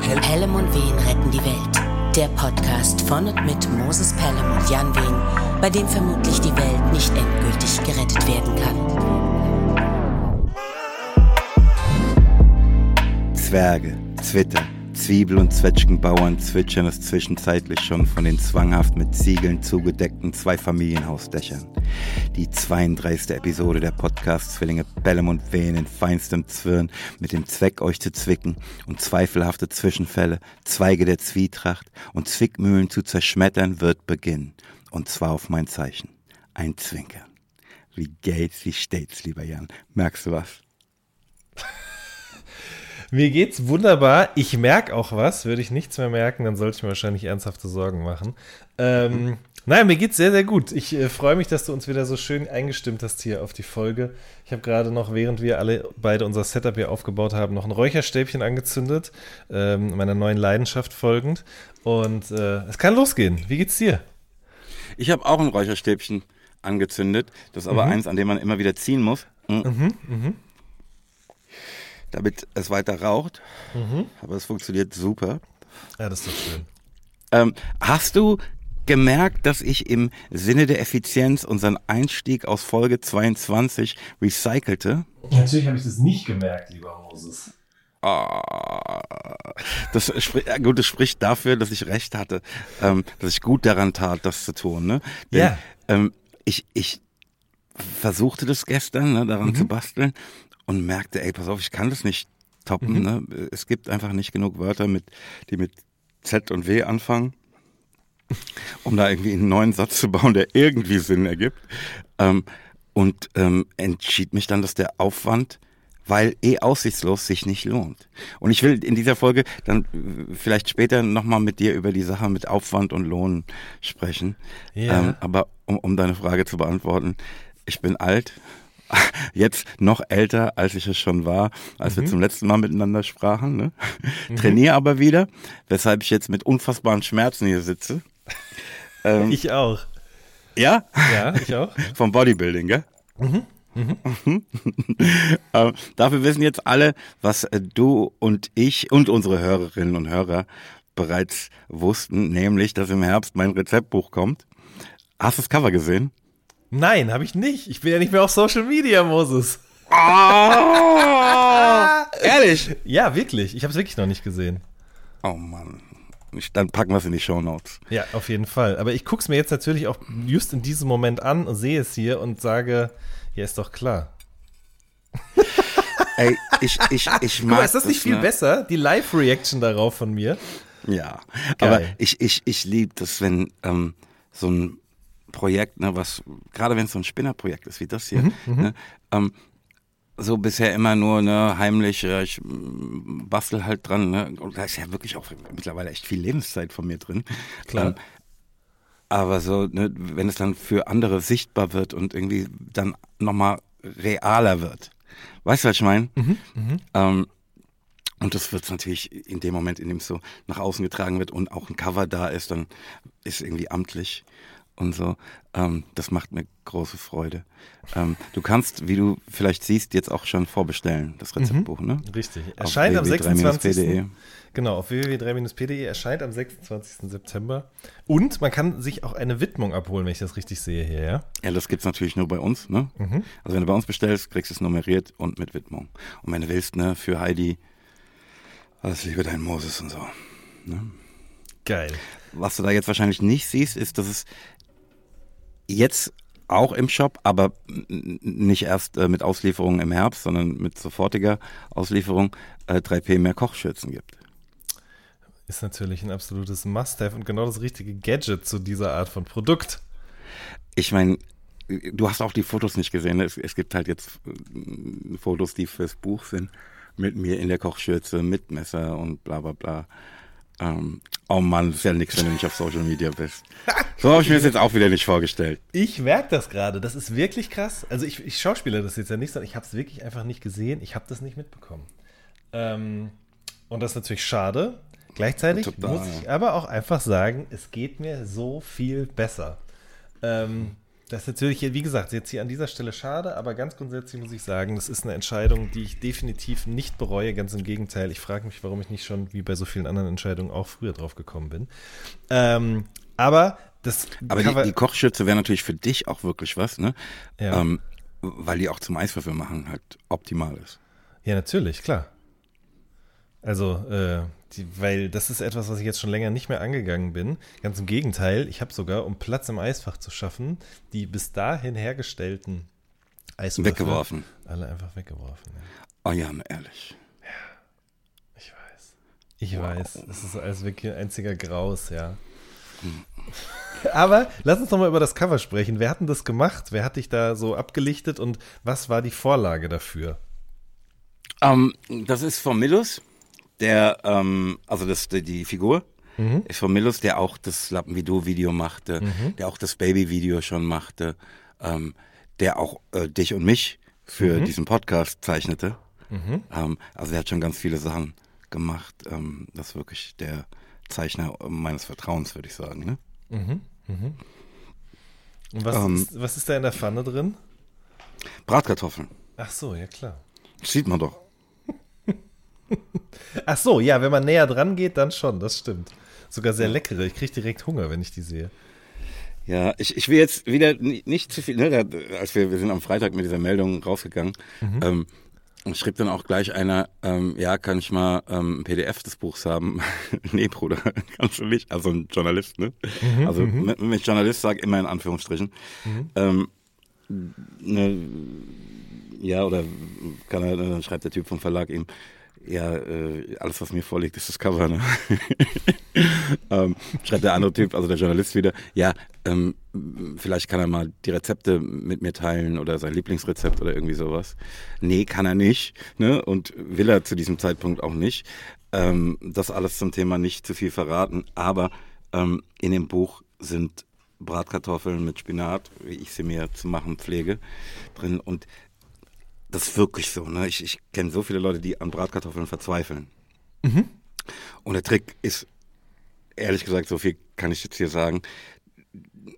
Pelham und Wehen retten die Welt. Der Podcast von und mit Moses Pelham und Jan Wehen, bei dem vermutlich die Welt nicht endgültig gerettet werden kann. Zwerge, Zwitter, Zwiebel- und Zwetschgenbauern zwitschern es zwischenzeitlich schon von den zwanghaft mit Ziegeln zugedeckten Zwei-Familienhausdächern. Die 32. Episode der Podcast-Zwillinge Bellem und Wehen in feinstem Zwirn mit dem Zweck, euch zu zwicken und zweifelhafte Zwischenfälle, Zweige der Zwietracht und Zwickmühlen zu zerschmettern, wird beginnen. Und zwar auf mein Zeichen. Ein Zwinkern. Wie geht's, wie steht's, lieber Jan? Merkst du was? Mir geht's wunderbar. Ich merke auch was. Würde ich nichts mehr merken, dann sollte ich mir wahrscheinlich ernsthafte Sorgen machen. Ähm. Naja, mir geht's sehr, sehr gut. Ich äh, freue mich, dass du uns wieder so schön eingestimmt hast hier auf die Folge. Ich habe gerade noch, während wir alle beide unser Setup hier aufgebaut haben, noch ein Räucherstäbchen angezündet, ähm, meiner neuen Leidenschaft folgend. Und äh, es kann losgehen. Wie geht's dir? Ich habe auch ein Räucherstäbchen angezündet. Das ist aber mhm. eins, an dem man immer wieder ziehen muss. Mhm. Mhm, mhm damit es weiter raucht. Mhm. Aber es funktioniert super. Ja, das ist doch schön. Ähm, hast du gemerkt, dass ich im Sinne der Effizienz unseren Einstieg aus Folge 22 recycelte? Natürlich habe ich das nicht gemerkt, lieber Moses. Oh, das, gut, das spricht dafür, dass ich recht hatte, ähm, dass ich gut daran tat, das zu tun. Ne? Denn, ja. Ähm, ich, ich versuchte das gestern, ne, daran mhm. zu basteln und merkte, ey, pass auf, ich kann das nicht toppen. Mhm. Ne? Es gibt einfach nicht genug Wörter, mit, die mit Z und W anfangen, um da irgendwie einen neuen Satz zu bauen, der irgendwie Sinn ergibt. Ähm, und ähm, entschied mich dann, dass der Aufwand, weil eh aussichtslos sich nicht lohnt. Und ich will in dieser Folge dann vielleicht später nochmal mit dir über die Sache mit Aufwand und Lohn sprechen. Ja. Ähm, aber um, um deine Frage zu beantworten, ich bin alt, jetzt noch älter, als ich es schon war, als mhm. wir zum letzten Mal miteinander sprachen. Ne? Mhm. Trainiere aber wieder, weshalb ich jetzt mit unfassbaren Schmerzen hier sitze. Ähm, ich auch. Ja? Ja, ich auch. Vom Bodybuilding, gell? Mhm. Mhm. ähm, dafür wissen jetzt alle, was äh, du und ich und unsere Hörerinnen und Hörer bereits wussten, nämlich, dass im Herbst mein Rezeptbuch kommt. Hast du das Cover gesehen? Nein, habe ich nicht. Ich bin ja nicht mehr auf Social Media, Moses. Oh, ehrlich? Ja, wirklich. Ich habe es wirklich noch nicht gesehen. Oh Mann. Dann packen wir es in die Show Notes. Ja, auf jeden Fall. Aber ich gucke es mir jetzt natürlich auch just in diesem Moment an und sehe es hier und sage, ja, ist doch klar. Ey, ich, ich, ich mag. Mal, ist das nicht das, viel ne? besser? Die Live-Reaction darauf von mir? Ja, Geil. aber ich, ich, ich liebe das, wenn ähm, so ein Projekt, ne, was, gerade wenn es so ein Spinnerprojekt ist wie das hier, mhm, mhm, ne, ähm, so bisher immer nur ne, heimlich, äh, ich mm, bastel halt dran, ne, und da ist ja wirklich auch mittlerweile echt viel Lebenszeit von mir drin. Klar. Ähm, aber so, ne, wenn es dann für andere sichtbar wird und irgendwie dann nochmal realer wird. Weißt du, was ich meine? Mhm, mhm. ähm, und das wird natürlich in dem Moment, in dem es so nach außen getragen wird und auch ein Cover da ist, dann ist irgendwie amtlich und so. Ähm, das macht mir große Freude. Ähm, du kannst, wie du vielleicht siehst, jetzt auch schon vorbestellen, das Rezeptbuch, mhm, ne? Richtig. Erscheint am 26. Genau, auf www.3-pde erscheint am 26. September. Und man kann sich auch eine Widmung abholen, wenn ich das richtig sehe hier, ja? Ja, das gibt's natürlich nur bei uns, ne? Mhm. Also wenn du bei uns bestellst, kriegst du es nummeriert und mit Widmung. Und wenn du willst, ne, für Heidi, alles Liebe dein Moses und so. Ne? Geil. Was du da jetzt wahrscheinlich nicht siehst, ist, dass es jetzt auch im Shop, aber nicht erst äh, mit Auslieferung im Herbst, sondern mit sofortiger Auslieferung äh, 3P mehr Kochschürzen gibt. Ist natürlich ein absolutes Must-Have und genau das richtige Gadget zu dieser Art von Produkt. Ich meine, du hast auch die Fotos nicht gesehen. Ne? Es, es, gibt halt jetzt äh, Fotos, die fürs Buch sind, mit mir in der Kochschürze, mit Messer und bla bla bla. Ähm, oh Mann, das ist ja nichts, wenn du nicht auf Social Media bist. So habe ich mir das jetzt auch wieder nicht vorgestellt. Ich merke das gerade. Das ist wirklich krass. Also ich, ich schauspiele das jetzt ja nicht, sondern ich habe es wirklich einfach nicht gesehen. Ich habe das nicht mitbekommen. Ähm, und das ist natürlich schade. Gleichzeitig Total, muss ich aber auch einfach sagen, es geht mir so viel besser. Ähm, Das ist natürlich, wie gesagt, jetzt hier an dieser Stelle schade, aber ganz grundsätzlich muss ich sagen, das ist eine Entscheidung, die ich definitiv nicht bereue. Ganz im Gegenteil, ich frage mich, warum ich nicht schon, wie bei so vielen anderen Entscheidungen, auch früher drauf gekommen bin. Ähm, aber das. Aber die, die, Kochschürze wäre natürlich für dich auch wirklich was, ne? Ja. Ähm, weil die auch zum Eiswürfel machen halt optimal ist. Ja, natürlich, klar. Also, äh, die, weil das ist etwas, was ich jetzt schon länger nicht mehr angegangen bin. Ganz im Gegenteil, ich habe sogar, um Platz im Eisfach zu schaffen, die bis dahin hergestellten Eiswürfel weggeworfen. Alle einfach weggeworfen. Ja. Oh ja, ehrlich. Ja, ich weiß. Ich wow. weiß. Das ist alles wirklich ein einziger Graus, ja. Hm. Aber lass uns noch mal über das Cover sprechen. Wer hat denn das gemacht? Wer hat dich da so abgelichtet und was war die Vorlage dafür? Um, ähm, das ist von Millus der, ähm, also das, die, die Figur mhm. ist von Millus, der auch das Lappenvideo-Video machte, mhm. der auch das Baby-Video schon machte, ähm, der auch äh, dich und mich für mhm. diesen Podcast zeichnete. Mhm. Ähm, also er hat schon ganz viele Sachen gemacht. Ähm, das ist wirklich der Zeichner meines Vertrauens, würde ich sagen. Ne? Mhm. Mhm. Und was, ähm, ist, was ist da in der Pfanne drin? Bratkartoffeln. Ach so, ja klar. sieht man doch. Ach so, ja, wenn man näher dran geht, dann schon, das stimmt. Sogar sehr leckere. Ich kriege direkt Hunger, wenn ich die sehe. Ja, ich, ich will jetzt wieder nicht zu viel, ne, als wir, wir sind am Freitag mit dieser Meldung rausgegangen, mhm. ähm, und schrieb dann auch gleich einer, ähm, ja, kann ich mal ähm, ein PDF des Buchs haben? nee, Bruder, kannst du nicht. Also ein Journalist, ne? Mhm, also wenn mhm. ich Journalist sage, immer in Anführungsstrichen. Mhm. Ähm, ne, ja, oder kann er, dann schreibt der Typ vom Verlag ihm, ja, äh, alles, was mir vorliegt, ist das Cover. Ne? ähm, schreibt der andere Typ, also der Journalist wieder, ja, ähm, vielleicht kann er mal die Rezepte mit mir teilen oder sein Lieblingsrezept oder irgendwie sowas. Nee, kann er nicht ne? und will er zu diesem Zeitpunkt auch nicht. Ähm, das alles zum Thema nicht zu viel verraten, aber ähm, in dem Buch sind Bratkartoffeln mit Spinat, wie ich sie mir zu machen pflege, drin und das ist wirklich so. Ne? Ich, ich kenne so viele Leute, die an Bratkartoffeln verzweifeln. Mhm. Und der Trick ist, ehrlich gesagt, so viel kann ich jetzt hier sagen,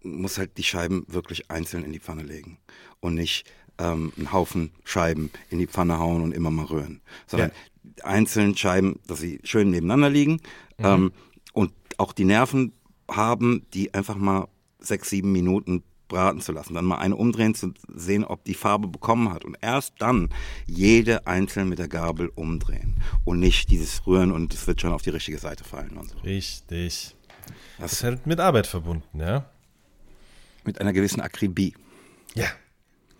muss halt die Scheiben wirklich einzeln in die Pfanne legen und nicht ähm, einen Haufen Scheiben in die Pfanne hauen und immer mal rühren, sondern ja. einzeln Scheiben, dass sie schön nebeneinander liegen mhm. ähm, und auch die Nerven haben, die einfach mal sechs, sieben Minuten braten zu lassen, dann mal eine umdrehen zu sehen, ob die Farbe bekommen hat und erst dann jede einzeln mit der Gabel umdrehen und nicht dieses Rühren und es wird schon auf die richtige Seite fallen und so. Richtig. Das, das ist halt mit Arbeit verbunden, ja. Mit einer gewissen Akribie. Ja.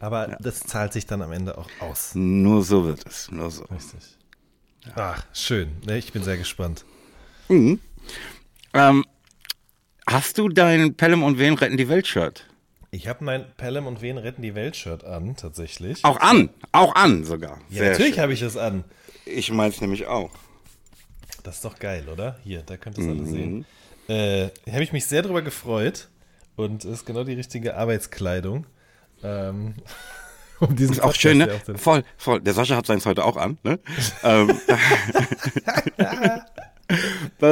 Aber ja. das zahlt sich dann am Ende auch aus. Nur so wird es. Nur so. Richtig. Ja. Ach, schön. Ich bin sehr gespannt. Mhm. Ähm, hast du dein Pelham und Wen retten die Welt-Shirt? Ich habe mein Pelham und Wen retten die Welt-Shirt an, tatsächlich. Auch an, auch an sogar. Ja, Sehr natürlich habe ich es an. Ich meine es nämlich auch. Das ist doch geil, oder? Hier, da könnt ihr es mhm. alle sehen. Äh, habe ich mich sehr drüber gefreut und ist genau die richtige Arbeitskleidung. Ähm, um diesen ist auch schön, ne? Voll, voll. Der Sascha hat seins heute auch an, ne? ähm,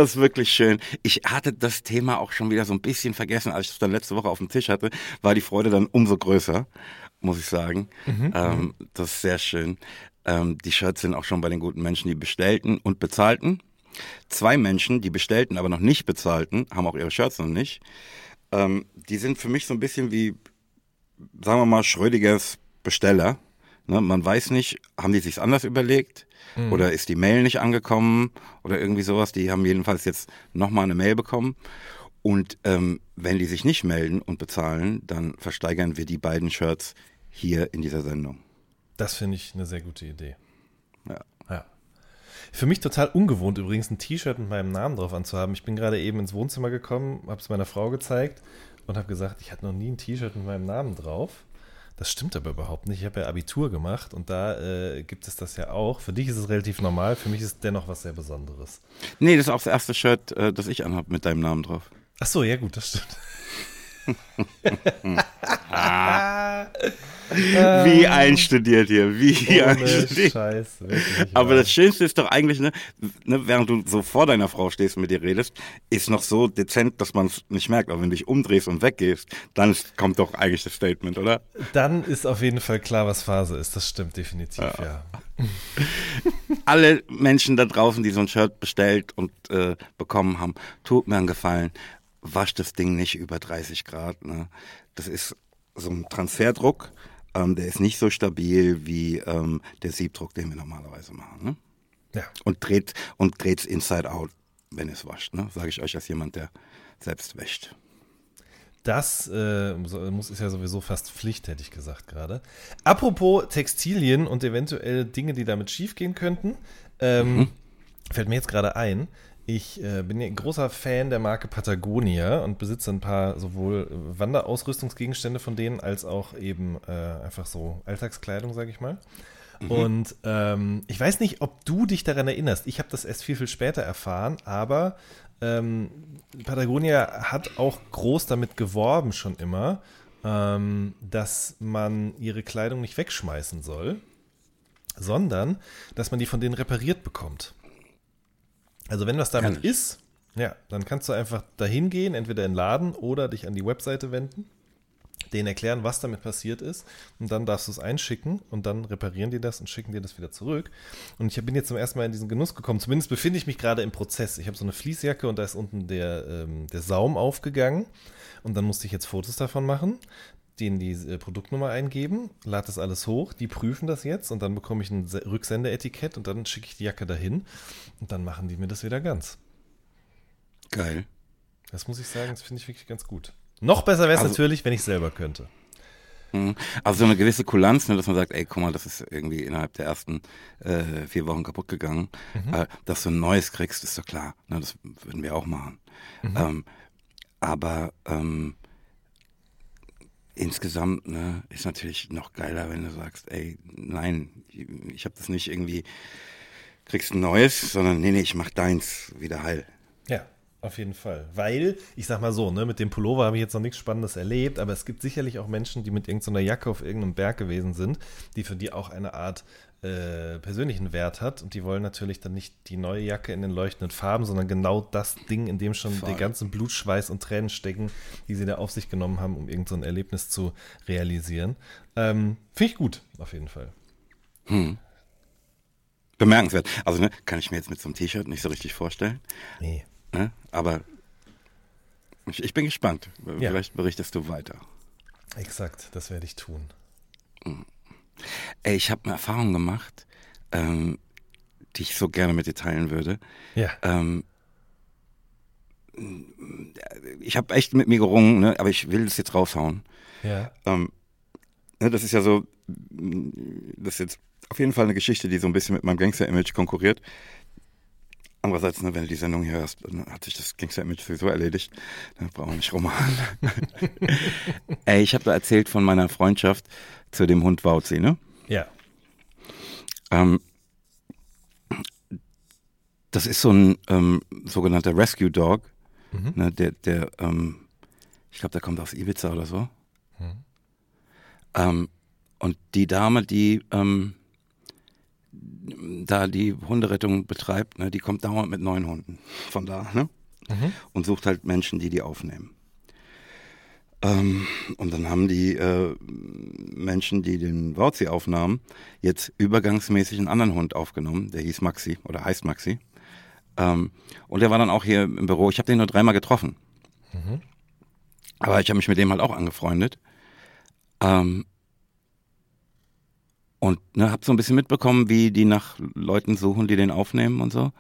Das ist wirklich schön. Ich hatte das Thema auch schon wieder so ein bisschen vergessen, als ich es dann letzte Woche auf dem Tisch hatte, war die Freude dann umso größer, muss ich sagen. Mhm. Ähm, das ist sehr schön. Ähm, die Shirts sind auch schon bei den guten Menschen, die bestellten und bezahlten. Zwei Menschen, die bestellten, aber noch nicht bezahlten, haben auch ihre Shirts noch nicht. Ähm, die sind für mich so ein bisschen wie, sagen wir mal, Schrödigers Besteller. Ne, man weiß nicht, haben die sich's anders überlegt? Mhm. Oder ist die Mail nicht angekommen oder irgendwie sowas. Die haben jedenfalls jetzt nochmal eine Mail bekommen. Und ähm, wenn die sich nicht melden und bezahlen, dann versteigern wir die beiden Shirts hier in dieser Sendung. Das finde ich eine sehr gute Idee. Ja. ja. Für mich total ungewohnt übrigens, ein T-Shirt mit meinem Namen drauf anzuhaben. Ich bin gerade eben ins Wohnzimmer gekommen, habe es meiner Frau gezeigt und habe gesagt, ich hatte noch nie ein T-Shirt mit meinem Namen drauf. Das stimmt aber überhaupt nicht. Ich habe ja Abitur gemacht und da äh, gibt es das ja auch. Für dich ist es relativ normal, für mich ist es dennoch was sehr Besonderes. Nee, das ist auch das erste Shirt, äh, das ich anhabe mit deinem Namen drauf. Ach so, ja gut, das stimmt. wie einstudiert hier, wie Ohne einstudiert. Scheiß, wirklich. Aber wahr. das Schönste ist doch eigentlich, ne, ne, während du so vor deiner Frau stehst und mit ihr redest, ist noch so dezent, dass man es nicht merkt. Aber wenn du dich umdrehst und weggehst, dann ist, kommt doch eigentlich das Statement, oder? Dann ist auf jeden Fall klar, was Phase ist. Das stimmt definitiv, ja. Alle Menschen da draußen, die so ein Shirt bestellt und äh, bekommen haben, tut mir einen Gefallen, wascht das Ding nicht über 30 Grad. Ne? Das ist so ein Transferdruck, ähm, der ist nicht so stabil wie ähm, der Siebdruck, den wir normalerweise machen. Ne? Ja. Und dreht und dreht's inside out, wenn es wascht. Ne? Sage ich euch als jemand, der selbst wäscht. Das äh, muss ist ja sowieso fast Pflicht, hätte ich gesagt gerade. Apropos Textilien und eventuell Dinge, die damit schiefgehen könnten, ähm, fällt mir jetzt gerade ein. Ich äh, bin ja ein großer Fan der Marke Patagonia und besitze ein paar sowohl Wanderausrüstungsgegenstände von denen als auch eben äh, einfach so Alltagskleidung, sage ich mal. Und ähm, ich weiß nicht, ob du dich daran erinnerst. Ich habe das erst viel, viel später erfahren, aber ähm, Patagonia hat auch groß damit geworben schon immer, ähm, dass man ihre Kleidung nicht wegschmeißen soll, sondern dass man die von denen repariert bekommt. Also wenn was damit Ehrlich? ist, ja, dann kannst du einfach dahin gehen, entweder in den Laden oder dich an die Webseite wenden, denen erklären, was damit passiert ist und dann darfst du es einschicken und dann reparieren die das und schicken dir das wieder zurück. Und ich bin jetzt zum ersten Mal in diesen Genuss gekommen, zumindest befinde ich mich gerade im Prozess. Ich habe so eine Fließjacke und da ist unten der, ähm, der Saum aufgegangen und dann musste ich jetzt Fotos davon machen denen die äh, Produktnummer eingeben, lade das alles hoch, die prüfen das jetzt und dann bekomme ich ein Se- Rücksendeetikett und dann schicke ich die Jacke dahin und dann machen die mir das wieder ganz. Geil. Das muss ich sagen, das finde ich wirklich ganz gut. Noch besser wäre es Also- natürlich, wenn ich selber könnte. Mhm. Also so eine gewisse Kulanz, ne, dass man sagt, ey, guck mal, das ist irgendwie innerhalb der ersten äh, vier Wochen kaputt gegangen. Äh, dass du ein neues kriegst, ist doch klar. Ne, das würden wir auch machen. Ähm, aber ähm, insgesamt ne, ist natürlich noch geiler, wenn du sagst, ey, nein, ich, habe das nicht irgendwie, kriegst ein neues, sondern nee, nee, ich mach deins wieder heil. Ja, auf jeden Fall. Weil, ich sag mal so, ne, mit dem Pullover habe ich jetzt noch nichts Spannendes erlebt, aber es gibt sicherlich auch Menschen, die mit irgendeiner Jacke auf irgendeinem Berg gewesen sind, die für die auch eine Art äh, persönlichen Wert hat und die wollen natürlich dann nicht die neue Jacke in den leuchtenden Farben, sondern genau das Ding, in dem schon Voll. der ganze Blutschweiß und Tränen stecken, die sie da auf sich genommen haben, um irgendein so ein Erlebnis zu realisieren. Ähm, Finde ich gut, auf jeden Fall. Bemerkenswert. Also ne, kann ich mir jetzt mit so einem T-Shirt nicht so richtig vorstellen. Nee. Ne? Aber ich, ich bin gespannt. Ja. Vielleicht berichtest du weiter. Exakt, das werde ich tun. Ey, ich habe eine Erfahrung gemacht, ähm, die ich so gerne mit dir teilen würde. Ja. Ähm, ich habe echt mit mir gerungen, ne? aber ich will es jetzt raushauen. Ja. Ähm, ne, das ist ja so, das ist jetzt auf jeden Fall eine Geschichte, die so ein bisschen mit meinem Gangster-Image konkurriert. Andererseits, ne, wenn du die Sendung hier hörst, dann hat sich das Gangster-Image sowieso erledigt. Dann brauchen wir nicht rummachen. Ey, ich habe da erzählt von meiner Freundschaft zu dem Hund Wauzi, ne? Ja. Ähm, das ist so ein ähm, sogenannter Rescue Dog, Mhm. ne, der, der ähm, ich glaube, der kommt aus Ibiza oder so. Ähm, und die Dame, die ähm, da die Hunderettung betreibt, ne, die kommt dauernd mit neuen Hunden von da, ne? Und sucht halt Menschen, die die aufnehmen. Ähm, und dann haben die äh, Menschen, die den Wauzi aufnahmen, jetzt übergangsmäßig einen anderen Hund aufgenommen, der hieß Maxi oder heißt Maxi. Ähm, und der war dann auch hier im Büro. Ich habe den nur dreimal getroffen. Aber ich habe mich mit dem halt auch angefreundet. Ähm, und ne, habe so ein bisschen mitbekommen, wie die nach Leuten suchen, die den aufnehmen und so.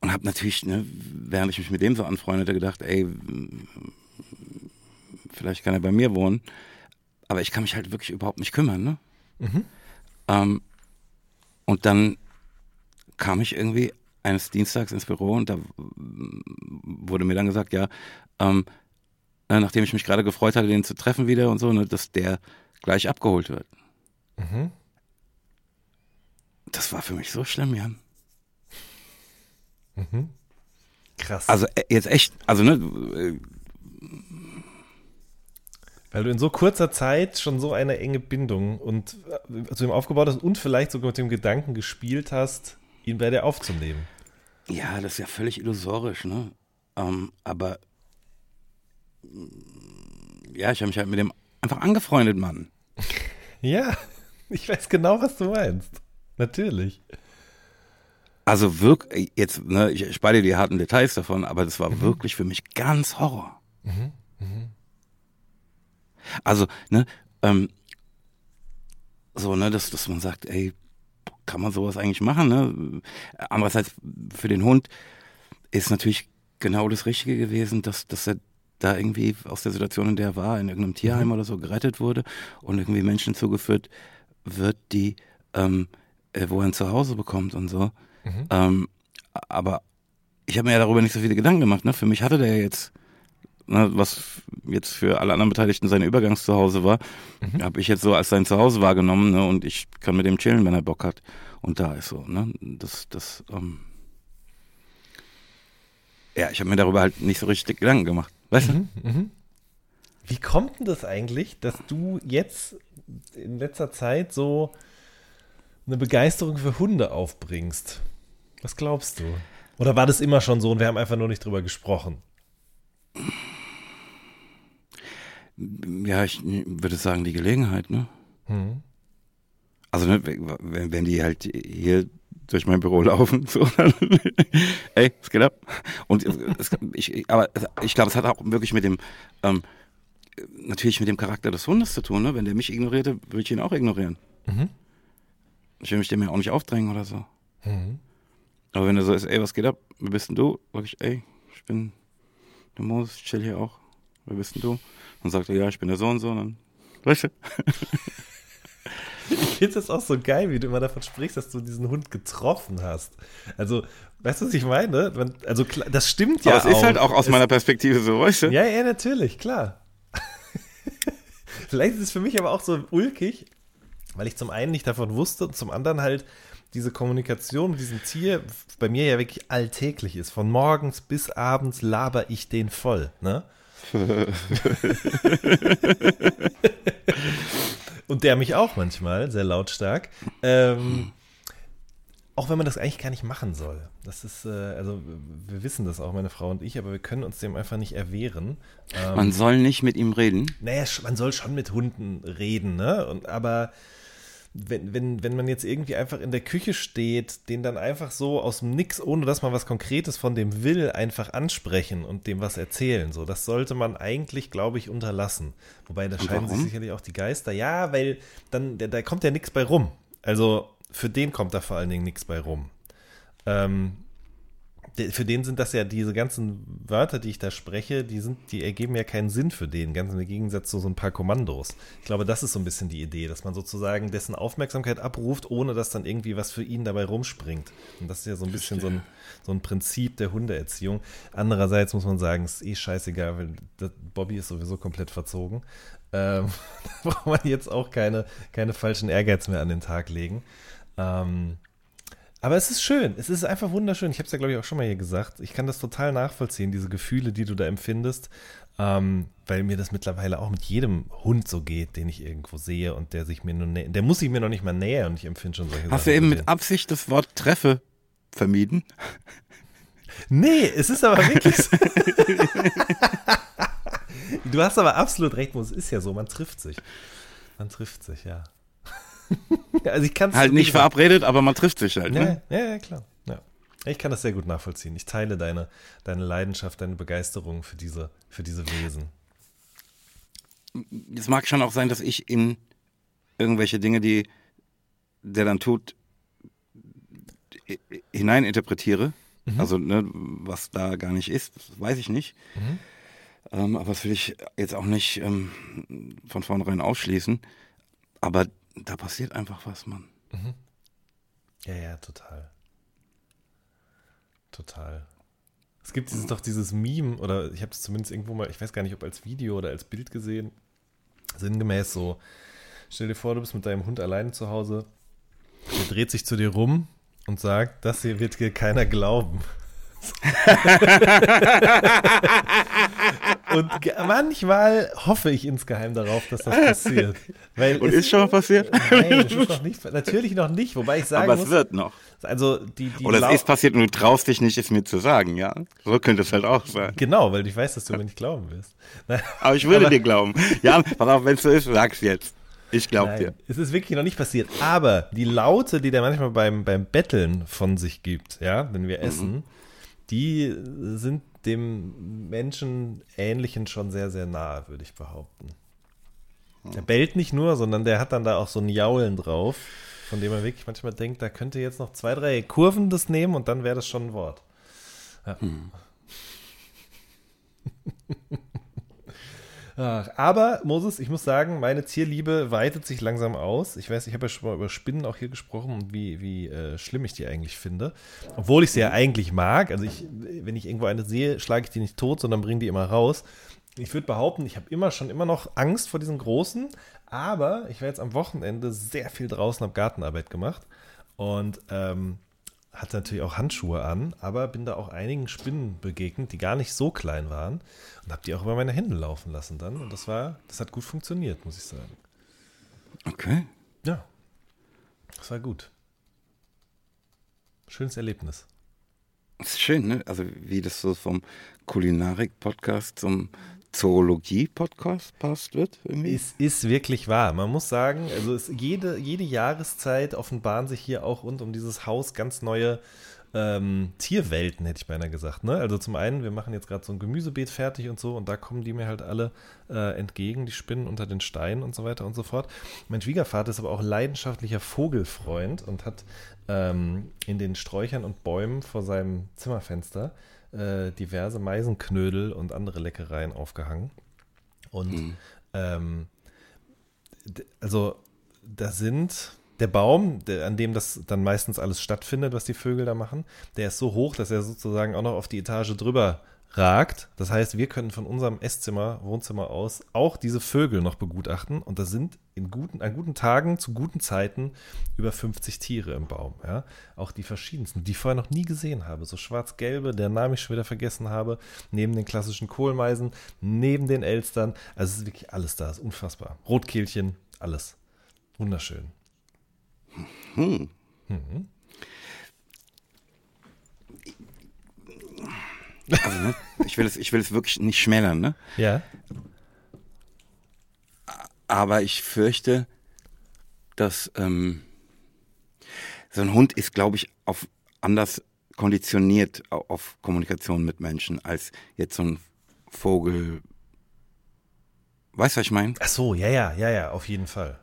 Und habe natürlich, ne, während ich mich mit dem so anfreundete, gedacht, ey, vielleicht kann er bei mir wohnen. Aber ich kann mich halt wirklich überhaupt nicht kümmern, ne? Ähm, und dann kam ich irgendwie eines Dienstags ins Büro und da wurde mir dann gesagt, ja, ähm, äh, nachdem ich mich gerade gefreut hatte, den zu treffen wieder und so, ne, dass der gleich abgeholt wird. Mhm. Das war für mich so schlimm, Jan. Krass. Also äh, jetzt echt, also ne, äh, Weil du in so kurzer Zeit schon so eine enge Bindung und äh, zu ihm aufgebaut hast und vielleicht sogar mit dem Gedanken gespielt hast, ihn bei dir aufzunehmen. Ja, das ist ja völlig illusorisch, ne? Ähm, aber ja, ich habe mich halt mit dem einfach angefreundet, Mann. ja, ich weiß genau, was du meinst. Natürlich. Also wirklich, jetzt, ne, ich spare dir die harten Details davon, aber das war mhm. wirklich für mich ganz Horror. Mhm. Mhm. Also, ne, ähm, so, ne, dass, dass man sagt, ey, kann man sowas eigentlich machen, ne? Andererseits für den Hund ist natürlich genau das Richtige gewesen, dass, dass er da irgendwie aus der Situation, in der er war, in irgendeinem Tierheim mhm. oder so gerettet wurde und irgendwie Menschen zugeführt wird, die, ähm, äh, wo er ein Zuhause bekommt und so. Mhm. Ähm, aber ich habe mir ja darüber nicht so viele Gedanken gemacht. Ne? Für mich hatte der jetzt, ne, was jetzt für alle anderen Beteiligten sein Übergangszuhause war, mhm. habe ich jetzt so als sein Zuhause wahrgenommen ne? und ich kann mit dem chillen, wenn er Bock hat. Und da ist so, ne? Das, das, ähm ja, ich habe mir darüber halt nicht so richtig Gedanken gemacht. Weißt du? Mhm. Wie kommt denn das eigentlich, dass du jetzt in letzter Zeit so eine Begeisterung für Hunde aufbringst? Was glaubst du? Oder war das immer schon so und wir haben einfach nur nicht drüber gesprochen? Ja, ich würde sagen, die Gelegenheit, ne? Hm. Also, ne, wenn, wenn die halt hier durch mein Büro laufen, so, dann, ey, es geht ab. Und es, ich, aber ich glaube, es hat auch wirklich mit dem, ähm, natürlich mit dem Charakter des Hundes zu tun, ne? Wenn der mich ignorierte, würde ich ihn auch ignorieren. Mhm. Ich will mich dem ja auch nicht aufdrängen oder so. Mhm. Aber wenn er so ist, ey, was geht ab? Wer bist denn du? Sag ich, ey, ich bin der Moses, ich chill hier auch. Wer bist denn du? Dann sagt er, ja, ich bin der Sohn, so, und dann, weißt du? Ich finde es auch so geil, wie du immer davon sprichst, dass du diesen Hund getroffen hast. Also, weißt du, was ich meine? Also, das stimmt ja. Aber es ist halt auch aus es, meiner Perspektive so, weißt du? Ja, ja, natürlich, klar. Vielleicht ist es für mich aber auch so ulkig, weil ich zum einen nicht davon wusste und zum anderen halt diese Kommunikation mit diesem Tier bei mir ja wirklich alltäglich ist. Von morgens bis abends laber ich den voll, ne? und der mich auch manchmal, sehr lautstark. Ähm, auch wenn man das eigentlich gar nicht machen soll. Das ist, äh, also wir wissen das auch, meine Frau und ich, aber wir können uns dem einfach nicht erwehren. Ähm, man soll nicht mit ihm reden. Naja, man soll schon mit Hunden reden, ne? Und, aber wenn, wenn, wenn man jetzt irgendwie einfach in der Küche steht, den dann einfach so aus dem Nix, ohne dass man was Konkretes von dem will, einfach ansprechen und dem was erzählen. So, das sollte man eigentlich, glaube ich, unterlassen. Wobei da scheiden sich sicherlich auch die Geister. Ja, weil dann, da, da kommt ja nichts bei rum. Also für den kommt da vor allen Dingen nichts bei rum. Ähm, für den sind das ja diese ganzen Wörter, die ich da spreche, die sind, die ergeben ja keinen Sinn für den, ganz im Gegensatz zu so ein paar Kommandos. Ich glaube, das ist so ein bisschen die Idee, dass man sozusagen dessen Aufmerksamkeit abruft, ohne dass dann irgendwie was für ihn dabei rumspringt. Und das ist ja so ein bisschen so ein, so ein Prinzip der Hundeerziehung. Andererseits muss man sagen, es ist eh scheißegal, weil Bobby ist sowieso komplett verzogen. Ähm, da braucht man jetzt auch keine, keine falschen Ehrgeiz mehr an den Tag legen. Ähm, aber es ist schön. Es ist einfach wunderschön. Ich habe es ja, glaube ich, auch schon mal hier gesagt. Ich kann das total nachvollziehen, diese Gefühle, die du da empfindest. Ähm, weil mir das mittlerweile auch mit jedem Hund so geht, den ich irgendwo sehe und der sich mir nur der muss sich mir noch nicht mal näher und ich empfinde schon solche Hast Sachen. Hast du eben mit Absicht das Wort Treffe vermieden? Nee, es ist aber wirklich so. du hast aber absolut recht, es ist ja so, man trifft sich. Man trifft sich, ja. Also ich kann Halt nicht verabredet, aber man trifft sich halt. Ne? Ja, ja, klar. Ja. Ich kann das sehr gut nachvollziehen. Ich teile deine, deine Leidenschaft, deine Begeisterung für diese, für diese Wesen. Es mag schon auch sein, dass ich in irgendwelche Dinge, die der dann tut, hineininterpretiere. Mhm. Also, ne, was da gar nicht ist, weiß ich nicht. Mhm. Ähm, aber das will ich jetzt auch nicht ähm, von vornherein ausschließen. Aber da passiert einfach was, Mann. Mhm. Ja, ja, total. Total. Es gibt dieses, doch dieses Meme, oder ich habe es zumindest irgendwo mal, ich weiß gar nicht, ob als Video oder als Bild gesehen, sinngemäß so, stell dir vor, du bist mit deinem Hund alleine zu Hause, der dreht sich zu dir rum und sagt, das hier wird dir keiner glauben. Und manchmal hoffe ich insgeheim darauf, dass das passiert. Weil Und ist schon mal passiert? Nein, das ist noch nicht, natürlich noch nicht, wobei ich sagen Aber es wird noch. Also die, die Oder es ist passiert und du traust dich nicht, es mir zu sagen, ja? So könnte es halt auch sein. Genau, weil ich weiß, dass du mir nicht glauben wirst. Aber ich würde aber, dir glauben. Ja, pass auf, wenn es so ist, sag's jetzt. Ich glaube dir. Es ist wirklich noch nicht passiert. Aber die Laute, die der manchmal beim, beim Betteln von sich gibt, ja, wenn wir mhm. essen, mhm. Die sind dem Menschen Ähnlichen schon sehr, sehr nahe, würde ich behaupten. Der bellt nicht nur, sondern der hat dann da auch so ein Jaulen drauf, von dem man wirklich manchmal denkt, da könnte jetzt noch zwei, drei Kurven das nehmen und dann wäre das schon ein Wort. Ja. Hm. Ach, aber, Moses, ich muss sagen, meine Tierliebe weitet sich langsam aus. Ich weiß, ich habe ja schon mal über Spinnen auch hier gesprochen und wie, wie äh, schlimm ich die eigentlich finde. Obwohl ich sie ja eigentlich mag. Also, ich, wenn ich irgendwo eine sehe, schlage ich die nicht tot, sondern bringe die immer raus. Ich würde behaupten, ich habe immer schon immer noch Angst vor diesen großen, aber ich war jetzt am Wochenende sehr viel draußen, habe Gartenarbeit gemacht und ähm, hatte natürlich auch Handschuhe an, aber bin da auch einigen Spinnen begegnet, die gar nicht so klein waren und habe die auch über meine Hände laufen lassen dann. Und das war, das hat gut funktioniert, muss ich sagen. Okay. Ja. Das war gut. Schönes Erlebnis. Das ist schön, ne? Also wie das so vom Kulinarik-Podcast zum Zoologie-Podcast passt wird. Irgendwie. Es ist wirklich wahr. Man muss sagen, also jede, jede Jahreszeit offenbaren sich hier auch rund um dieses Haus ganz neue ähm, Tierwelten, hätte ich beinahe gesagt. Ne? Also zum einen, wir machen jetzt gerade so ein Gemüsebeet fertig und so und da kommen die mir halt alle äh, entgegen, die Spinnen unter den Steinen und so weiter und so fort. Mein Schwiegervater ist aber auch leidenschaftlicher Vogelfreund und hat ähm, in den Sträuchern und Bäumen vor seinem Zimmerfenster äh, diverse Meisenknödel und andere Leckereien aufgehangen. Und mhm. ähm, also da sind der Baum, der, an dem das dann meistens alles stattfindet, was die Vögel da machen, der ist so hoch, dass er sozusagen auch noch auf die Etage drüber ragt. Das heißt, wir können von unserem Esszimmer, Wohnzimmer aus auch diese Vögel noch begutachten. Und da sind in guten, an guten Tagen, zu guten Zeiten über 50 Tiere im Baum. Ja? Auch die verschiedensten, die ich vorher noch nie gesehen habe. So schwarz-gelbe, der Name ich schon wieder vergessen habe. Neben den klassischen Kohlmeisen, neben den Elstern. Also es ist wirklich alles da. Es ist unfassbar. Rotkehlchen, alles. Wunderschön. Hm. Mhm. Also, ne, ich, will es, ich will es wirklich nicht schmälern, ne? Ja. Aber ich fürchte, dass ähm, so ein Hund ist, glaube ich, auf anders konditioniert auf Kommunikation mit Menschen als jetzt so ein Vogel. Weißt du, was ich meine? Ach so, ja, ja, ja, ja, auf jeden Fall.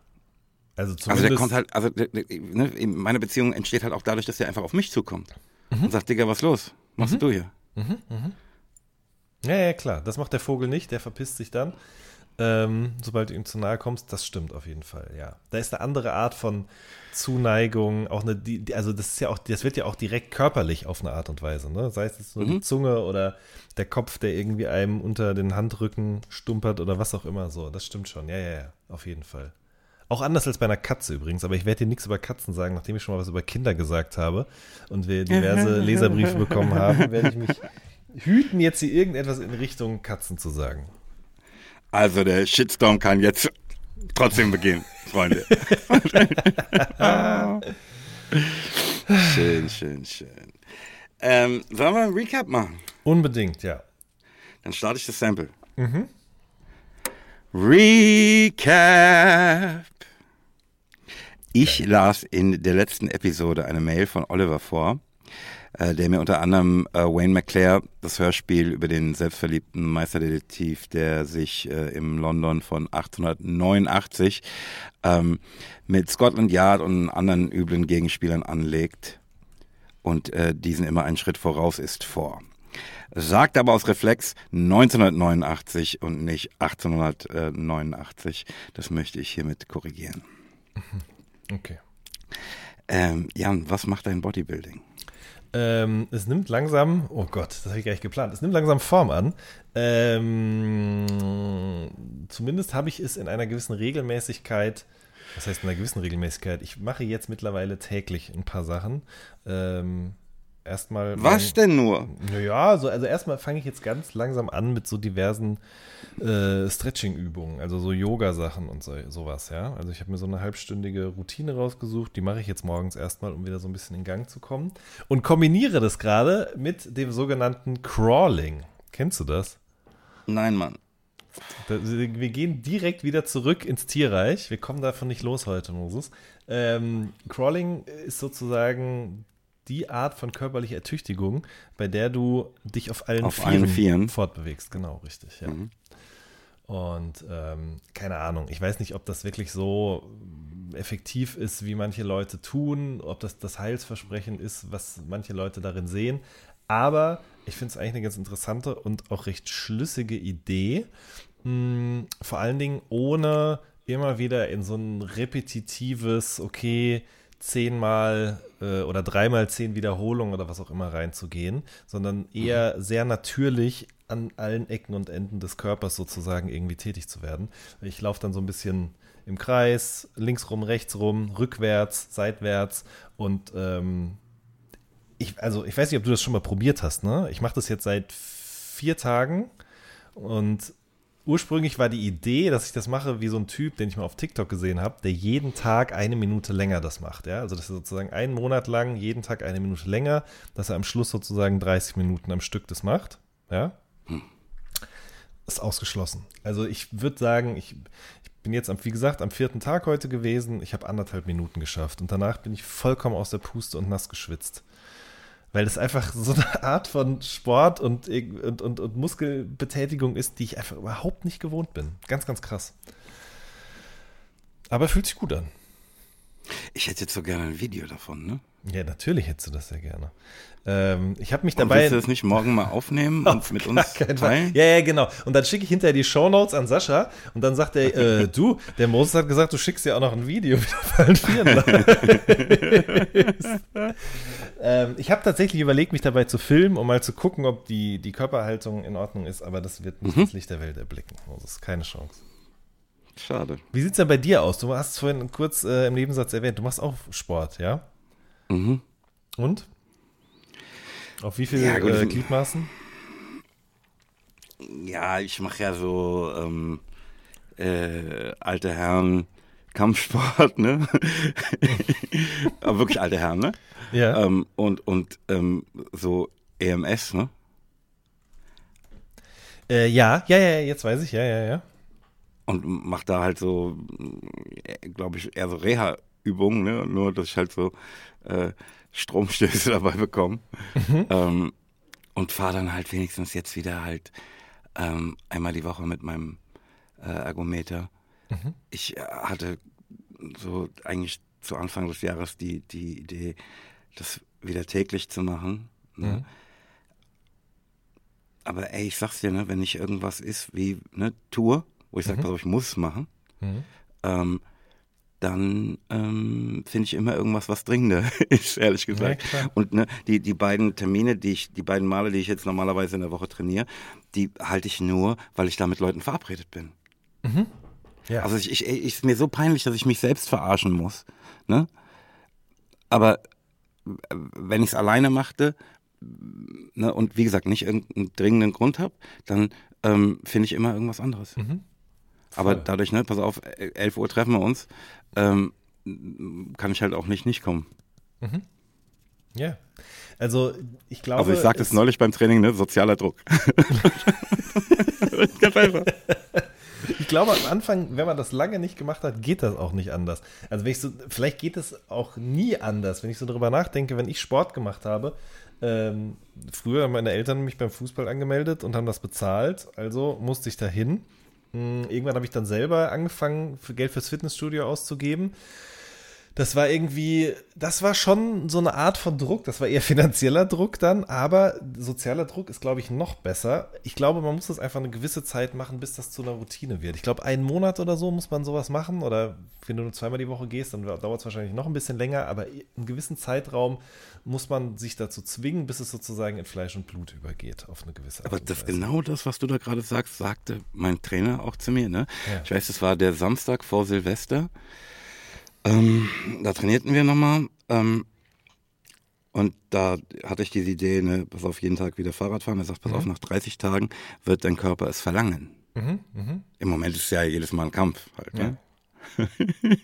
Also, also der kommt halt, also ne, meine Beziehung entsteht halt auch dadurch, dass er einfach auf mich zukommt mhm. und sagt, Digga, was los? Was machst mhm. du hier? Mhm, mhm. Ja, ja, klar. Das macht der Vogel nicht, der verpisst sich dann. Ähm, sobald du ihm zu nahe kommst, das stimmt auf jeden Fall, ja. Da ist eine andere Art von Zuneigung, auch eine, die, also das ist ja auch, das wird ja auch direkt körperlich auf eine Art und Weise, ne? Sei es jetzt nur mhm. die Zunge oder der Kopf, der irgendwie einem unter den Handrücken stumpert oder was auch immer so. Das stimmt schon, ja, ja, ja, auf jeden Fall. Auch anders als bei einer Katze übrigens, aber ich werde dir nichts über Katzen sagen, nachdem ich schon mal was über Kinder gesagt habe und wir diverse Leserbriefe bekommen haben, werde ich mich hüten, jetzt hier irgendetwas in Richtung Katzen zu sagen. Also der Shitstorm kann jetzt trotzdem beginnen, Freunde. schön, schön, schön. Ähm, sollen wir ein Recap machen? Unbedingt, ja. Dann starte ich das Sample. Mhm. Recap. Ich las in der letzten Episode eine Mail von Oliver vor, äh, der mir unter anderem äh, Wayne McClare, das Hörspiel über den selbstverliebten Meisterdetektiv, der sich äh, im London von 1889 ähm, mit Scotland Yard und anderen üblen Gegenspielern anlegt und äh, diesen immer einen Schritt voraus ist vor sagt aber aus Reflex 1989 und nicht 1889. Das möchte ich hiermit korrigieren. Okay. Ähm, Jan, was macht dein Bodybuilding? Ähm, es nimmt langsam, oh Gott, das habe ich gar nicht geplant, es nimmt langsam Form an. Ähm, zumindest habe ich es in einer gewissen Regelmäßigkeit, was heißt in einer gewissen Regelmäßigkeit? Ich mache jetzt mittlerweile täglich ein paar Sachen. Ähm, erstmal. Was denn nur? Naja, so, also erstmal fange ich jetzt ganz langsam an mit so diversen äh, Stretching-Übungen, also so Yoga-Sachen und so, sowas, ja. Also ich habe mir so eine halbstündige Routine rausgesucht, die mache ich jetzt morgens erstmal, um wieder so ein bisschen in Gang zu kommen. Und kombiniere das gerade mit dem sogenannten Crawling. Kennst du das? Nein, Mann. Wir gehen direkt wieder zurück ins Tierreich. Wir kommen davon nicht los heute, Moses. Ähm, Crawling ist sozusagen die Art von körperlicher Ertüchtigung, bei der du dich auf allen, auf Vieren, allen Vieren fortbewegst. Genau, richtig. Ja. Mhm. Und ähm, keine Ahnung, ich weiß nicht, ob das wirklich so effektiv ist, wie manche Leute tun, ob das das Heilsversprechen ist, was manche Leute darin sehen. Aber ich finde es eigentlich eine ganz interessante und auch recht schlüssige Idee. Hm, vor allen Dingen ohne immer wieder in so ein repetitives, okay, zehnmal äh, oder dreimal zehn Wiederholungen oder was auch immer reinzugehen, sondern eher sehr natürlich an allen Ecken und Enden des Körpers sozusagen irgendwie tätig zu werden. Ich laufe dann so ein bisschen im Kreis, links rum, rechts rum, rückwärts, seitwärts und ähm, ich, also ich weiß nicht, ob du das schon mal probiert hast, ne? Ich mache das jetzt seit vier Tagen und ursprünglich war die Idee, dass ich das mache wie so ein Typ, den ich mal auf TikTok gesehen habe, der jeden Tag eine Minute länger das macht. Ja? Also, dass er sozusagen einen Monat lang jeden Tag eine Minute länger, dass er am Schluss sozusagen 30 Minuten am Stück das macht. Ja? Hm. Ist ausgeschlossen. Also, ich würde sagen, ich, ich bin jetzt, am, wie gesagt, am vierten Tag heute gewesen. Ich habe anderthalb Minuten geschafft und danach bin ich vollkommen aus der Puste und nass geschwitzt weil das einfach so eine Art von Sport und, und, und, und Muskelbetätigung ist, die ich einfach überhaupt nicht gewohnt bin. Ganz, ganz krass. Aber fühlt sich gut an. Ich hätte jetzt so gerne ein Video davon, ne? Ja, natürlich hättest du das sehr gerne. Ähm, ich habe mich dabei. Und willst du das nicht morgen mal aufnehmen und mit uns teilen? Ja, ja, genau. Und dann schicke ich hinterher die Shownotes an Sascha und dann sagt er, äh, du, der Moses hat gesagt, du schickst dir auch noch ein Video mit allen Vieren. Ähm, ich habe tatsächlich überlegt, mich dabei zu filmen, um mal zu gucken, ob die, die Körperhaltung in Ordnung ist, aber das wird nicht mhm. das Licht der Welt erblicken. Moses, keine Chance. Schade. Wie sieht es denn bei dir aus? Du hast es vorhin kurz äh, im Nebensatz erwähnt, du machst auch Sport, ja? Mhm. Und? Auf wie viele ja, äh, Gliedmaßen? Ja, ich mache ja so ähm, äh, alte Herren Kampfsport, ne? Aber wirklich alte Herren, ne? Ja. Ähm, und und ähm, so EMS, ne? Äh, ja, ja, ja, jetzt weiß ich, ja, ja, ja. Und mach da halt so, glaube ich, eher so Reha-Übungen, ne? Nur, dass ich halt so äh, Stromstöße dabei bekommen. Mhm. Ähm, und fahre dann halt wenigstens jetzt wieder halt ähm, einmal die Woche mit meinem äh, Ergometer. Mhm. Ich äh, hatte so eigentlich zu Anfang des Jahres die, die Idee, das wieder täglich zu machen. Ne? Mhm. Aber ey, ich sag's dir, ne, wenn nicht irgendwas ist wie eine Tour, wo ich sage, mhm. pass auf, ich muss machen, mhm. ähm, dann ähm, finde ich immer irgendwas, was dringender ist, ehrlich gesagt. Ja, und ne, die, die beiden Termine, die ich, die beiden Male, die ich jetzt normalerweise in der Woche trainiere, die halte ich nur, weil ich da mit Leuten verabredet bin. Mhm. Ja. Also ich, ich, ich, ist mir so peinlich, dass ich mich selbst verarschen muss. Ne? Aber wenn ich es alleine machte, ne, und wie gesagt, nicht irgendeinen dringenden Grund habe, dann ähm, finde ich immer irgendwas anderes. Mhm. Aber dadurch, ne, pass auf, 11 Uhr treffen wir uns, ähm, kann ich halt auch nicht nicht kommen. Mhm. Ja. Also ich glaube. Also ich sagte es neulich beim Training, ne? Sozialer Druck. Ganz einfach. Ich glaube, am Anfang, wenn man das lange nicht gemacht hat, geht das auch nicht anders. Also wenn ich so, vielleicht geht es auch nie anders, wenn ich so darüber nachdenke, wenn ich Sport gemacht habe. Ähm, früher haben meine Eltern mich beim Fußball angemeldet und haben das bezahlt, also musste ich da hin. Hm, irgendwann habe ich dann selber angefangen, Geld fürs Fitnessstudio auszugeben. Das war irgendwie, das war schon so eine Art von Druck. Das war eher finanzieller Druck dann, aber sozialer Druck ist, glaube ich, noch besser. Ich glaube, man muss das einfach eine gewisse Zeit machen, bis das zu einer Routine wird. Ich glaube, einen Monat oder so muss man sowas machen. Oder wenn du nur zweimal die Woche gehst, dann dauert es wahrscheinlich noch ein bisschen länger. Aber einen gewissen Zeitraum muss man sich dazu zwingen, bis es sozusagen in Fleisch und Blut übergeht, auf eine gewisse Art Aber das genau das, was du da gerade sagst, sagte mein Trainer auch zu mir. Ne? Ja. Ich weiß, es war der Samstag vor Silvester. Ähm, da trainierten wir nochmal. Ähm, Und da hatte ich diese Idee, ne, pass auf, jeden Tag wieder Fahrrad fahren. Er sagt, pass mhm. auf, nach 30 Tagen wird dein Körper es verlangen. Mhm, mh. Im Moment ist es ja jedes Mal ein Kampf halt. Ne?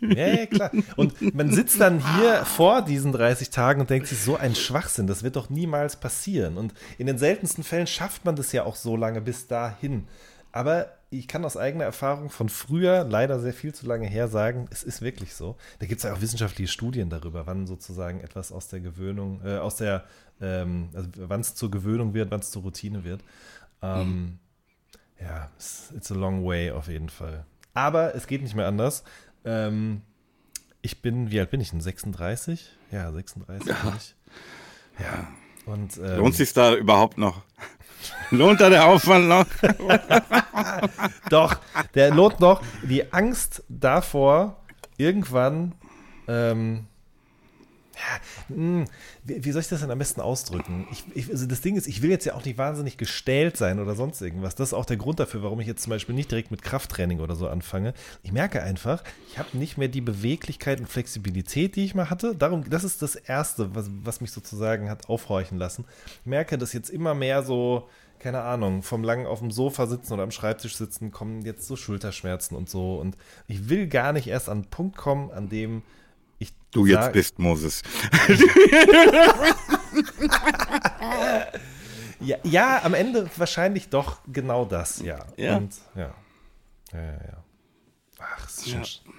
Ja, ja, klar. Und man sitzt dann hier vor diesen 30 Tagen und denkt sich, so ein Schwachsinn, das wird doch niemals passieren. Und in den seltensten Fällen schafft man das ja auch so lange bis dahin. Aber ich kann aus eigener Erfahrung von früher, leider sehr viel zu lange her, sagen, es ist wirklich so. Da gibt es ja auch wissenschaftliche Studien darüber, wann sozusagen etwas aus der Gewöhnung, äh, aus der, ähm, also wann es zur Gewöhnung wird, wann es zur Routine wird. Ähm, mhm. Ja, it's a long way auf jeden Fall. Aber es geht nicht mehr anders. Ähm, ich bin, wie alt bin ich denn? 36? Ja, 36. Ja. ja. Und, ähm, Lohnt sich da überhaupt noch? Lohnt da der Aufwand noch? Doch, der lohnt noch. Die Angst davor, irgendwann ähm, hm, wie, wie, soll ich das denn am besten ausdrücken? Ich, ich, also das Ding ist, ich will jetzt ja auch nicht wahnsinnig gestählt sein oder sonst irgendwas. Das ist auch der Grund dafür, warum ich jetzt zum Beispiel nicht direkt mit Krafttraining oder so anfange. Ich merke einfach, ich habe nicht mehr die Beweglichkeit und Flexibilität, die ich mal hatte. Darum, das ist das Erste, was, was mich sozusagen hat aufhorchen lassen. Ich merke, dass jetzt immer mehr so keine Ahnung, vom langen auf dem Sofa sitzen oder am Schreibtisch sitzen, kommen jetzt so Schulterschmerzen und so. Und ich will gar nicht erst an einen Punkt kommen, an dem ich du jetzt sag, bist Moses. ja, ja, am Ende wahrscheinlich doch genau das, ja. Ja. Und, ja. Ja, ja, ja. Ach, ist schon. Ja.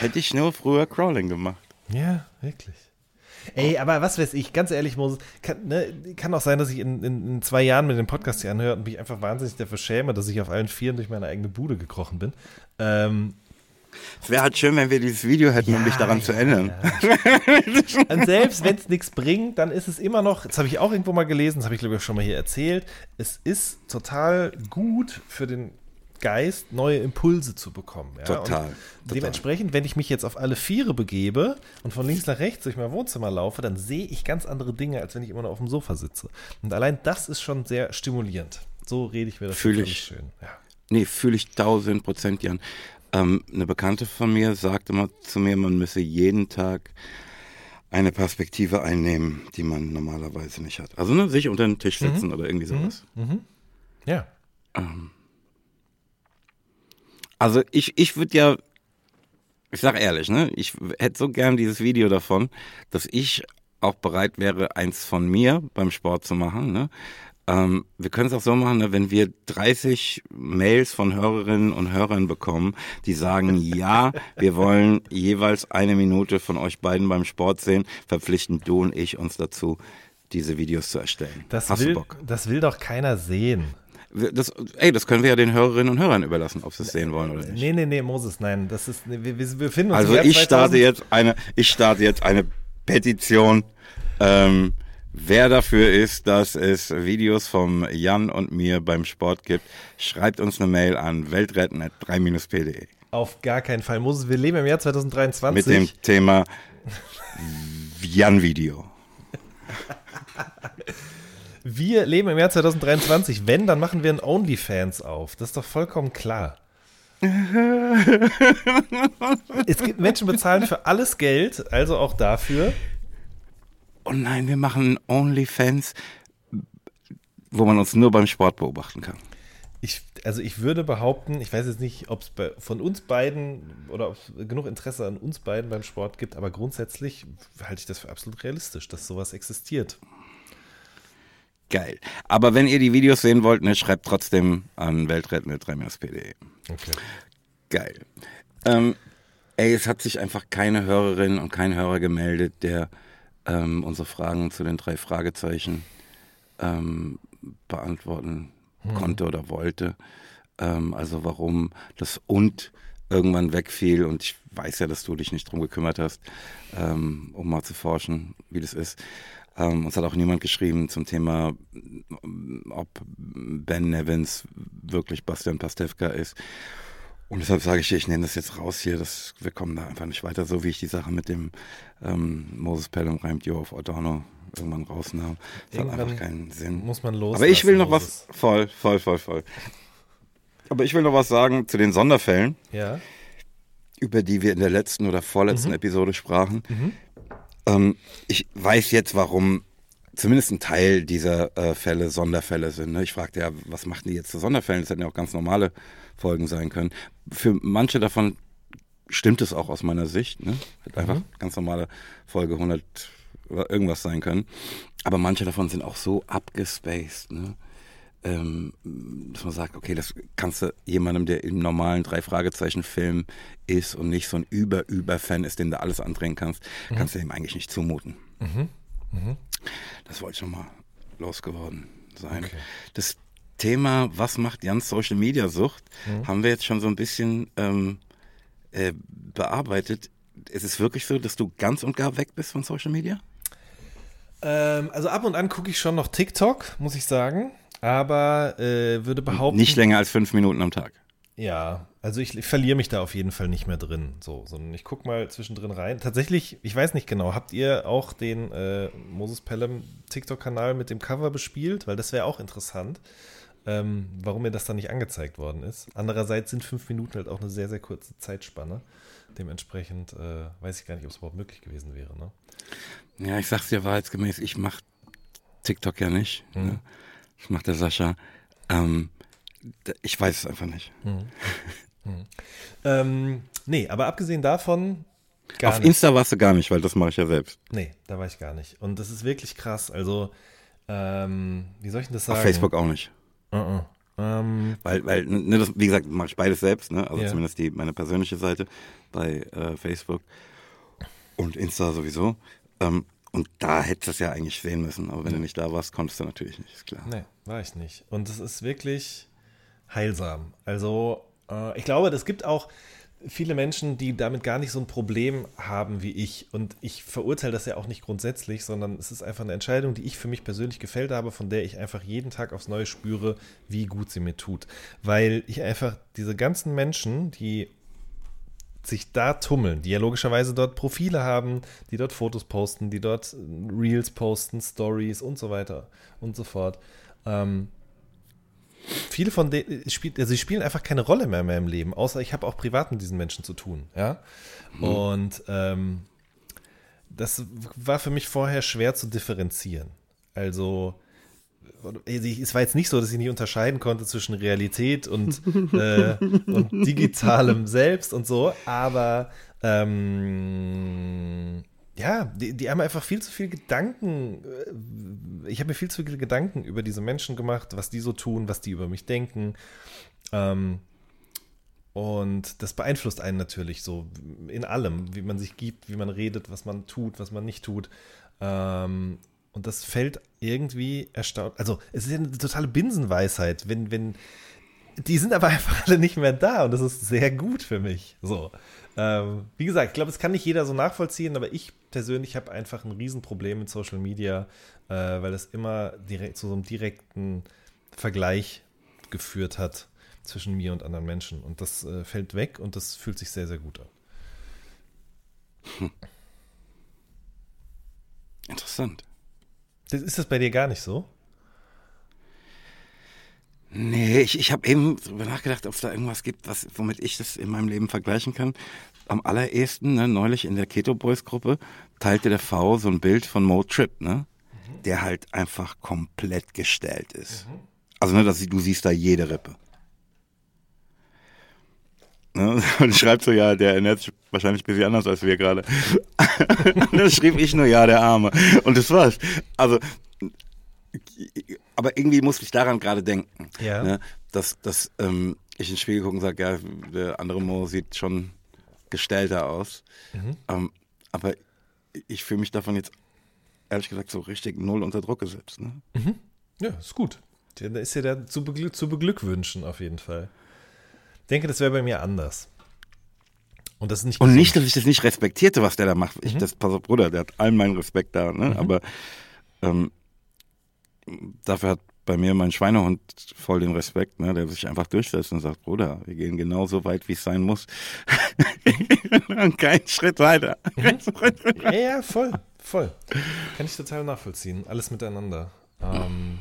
Hätte ich nur früher Crawling gemacht. Ja, wirklich. Ey, aber was weiß ich, ganz ehrlich, Moses, kann, ne, kann auch sein, dass ich in, in, in, zwei Jahren mit dem Podcast hier anhöre und mich einfach wahnsinnig dafür schäme, dass ich auf allen Vieren durch meine eigene Bude gekrochen bin. Ähm, es wäre halt schön, wenn wir dieses Video hätten, ja, um dich daran ja, zu erinnern. Ja. Und selbst wenn es nichts bringt, dann ist es immer noch, das habe ich auch irgendwo mal gelesen, das habe ich glaube ich schon mal hier erzählt, es ist total gut für den Geist, neue Impulse zu bekommen. Ja? Total, total. Dementsprechend, wenn ich mich jetzt auf alle Viere begebe und von links nach rechts durch mein Wohnzimmer laufe, dann sehe ich ganz andere Dinge, als wenn ich immer noch auf dem Sofa sitze. Und allein das ist schon sehr stimulierend. So rede ich mir das fühle ich schön. Ja. Nee, fühle ich tausend Prozent, Jan. Ähm, eine Bekannte von mir sagte immer zu mir, man müsse jeden Tag eine Perspektive einnehmen, die man normalerweise nicht hat. Also ne, sich unter den Tisch setzen mhm. oder irgendwie sowas. Mhm. Mhm. Ja. Ähm, also ich, ich würde ja, ich sag ehrlich, ne, ich hätte so gern dieses Video davon, dass ich auch bereit wäre, eins von mir beim Sport zu machen. Ne? Ähm, wir können es auch so machen, ne, wenn wir 30 Mails von Hörerinnen und Hörern bekommen, die sagen, ja, wir wollen jeweils eine Minute von euch beiden beim Sport sehen, verpflichten du und ich uns dazu, diese Videos zu erstellen. Das, Hast will, du Bock? das will doch keiner sehen. Das, ey, das können wir ja den Hörerinnen und Hörern überlassen, ob sie es sehen wollen oder nicht. Nee, nee, nee, Moses, nein. Das ist, wir, wir finden uns Also ich starte jetzt eine, ich starte jetzt eine Petition. Ähm, Wer dafür ist, dass es Videos vom Jan und mir beim Sport gibt, schreibt uns eine Mail an weltretten.3-pde. Auf gar keinen Fall. Moses, wir leben im Jahr 2023. Mit dem Thema Jan-Video. wir leben im Jahr 2023. Wenn, dann machen wir ein OnlyFans auf. Das ist doch vollkommen klar. es gibt Menschen bezahlen für alles Geld, also auch dafür oh nein, wir machen OnlyFans, wo man uns nur beim Sport beobachten kann. Ich, also ich würde behaupten, ich weiß jetzt nicht, ob es von uns beiden oder ob es genug Interesse an uns beiden beim Sport gibt, aber grundsätzlich halte ich das für absolut realistisch, dass sowas existiert. Geil. Aber wenn ihr die Videos sehen wollt, ne, schreibt trotzdem an weltretten.3-pde. Okay. Geil. Ähm, ey, es hat sich einfach keine Hörerin und kein Hörer gemeldet, der ähm, unsere Fragen zu den drei Fragezeichen ähm, beantworten hm. konnte oder wollte. Ähm, also warum das und irgendwann wegfiel und ich weiß ja, dass du dich nicht drum gekümmert hast, ähm, um mal zu forschen, wie das ist. Ähm, uns hat auch niemand geschrieben zum Thema, ob Ben Nevins wirklich Bastian Pastewka ist. Und deshalb sage ich ich nehme das jetzt raus hier, dass wir kommen da einfach nicht weiter, so wie ich die Sache mit dem ähm, Moses Pelham reimt You of Adorno irgendwann rausnahm. Das irgendwann hat einfach keinen Sinn. Muss man los. Aber ich will noch Moses. was, voll, voll, voll, voll. Aber ich will noch was sagen zu den Sonderfällen, ja. über die wir in der letzten oder vorletzten mhm. Episode sprachen. Mhm. Ähm, ich weiß jetzt, warum zumindest ein Teil dieser äh, Fälle Sonderfälle sind. Ne? Ich fragte ja, was machen die jetzt zu Sonderfällen? Das hätten ja auch ganz normale Folgen sein können. Für manche davon stimmt es auch aus meiner Sicht. Ne? Hätte einfach mhm. ganz normale Folge 100 oder irgendwas sein können. Aber manche davon sind auch so abgespaced. Ne? ähm, dass man sagt, okay, das kannst du jemandem, der im normalen Drei-Fragezeichen-Film ist und nicht so ein Über-Über-Fan ist, dem du alles andrehen kannst, mhm. kannst du ihm eigentlich nicht zumuten. Mhm. Mhm. Das wollte schon mal losgeworden sein. Okay. Das Thema, was macht Jans Social Media Sucht, mhm. haben wir jetzt schon so ein bisschen ähm, äh, bearbeitet. Ist es wirklich so, dass du ganz und gar weg bist von Social Media? Ähm, also ab und an gucke ich schon noch TikTok, muss ich sagen aber äh, würde behaupten. Nicht länger als fünf Minuten am Tag. Ja, also ich, ich verliere mich da auf jeden Fall nicht mehr drin, so, sondern ich gucke mal zwischendrin rein. Tatsächlich, ich weiß nicht genau, habt ihr auch den äh, Moses Pelham TikTok-Kanal mit dem Cover bespielt? Weil das wäre auch interessant, ähm, warum mir das dann nicht angezeigt worden ist. Andererseits sind fünf Minuten halt auch eine sehr, sehr kurze Zeitspanne. Dementsprechend äh, weiß ich gar nicht, ob es überhaupt möglich gewesen wäre. Ne? Ja, ich sag's dir wahrheitsgemäß, ich mache TikTok ja nicht. Ne? Mhm. Ne? Das macht der Sascha. Ähm, ich weiß es einfach nicht. Hm. Hm. Ähm, nee, aber abgesehen davon. Auf nicht. Insta warst du gar nicht, weil das mache ich ja selbst. Nee, da war ich gar nicht. Und das ist wirklich krass. Also, ähm, wie soll ich denn das sagen? Auf Facebook auch nicht. Uh -uh. Ähm, weil, weil ne, das, wie gesagt, mache ich beides selbst, ne? Also yeah. zumindest die, meine persönliche Seite bei äh, Facebook und Insta sowieso. Ähm, und da hättest du es ja eigentlich sehen müssen. Aber wenn du nicht da warst, konntest du natürlich nicht, ist klar. Nee, war ich nicht. Und es ist wirklich heilsam. Also, äh, ich glaube, es gibt auch viele Menschen, die damit gar nicht so ein Problem haben wie ich. Und ich verurteile das ja auch nicht grundsätzlich, sondern es ist einfach eine Entscheidung, die ich für mich persönlich gefällt habe, von der ich einfach jeden Tag aufs Neue spüre, wie gut sie mir tut. Weil ich einfach diese ganzen Menschen, die sich da tummeln, die ja logischerweise dort Profile haben, die dort Fotos posten, die dort Reels posten, Stories und so weiter und so fort. Ähm, viele von denen spielt, also sie spielen einfach keine Rolle mehr in meinem Leben, außer ich habe auch privat mit diesen Menschen zu tun, ja. Mhm. Und ähm, das war für mich vorher schwer zu differenzieren. Also es war jetzt nicht so, dass ich nicht unterscheiden konnte zwischen Realität und, äh, und digitalem Selbst und so, aber ähm, ja, die, die, haben einfach viel zu viel Gedanken. Äh, ich habe mir viel zu viele Gedanken über diese Menschen gemacht, was die so tun, was die über mich denken. Ähm, und das beeinflusst einen natürlich so in allem, wie man sich gibt, wie man redet, was man tut, was man nicht tut. Ähm, und das fällt irgendwie erstaunt. Also, es ist ja eine totale Binsenweisheit, wenn, wenn. Die sind aber einfach alle nicht mehr da und das ist sehr gut für mich. So. Ähm, wie gesagt, ich glaube, es kann nicht jeder so nachvollziehen, aber ich persönlich habe einfach ein Riesenproblem mit Social Media, äh, weil es immer direkt zu so einem direkten Vergleich geführt hat zwischen mir und anderen Menschen. Und das äh, fällt weg und das fühlt sich sehr, sehr gut an. Hm. Interessant. Ist das bei dir gar nicht so? Nee, ich, ich habe eben darüber nachgedacht, ob es da irgendwas gibt, was, womit ich das in meinem Leben vergleichen kann. Am allerersten, ne, neulich in der Keto Boys Gruppe, teilte der V so ein Bild von Mo Trip, ne? Mhm. Der halt einfach komplett gestellt ist. Mhm. Also, ne, das, du siehst da jede Rippe. Ne? Und schreibt so, ja, der ernährt sich wahrscheinlich ein bisschen anders als wir gerade. dann schrieb ich nur, ja, der Arme. Und das war's. Also, aber irgendwie musste ich daran gerade denken, ja. ne? dass, dass ähm, ich ins Spiegel gucke und sage, ja, der andere Mo sieht schon gestellter aus. Mhm. Ähm, aber ich fühle mich davon jetzt ehrlich gesagt so richtig null unter Druck gesetzt. Ne? Mhm. Ja, ist gut. Da ist ja da zu, beglück zu beglückwünschen auf jeden Fall denke, das wäre bei mir anders. Und das ist nicht. Und nicht, dass ich das nicht respektierte, was der da macht. Ich, mhm. das, pass auf, Bruder, der hat allen meinen Respekt da, ne? Mhm. Aber ähm, dafür hat bei mir mein Schweinehund voll den Respekt, ne, der sich einfach durchsetzt und sagt, Bruder, wir gehen genauso weit, wie es sein muss. und keinen Schritt weiter. Mhm. ja, ja, voll, voll. Kann ich total nachvollziehen. Alles miteinander. Ähm,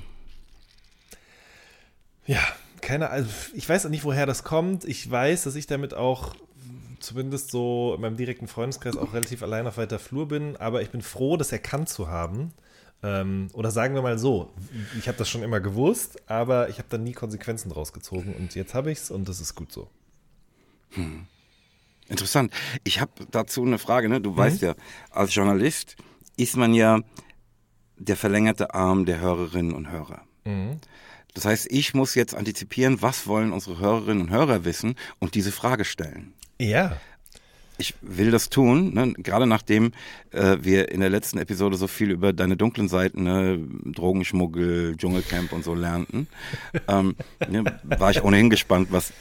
ja, keine also ich weiß auch nicht, woher das kommt. Ich weiß, dass ich damit auch zumindest so in meinem direkten Freundeskreis auch relativ allein auf weiter Flur bin, aber ich bin froh, das erkannt zu haben. Ähm, oder sagen wir mal so, ich habe das schon immer gewusst, aber ich habe dann nie Konsequenzen draus gezogen und jetzt habe ich es und das ist gut so. Hm. Interessant. Ich habe dazu eine Frage. Ne? Du mhm. weißt ja, als Journalist ist man ja der verlängerte Arm der Hörerinnen und Hörer. Mhm. Das heißt, ich muss jetzt antizipieren, was wollen unsere Hörerinnen und Hörer wissen und diese Frage stellen. Ja. Ich will das tun, ne? gerade nachdem äh, wir in der letzten Episode so viel über deine dunklen Seiten, ne? Drogenschmuggel, Dschungelcamp und so lernten, ähm, ne? war ich ohnehin gespannt, was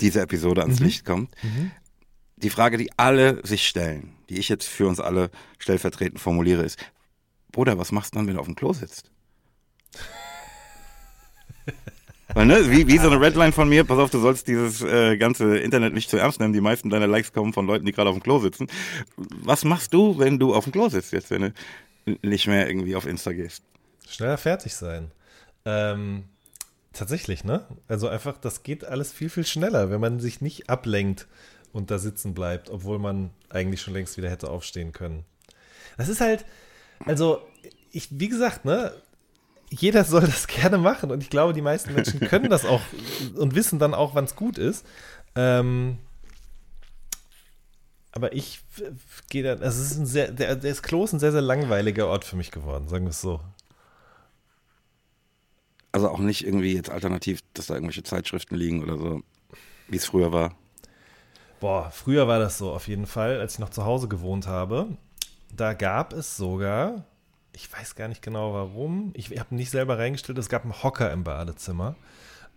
diese Episode ans mhm. Licht kommt. Mhm. Die Frage, die alle sich stellen, die ich jetzt für uns alle stellvertretend formuliere, ist, Bruder, was machst du dann, wenn du auf dem Klo sitzt? Weil, ne, wie, wie so eine Redline von mir, pass auf, du sollst dieses äh, ganze Internet nicht zu ernst nehmen. Die meisten deiner Likes kommen von Leuten, die gerade auf dem Klo sitzen. Was machst du, wenn du auf dem Klo sitzt, jetzt, wenn du nicht mehr irgendwie auf Insta gehst? Schneller fertig sein. Ähm, tatsächlich, ne? Also einfach, das geht alles viel, viel schneller, wenn man sich nicht ablenkt und da sitzen bleibt, obwohl man eigentlich schon längst wieder hätte aufstehen können. Das ist halt, also, ich, wie gesagt, ne, jeder soll das gerne machen und ich glaube, die meisten Menschen können das auch und wissen dann auch, wann es gut ist. Ähm, aber ich gehe da, also es ist ein sehr, der, der ist Klo ist ein sehr, sehr langweiliger Ort für mich geworden, sagen wir es so. Also auch nicht irgendwie jetzt alternativ, dass da irgendwelche Zeitschriften liegen oder so, wie es früher war. Boah, früher war das so auf jeden Fall, als ich noch zu Hause gewohnt habe. Da gab es sogar ich weiß gar nicht genau warum. Ich habe nicht selber reingestellt, es gab einen Hocker im Badezimmer.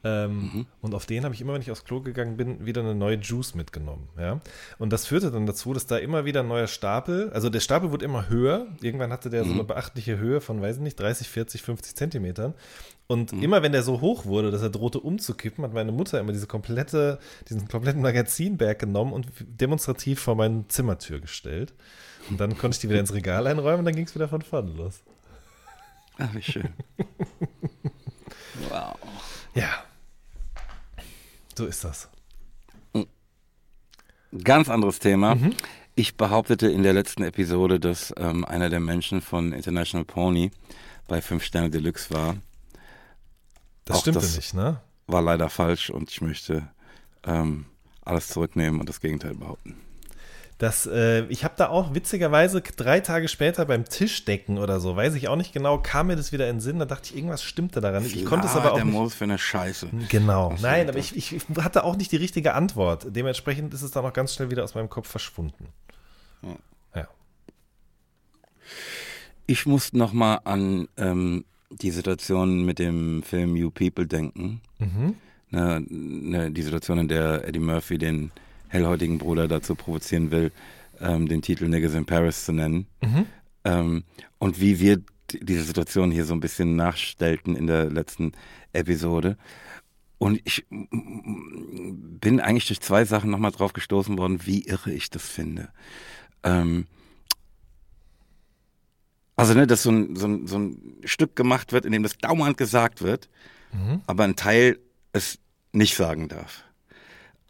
Ähm, mhm. Und auf den habe ich immer, wenn ich aufs Klo gegangen bin, wieder eine neue Juice mitgenommen. Ja? Und das führte dann dazu, dass da immer wieder ein neuer Stapel, also der Stapel wurde immer höher. Irgendwann hatte der mhm. so eine beachtliche Höhe von, weiß ich nicht, 30, 40, 50 Zentimetern. Und mhm. immer wenn der so hoch wurde, dass er drohte umzukippen, hat meine Mutter immer diese komplette, diesen kompletten Magazinberg genommen und demonstrativ vor meine Zimmertür gestellt. Und dann konnte ich die wieder ins Regal einräumen und dann ging es wieder von vorne los. Ach, wie schön. wow. Ja. So ist das. Ganz anderes Thema. Mhm. Ich behauptete in der letzten Episode, dass ähm, einer der Menschen von International Pony bei 5 Sterne Deluxe war. Das Auch stimmte das nicht, ne? War leider falsch und ich möchte ähm, alles zurücknehmen und das Gegenteil behaupten. Das, äh, ich habe da auch witzigerweise drei Tage später beim Tischdecken oder so, weiß ich auch nicht genau, kam mir das wieder in den Sinn, da dachte ich, irgendwas stimmte daran. Ich Klar, konnte es aber auch. Der nicht, für eine Scheiße. Genau. Nein, aber ich, ich, ich, hatte auch nicht die richtige Antwort. Dementsprechend ist es dann auch ganz schnell wieder aus meinem Kopf verschwunden. Ja. ja. Ich muss nochmal an ähm, die Situation mit dem Film You People denken. Mhm. Ne, ne, die Situation, in der Eddie Murphy den hellhäutigen Bruder dazu provozieren will, ähm, den Titel Niggas in Paris zu nennen. Mhm. Ähm, und wie wir diese Situation hier so ein bisschen nachstellten in der letzten Episode. Und ich bin eigentlich durch zwei Sachen nochmal drauf gestoßen worden, wie irre ich das finde. Ähm, also, ne, dass so ein, so, ein, so ein Stück gemacht wird, in dem das dauernd gesagt wird, mhm. aber ein Teil es nicht sagen darf.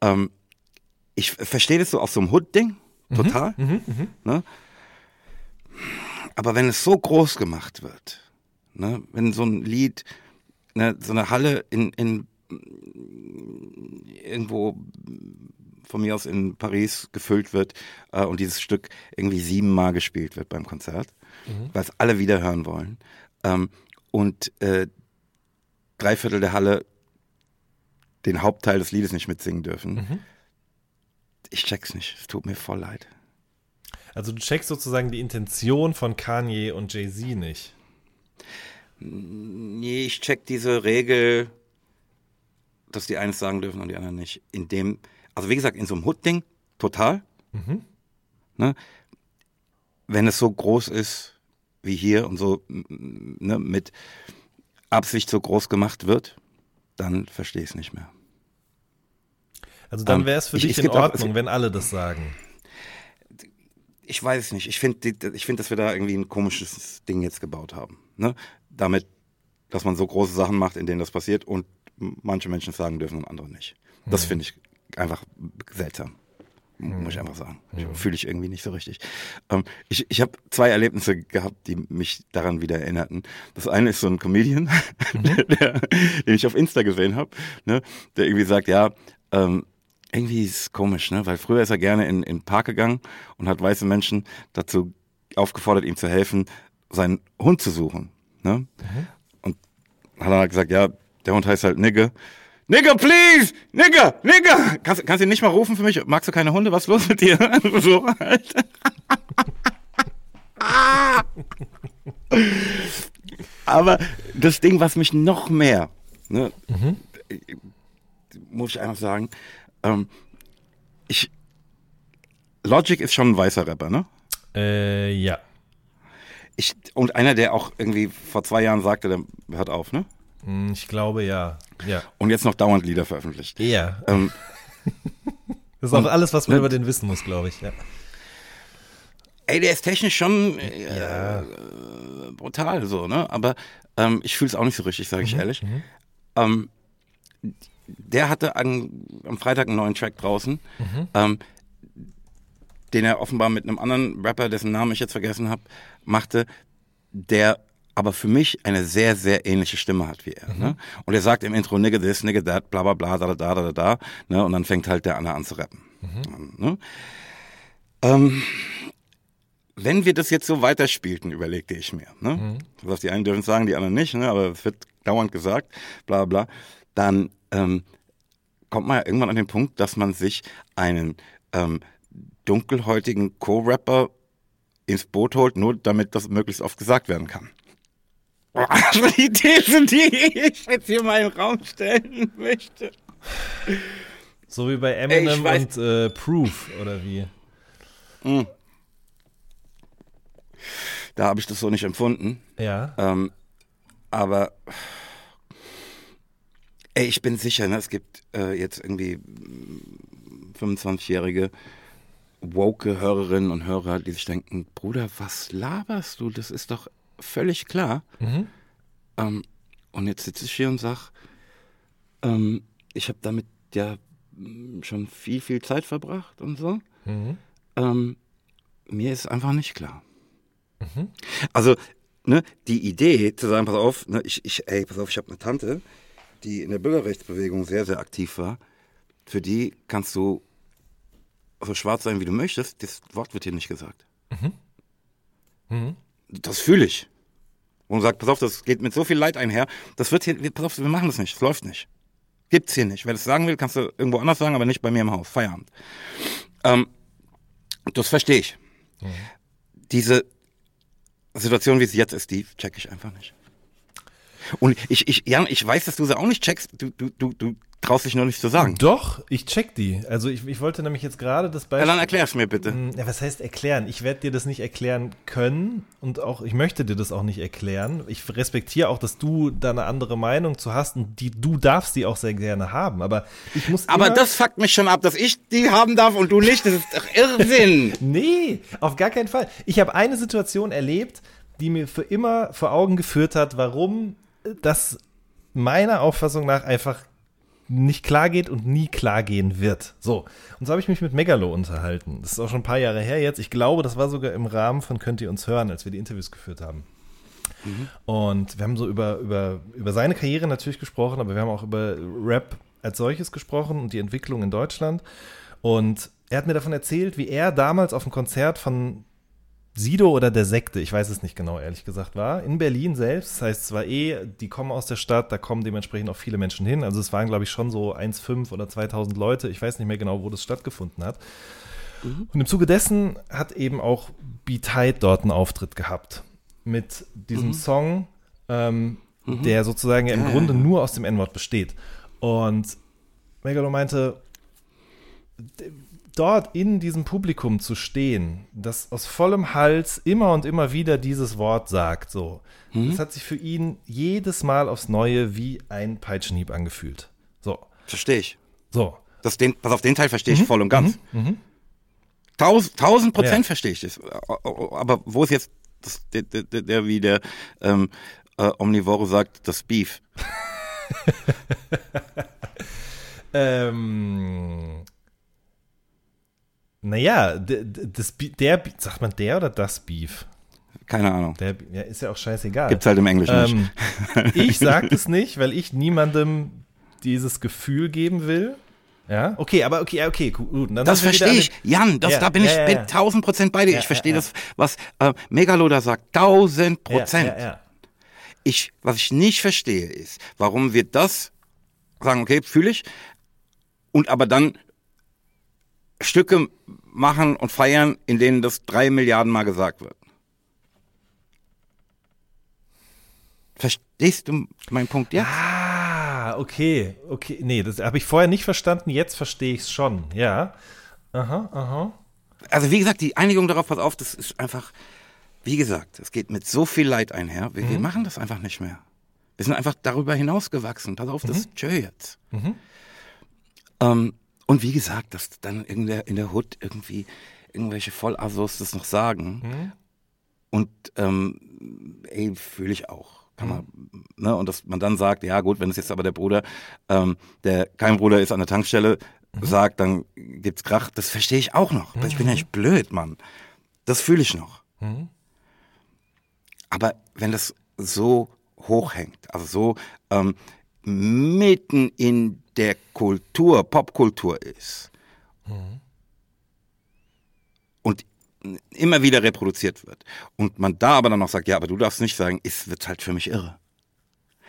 Ähm, ich verstehe das so auf so einem Hood-Ding, mhm. total. Mhm, mh, ne? Aber wenn es so groß gemacht wird, ne? wenn so ein Lied, ne, so eine Halle in, in irgendwo von mir aus in Paris gefüllt wird äh, und dieses Stück irgendwie siebenmal gespielt wird beim Konzert, mhm. weil es alle wieder hören wollen. Ähm, und äh, drei Viertel der Halle den Hauptteil des Liedes nicht mitsingen dürfen. Mhm ich check's nicht. Es tut mir voll leid. Also du checkst sozusagen die Intention von Kanye und Jay-Z nicht. Nee, ich check diese Regel, dass die eines sagen dürfen und die anderen nicht. In dem, also wie gesagt, in so einem Hood-Ding, total. Mhm. Ne? Wenn es so groß ist wie hier und so ne, mit Absicht so groß gemacht wird, dann verstehe ich es nicht mehr. Also dann wäre es für ich, dich in Ordnung, auch, wenn alle das sagen. Ich weiß es nicht. Ich finde, ich finde, dass wir da irgendwie ein komisches Ding jetzt gebaut haben. Ne? Damit, dass man so große Sachen macht, in denen das passiert und manche Menschen sagen dürfen und andere nicht. Das mhm. finde ich einfach seltsam. muss ich einfach sagen. Fühle ich irgendwie nicht so richtig. Ähm, ich ich habe zwei Erlebnisse gehabt, die mich daran wieder erinnerten. Das eine ist so ein Comedian, mhm. der, den ich auf Insta gesehen habe, ne, der irgendwie sagt, ja, ähm, irgendwie ist es komisch, ne? Weil früher ist er gerne in, in den Park gegangen und hat weiße Menschen dazu aufgefordert, ihm zu helfen, seinen Hund zu suchen. Ne? Mhm. Und hat dann halt gesagt, ja, der Hund heißt halt Nigge. Nigger, please! Nigger! Nigger! Kannst, kannst du ihn nicht mal rufen für mich? Magst du keine Hunde? Was ist los mit dir? so halt. Aber das Ding, was mich noch mehr, ne, mhm. muss ich einfach sagen, ähm, ich, Logic ist schon ein weißer Rapper, ne? Äh, ja. Ich, und einer, der auch irgendwie vor zwei Jahren sagte, der hört auf, ne? Hm, ich glaube ja. ja. Und jetzt noch dauernd Lieder veröffentlicht. Ja. Ähm, das ist auch alles, was man ne, über den wissen muss, glaube ich. Ja. Ey, der ist technisch schon äh, ja. brutal so, ne? Aber ähm, ich fühle es auch nicht so richtig, sage ich mhm. ehrlich. Mhm. Ähm, der hatte an, am Freitag einen neuen Track draußen, mhm. ähm, den er offenbar mit einem anderen Rapper, dessen Namen ich jetzt vergessen habe, machte, der aber für mich eine sehr, sehr ähnliche Stimme hat wie er. Mhm. Ne? Und er sagt im Intro, nigga this, nigga that, bla bla bla, da da da da da, ne? und dann fängt halt der andere an zu rappen. Mhm. Ne? Ähm, wenn wir das jetzt so weiterspielten, überlegte ich mir, ne? Mhm. Das die einen dürfen sagen, die anderen nicht, ne? aber es wird dauernd gesagt, bla bla, dann ähm, kommt man ja irgendwann an den Punkt, dass man sich einen ähm, dunkelhäutigen Co-Rapper ins Boot holt, nur damit das möglichst oft gesagt werden kann. Also die These, die ich jetzt hier mal im Raum stellen möchte. So wie bei Eminem Ey, und äh, Proof, oder wie? Hm. Da habe ich das so nicht empfunden. Ja. Ähm, aber ey, ich bin sicher, ne, es gibt äh, jetzt irgendwie 25-jährige woke Hörerinnen und Hörer, die sich denken, Bruder, was laberst du? Das ist doch völlig klar. Mhm. Ähm, und jetzt sitze ich hier und sage, ähm, ich habe damit ja schon viel, viel Zeit verbracht und so. Mhm. Ähm, mir ist einfach nicht klar. Mhm. Also, ne, die Idee zu sagen, pass auf, ne, ich, ich, ey, pass auf, ich habe eine Tante, die in der Bürgerrechtsbewegung sehr, sehr aktiv war. Für die kannst du so schwarz sein, wie du möchtest. Das Wort wird hier nicht gesagt. Mhm. Mhm das fühle ich. Und sagt, pass auf, das geht mit so viel Leid einher. Das wird hier, pass auf, wir machen das nicht, es läuft nicht. Gibt's hier nicht. Wer das sagen will, kannst du irgendwo anders sagen, aber nicht bei mir im Haus. Feierabend. Ähm, das verstehe ich. Mhm. Diese Situation, wie sie jetzt ist, die check ich einfach nicht. Und ich, ich, Jan, ich weiß, dass du sie auch nicht checkst. Du, du, du, du traust dich nur nicht zu sagen. Doch, ich check die. Also ich, ich wollte nämlich jetzt gerade das Beispiel. Ja, dann erklär's mir bitte. Hm, ja, was heißt erklären? Ich werde dir das nicht erklären können und auch, ich möchte dir das auch nicht erklären. Ich respektiere auch, dass du da eine andere Meinung zu hast und die, du darfst die auch sehr gerne haben. Aber ich muss. Aber das fuckt mich schon ab, dass ich die haben darf und du nicht. Das ist doch Irrsinn. nee, auf gar keinen Fall. Ich habe eine Situation erlebt, die mir für immer vor Augen geführt hat, warum das meiner Auffassung nach einfach nicht klar geht und nie klar gehen wird. So. Und so habe ich mich mit Megalo unterhalten. Das ist auch schon ein paar Jahre her jetzt. Ich glaube, das war sogar im Rahmen von Könnt ihr uns hören, als wir die Interviews geführt haben. Mhm. Und wir haben so über, über, über seine Karriere natürlich gesprochen, aber wir haben auch über Rap als solches gesprochen und die Entwicklung in Deutschland. Und er hat mir davon erzählt, wie er damals auf einem Konzert von Sido oder der Sekte, ich weiß es nicht genau, ehrlich gesagt, war. In Berlin selbst. Das heißt, es war eh, die kommen aus der Stadt, da kommen dementsprechend auch viele Menschen hin. Also es waren, glaube ich, schon so 1,5 oder 2000 Leute. Ich weiß nicht mehr genau, wo das stattgefunden hat. Mhm. Und im Zuge dessen hat eben auch B-Tide dort einen Auftritt gehabt. Mit diesem mhm. Song, ähm, mhm. der sozusagen ja im Grunde nur aus dem N-Wort besteht. Und Megalo meinte, dort in diesem Publikum zu stehen, das aus vollem Hals immer und immer wieder dieses Wort sagt, so, mhm. das hat sich für ihn jedes Mal aufs Neue wie ein Peitschenhieb angefühlt. So. Verstehe ich. So. Das den, pass auf, den Teil verstehe ich mhm. voll und ganz. Mhm. mhm. Tausend, tausend Prozent ja. verstehe ich das. Aber wo ist jetzt das, der, der, der, wie der ähm, äh, Omnivore sagt, das Beef? ähm, Naja, das, der, sagt man der oder das Beef? Keine Ahnung. Der, ja, ist ja auch scheißegal. Gibt's halt im Englischen ähm, nicht. ich sag es nicht, weil ich niemandem dieses Gefühl geben will. Ja, okay, aber okay, okay, gut. Dann das verstehe ich, Jan, das, ja, da bin ja, ich ja, tausend Prozent bei dir. ich verstehe das, was äh, Megaloda sagt, tausend Prozent. Ich, was ich nicht verstehe, ist, warum wir das sagen, okay, fühle ich, und aber dann Stücke machen und feiern, in denen das drei Milliarden Mal gesagt wird. Verstehst du meinen Punkt jetzt? Ah, okay, okay. Nee, das habe ich vorher nicht verstanden, jetzt verstehe ich es schon, ja. Aha, aha. Also wie gesagt, die Einigung darauf, pass auf, das ist einfach, wie gesagt, es geht mit so viel Leid einher. Wir, mhm. wir machen das einfach nicht mehr. Wir sind einfach darüber hinausgewachsen. Pass auf, das mhm. tschö jetzt. Mhm. Ähm, und wie gesagt, dass dann in der, in der Hood irgendwie irgendwelche Vollassos das noch sagen. Mhm. Und ähm, ey, fühle ich auch. Kann man, ne, und dass man dann sagt, ja gut, wenn es jetzt aber der Bruder, ähm, der kein Bruder ist an der Tankstelle, mhm. sagt, dann gibt's Krach, das verstehe ich auch noch. Mhm. Ich bin ja nicht blöd, Mann. Das fühle ich noch. Mhm. Aber wenn das so hochhängt, also so ähm, mitten in der Kultur, Popkultur ist mhm. und immer wieder reproduziert wird und man da aber dann noch sagt, ja, aber du darfst nicht sagen, ist wird halt für mich irre.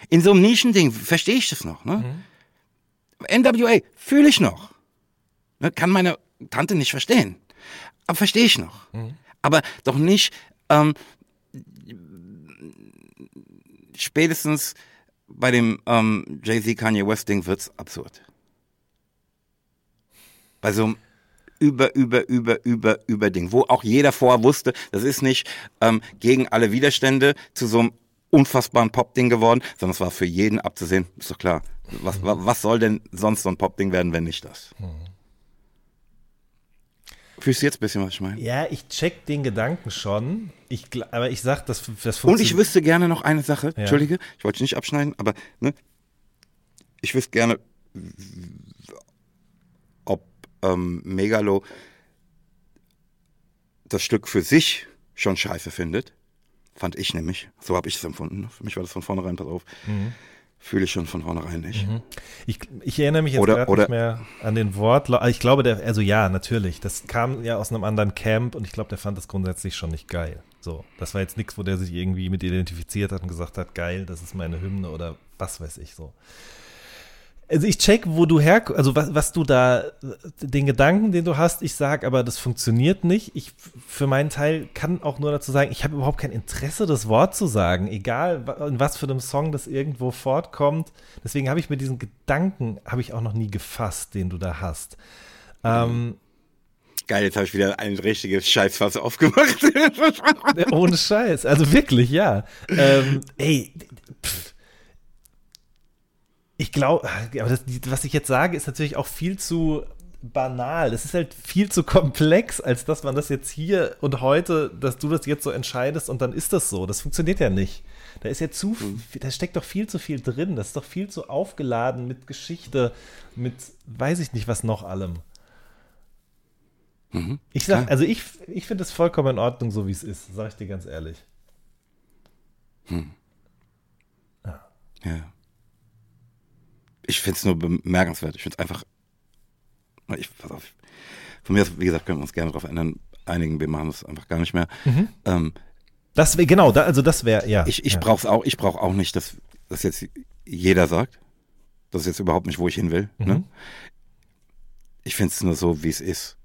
In so einem Nischending verstehe ich das noch. Ne? Mhm. NWA fühle ich noch. Ne? Kann meine Tante nicht verstehen. Aber verstehe ich noch. Mhm. Aber doch nicht ähm, spätestens bei dem ähm, Jay-Z Kanye West Ding wird's absurd. Bei so einem über, über, über, über, über Ding, wo auch jeder vorher wusste, das ist nicht ähm, gegen alle Widerstände zu so einem unfassbaren Pop-Ding geworden, sondern es war für jeden abzusehen, ist doch klar. Was, was soll denn sonst so ein Pop-Ding werden, wenn nicht das? Mhm. Fühlst du jetzt ein bisschen, was ich meine? Ja, ich check den Gedanken schon. Ich, aber ich sag, das, das. Und ich wüsste gerne noch eine Sache. Ja. Entschuldige, ich wollte dich nicht abschneiden, aber ne, ich wüsste gerne, ob ähm, Megalo das Stück für sich schon scheiße findet. Fand ich nämlich. So habe ich es empfunden. Für mich war das von vornherein, pass auf. Mhm fühle ich schon von vornherein nicht. Mhm. Ich, ich, erinnere mich jetzt gerade nicht mehr an den Wort. Ich glaube, der, also ja, natürlich. Das kam ja aus einem anderen Camp und ich glaube, der fand das grundsätzlich schon nicht geil. So, das war jetzt nichts, wo der sich irgendwie mit identifiziert hat und gesagt hat, geil, das ist meine Hymne oder was weiß ich so. Also ich check, wo du her, also was, was du da, den Gedanken, den du hast, ich sag, aber das funktioniert nicht. Ich für meinen Teil kann auch nur dazu sagen, ich habe überhaupt kein Interesse, das Wort zu sagen, egal in was für einem Song das irgendwo fortkommt. Deswegen habe ich mir diesen Gedanken, habe ich auch noch nie gefasst, den du da hast. Ähm, Geil, jetzt habe ich wieder ein richtiges Scheißfass aufgemacht. Ohne Scheiß, also wirklich, ja. Ähm, ey, pff ich glaube, aber das, was ich jetzt sage, ist natürlich auch viel zu banal. Es ist halt viel zu komplex, als dass man das jetzt hier und heute, dass du das jetzt so entscheidest und dann ist das so. Das funktioniert ja nicht. Da ist ja zu, mhm. da steckt doch viel zu viel drin. Das ist doch viel zu aufgeladen mit Geschichte, mit weiß ich nicht was noch allem. Mhm, ich sag, klar. also ich, ich finde es vollkommen in Ordnung, so wie es ist, sag ich dir ganz ehrlich. Hm. Ja. ja ich finde es nur bemerkenswert. Ich finde es einfach. Ich, pass auf. Von mir aus, wie gesagt, können wir uns gerne darauf ändern. Einigen, wir machen es einfach gar nicht mehr. Mhm. Ähm, das wäre, genau, da, also das wäre, ja. Ich, ich ja. brauche auch, ich brauche auch nicht, dass das jetzt jeder sagt. Das ist jetzt überhaupt nicht, wo ich hin will. Ne? Mhm. Ne? Ich finde es nur so, wie es ist.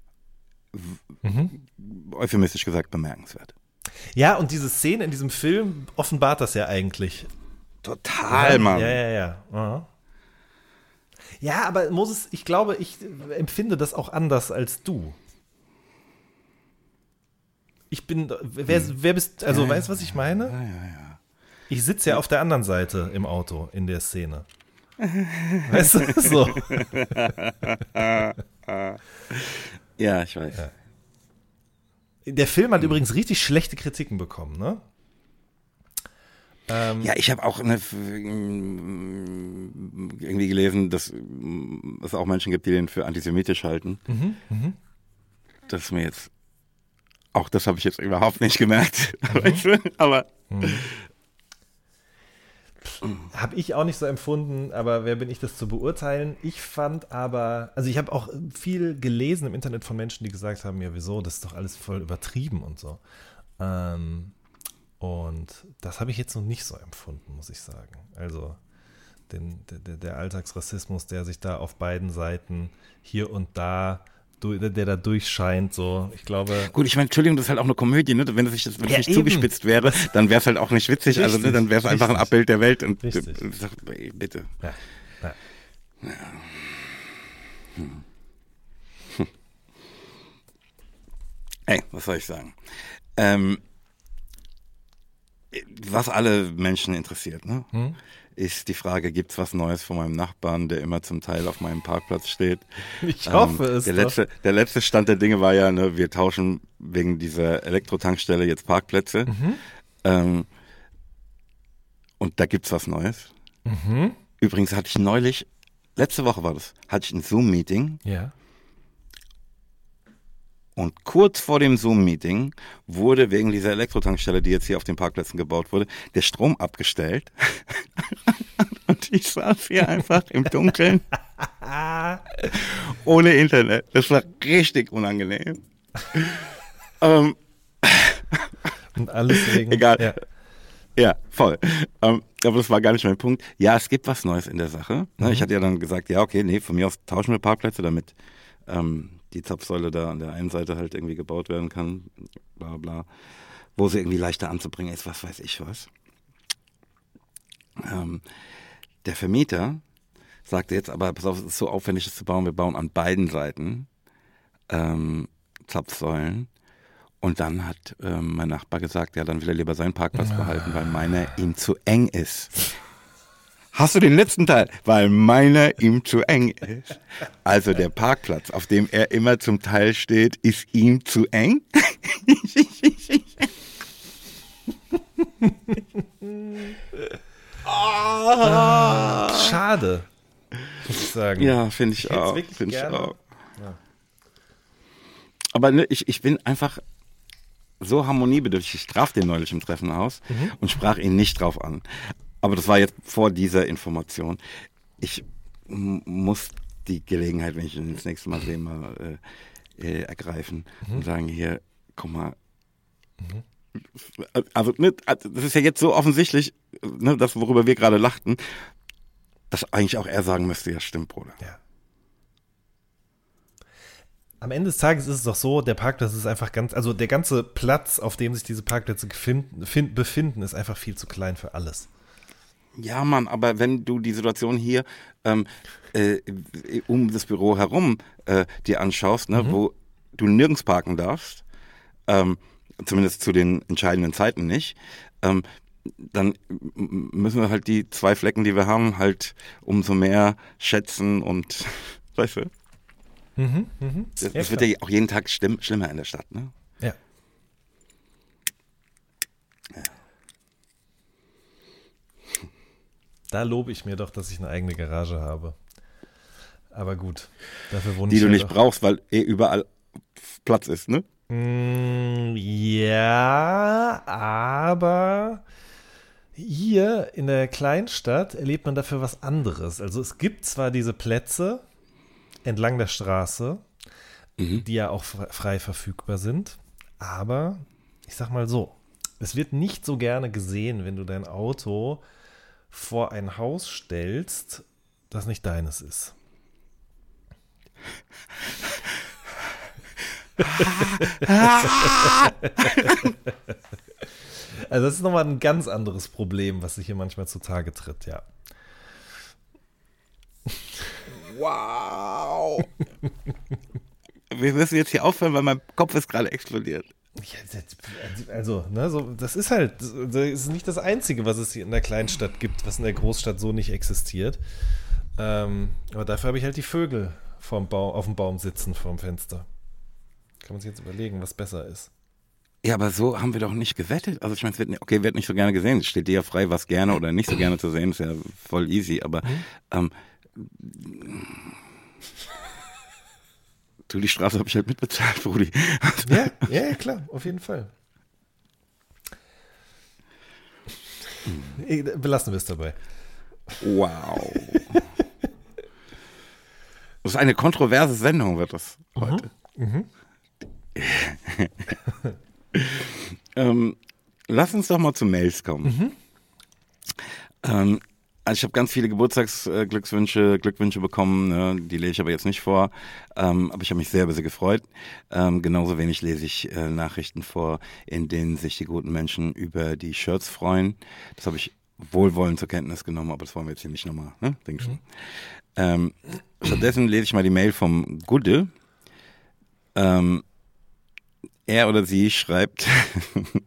Mhm. Euphemistisch gesagt, bemerkenswert. Ja, und diese Szene in diesem Film offenbart das ja eigentlich. Total, ja, Mann. Ja, ja, ja. Aha. Ja, aber Moses, ich glaube, ich empfinde das auch anders als du. Ich bin, wer, hm. wer bist, also ja, weißt du, was ich meine? Ja, ja, ja. Ich sitze ja auf der anderen Seite im Auto in der Szene. weißt du, so. ja, ich weiß. Ja. Der Film hat hm. übrigens richtig schlechte Kritiken bekommen, ne? Ähm, ja, ich habe auch eine, irgendwie gelesen, dass es auch Menschen gibt, die den für antisemitisch halten. Mhm, mh. das ist mir jetzt, auch das habe ich jetzt überhaupt nicht gemerkt. Mhm. aber. Mhm. Habe ich auch nicht so empfunden, aber wer bin ich, das zu beurteilen? Ich fand aber, also ich habe auch viel gelesen im Internet von Menschen, die gesagt haben, ja, wieso, das ist doch alles voll übertrieben und so. Ähm, und das habe ich jetzt noch nicht so empfunden, muss ich sagen. Also den, der, der Alltagsrassismus, der sich da auf beiden Seiten hier und da der da durchscheint, so, ich glaube. Gut, ich meine, Entschuldigung, das ist halt auch eine Komödie, ne? Wenn es nicht, wenn ja, nicht zugespitzt wäre, dann wäre es halt auch nicht witzig, richtig, also ne? dann wäre es einfach ein Abbild der Welt und richtig. sag, bitte. Ja. Ja. ja. Hm. Hm. Ey, was soll ich sagen? Ähm, was alle Menschen interessiert, ne? Hm? ist die Frage, gibt es was Neues von meinem Nachbarn, der immer zum Teil auf meinem Parkplatz steht? Ich hoffe ähm, es. Der letzte, der letzte Stand der Dinge war ja, ne, wir tauschen wegen dieser Elektrotankstelle jetzt Parkplätze. Mhm. Ähm, und da gibt es was Neues. Mhm. Übrigens hatte ich neulich, letzte Woche war das, hatte ich ein Zoom-Meeting. Ja und kurz vor dem Zoom-Meeting wurde wegen dieser Elektrotankstelle, die jetzt hier auf den Parkplätzen gebaut wurde, der Strom abgestellt. und ich saß hier einfach im Dunkeln. ohne Internet. Das war richtig unangenehm. ähm, und alles wegen. Egal. Ja. Ja, voll. Ähm, aber das war gar nicht mein Punkt. Ja, es gibt was Neues in der Sache. Ne, mhm. Ich hatte ja dann gesagt, ja, okay, nee, von mir aus tauschen wir Parkplätze, damit ähm, die Zapfsäule da an der einen Seite halt irgendwie gebaut werden kann, bla bla, wo sie irgendwie leichter anzubringen ist, was weiß ich was. Ähm, der Vermieter sagte jetzt aber, pass auf, es ist so aufwendig, das zu bauen, wir bauen an beiden Seiten ähm, Zapfsäulen. Und dann hat ähm, mein Nachbar gesagt, ja, dann will er lieber seinen Parkplatz behalten, weil meiner ihm zu eng ist. Hast du den letzten Teil? Weil meiner ihm zu eng ist. Also der Parkplatz, auf dem er immer zum Teil steht, ist ihm zu eng. Schade, muss ich sagen. Ja, finde ich, ich auch. Find ich auch. Ja. Aber ne, ich, ich bin einfach so harmoniebedürftig. Ich traf den neulich im Treffen aus mhm. und sprach ihn nicht drauf an. Aber das war jetzt vor dieser Information. Ich muss die Gelegenheit, wenn ich ihn das nächste Mal sehe, mal äh, äh, ergreifen mhm. und sagen, hier, komm mal. Mhm. Also, ne, also, das ist ja jetzt so offensichtlich, ne, das, worüber wir gerade lachten, dass eigentlich auch er sagen müsste, ja, stimmt, Bruder. Ja. Am Ende des Tages ist es doch so, der Parkplatz ist einfach ganz, also der ganze Platz, auf dem sich diese Parkplätze befinden, ist einfach viel zu klein für alles. Ja, Mann, aber wenn du die Situation hier ähm, äh, um das Büro herum äh, dir anschaust, ne, mhm. wo du nirgends parken darfst, ähm, zumindest zu den entscheidenden Zeiten nicht, ähm, dann müssen wir halt die zwei Flecken, die wir haben, halt umso mehr schätzen und, weißt du? Mhm, mh. Das, das wird ja auch jeden Tag schlimm, schlimmer in der Stadt, ne? Ja. Da lobe ich mir doch, dass ich eine eigene Garage habe. Aber gut, dafür wohne Die du nicht doch. brauchst, weil eh überall Platz ist, ne? Mm, ja, aber hier in der Kleinstadt erlebt man dafür was anderes. Also es gibt zwar diese Plätze entlang der Straße, mhm. die ja auch frei verfügbar sind, aber ich sag mal so, es wird nicht so gerne gesehen, wenn du dein Auto vor ein Haus stellst, das nicht deines ist. also das ist nochmal ein ganz anderes Problem, was sich hier manchmal zutage tritt, ja. Wow. Wir müssen jetzt hier aufhören, weil mein Kopf ist gerade explodiert. Also, ne, so, das ist halt, das ist nicht das Einzige, was es hier in der Kleinstadt gibt, was in der Großstadt so nicht existiert. Ähm, aber dafür habe ich halt die Vögel vorm Baum, auf dem Baum sitzen vorm Fenster. Kann man sich jetzt überlegen, was besser ist. Ja, aber so haben wir doch nicht gewettet. Also ich meine, es wird, okay, wird nicht so gerne gesehen. Es steht dir ja frei, was gerne oder nicht so gerne zu sehen. Ist ja voll easy. Aber mhm. ähm, Du, die Straße habe ich halt mitbezahlt, Brudi. Ja, ja, klar, auf jeden Fall. Belassen wir es dabei. Wow. Das ist eine kontroverse Sendung, wird das heute. Mhm. Mhm. ähm, lass uns doch mal zu Mails kommen. Mhm. Ähm, also ich habe ganz viele Geburtstagsglückwünsche Glückwünsche bekommen, ne? die lese ich aber jetzt nicht vor. Ähm, aber ich habe mich sehr über sie gefreut. Ähm, genauso wenig lese ich äh, Nachrichten vor, in denen sich die guten Menschen über die Shirts freuen. Das habe ich wohlwollend zur Kenntnis genommen, aber das wollen wir jetzt hier nicht nochmal, ne? Denk schon. Mhm. Ähm, stattdessen lese ich mal die Mail vom Gude. Ähm, er oder sie schreibt,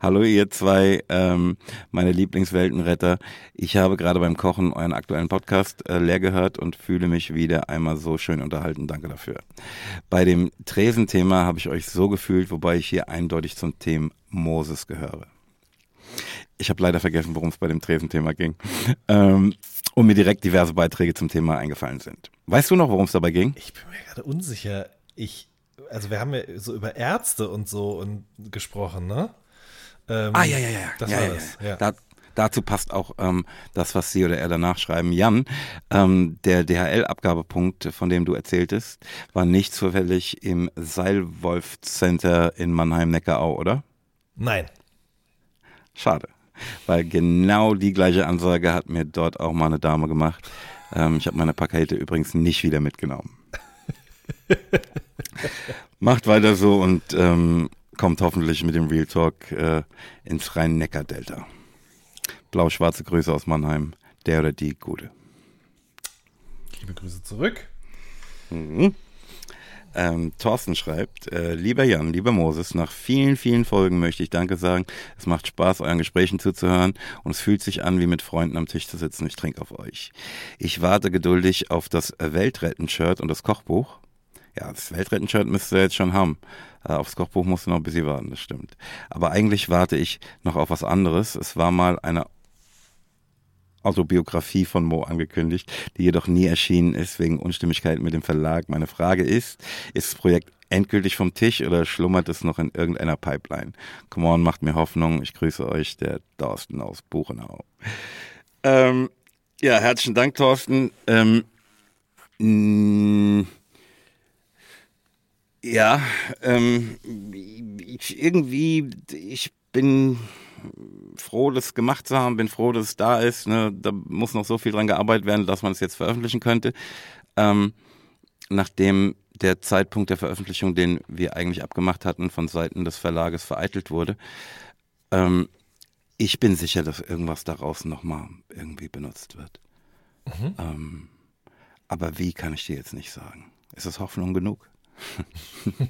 Hallo ihr zwei, ähm, meine Lieblingsweltenretter. Ich habe gerade beim Kochen euren aktuellen Podcast äh, leer gehört und fühle mich wieder einmal so schön unterhalten. Danke dafür. Bei dem Tresenthema habe ich euch so gefühlt, wobei ich hier eindeutig zum Thema Moses gehöre. Ich habe leider vergessen, worum es bei dem Tresenthema ging. Ähm, und mir direkt diverse Beiträge zum Thema eingefallen sind. Weißt du noch, worum es dabei ging? Ich bin mir gerade unsicher. Ich, also wir haben ja so über Ärzte und so und gesprochen, ne? Ähm, ah, ja, ja, ja. Das ja, war ja, das. Ja. Da, dazu passt auch ähm, das, was Sie oder er danach schreiben. Jan, ähm, der DHL-Abgabepunkt, von dem du erzähltest, war nicht zufällig im Seilwolf Center in Mannheim-Neckarau, oder? Nein. Schade. Weil genau die gleiche Ansage hat mir dort auch mal eine Dame gemacht. Ähm, ich habe meine Pakete übrigens nicht wieder mitgenommen. Macht weiter so und ähm, kommt hoffentlich mit dem Real Talk äh, ins Rhein-Neckar-Delta. Blau-schwarze Grüße aus Mannheim. Der oder die Gute. Liebe Grüße zurück. Mhm. Ähm, Thorsten schreibt, äh, lieber Jan, lieber Moses, nach vielen, vielen Folgen möchte ich Danke sagen. Es macht Spaß, euren Gesprächen zuzuhören und es fühlt sich an, wie mit Freunden am Tisch zu sitzen. Ich trinke auf euch. Ich warte geduldig auf das Weltretten-Shirt und das Kochbuch. Ja, das Weltretten-Shirt müsst ihr jetzt schon haben. Äh, aufs Kochbuch musst du noch ein bisschen warten, das stimmt. Aber eigentlich warte ich noch auf was anderes. Es war mal eine Autobiografie von Mo angekündigt, die jedoch nie erschienen ist wegen Unstimmigkeiten mit dem Verlag. Meine Frage ist, ist das Projekt endgültig vom Tisch oder schlummert es noch in irgendeiner Pipeline? Come on, macht mir Hoffnung. Ich grüße euch, der Thorsten aus Buchenau. Ähm, ja, herzlichen Dank, Thorsten. Ähm, ja, ähm, ich, irgendwie, ich bin froh, das gemacht zu haben, bin froh, dass es da ist. Ne? Da muss noch so viel dran gearbeitet werden, dass man es jetzt veröffentlichen könnte. Ähm, nachdem der Zeitpunkt der Veröffentlichung, den wir eigentlich abgemacht hatten, von Seiten des Verlages vereitelt wurde. Ähm, ich bin sicher, dass irgendwas daraus nochmal irgendwie benutzt wird. Mhm. Ähm, aber wie kann ich dir jetzt nicht sagen? Ist es Hoffnung genug?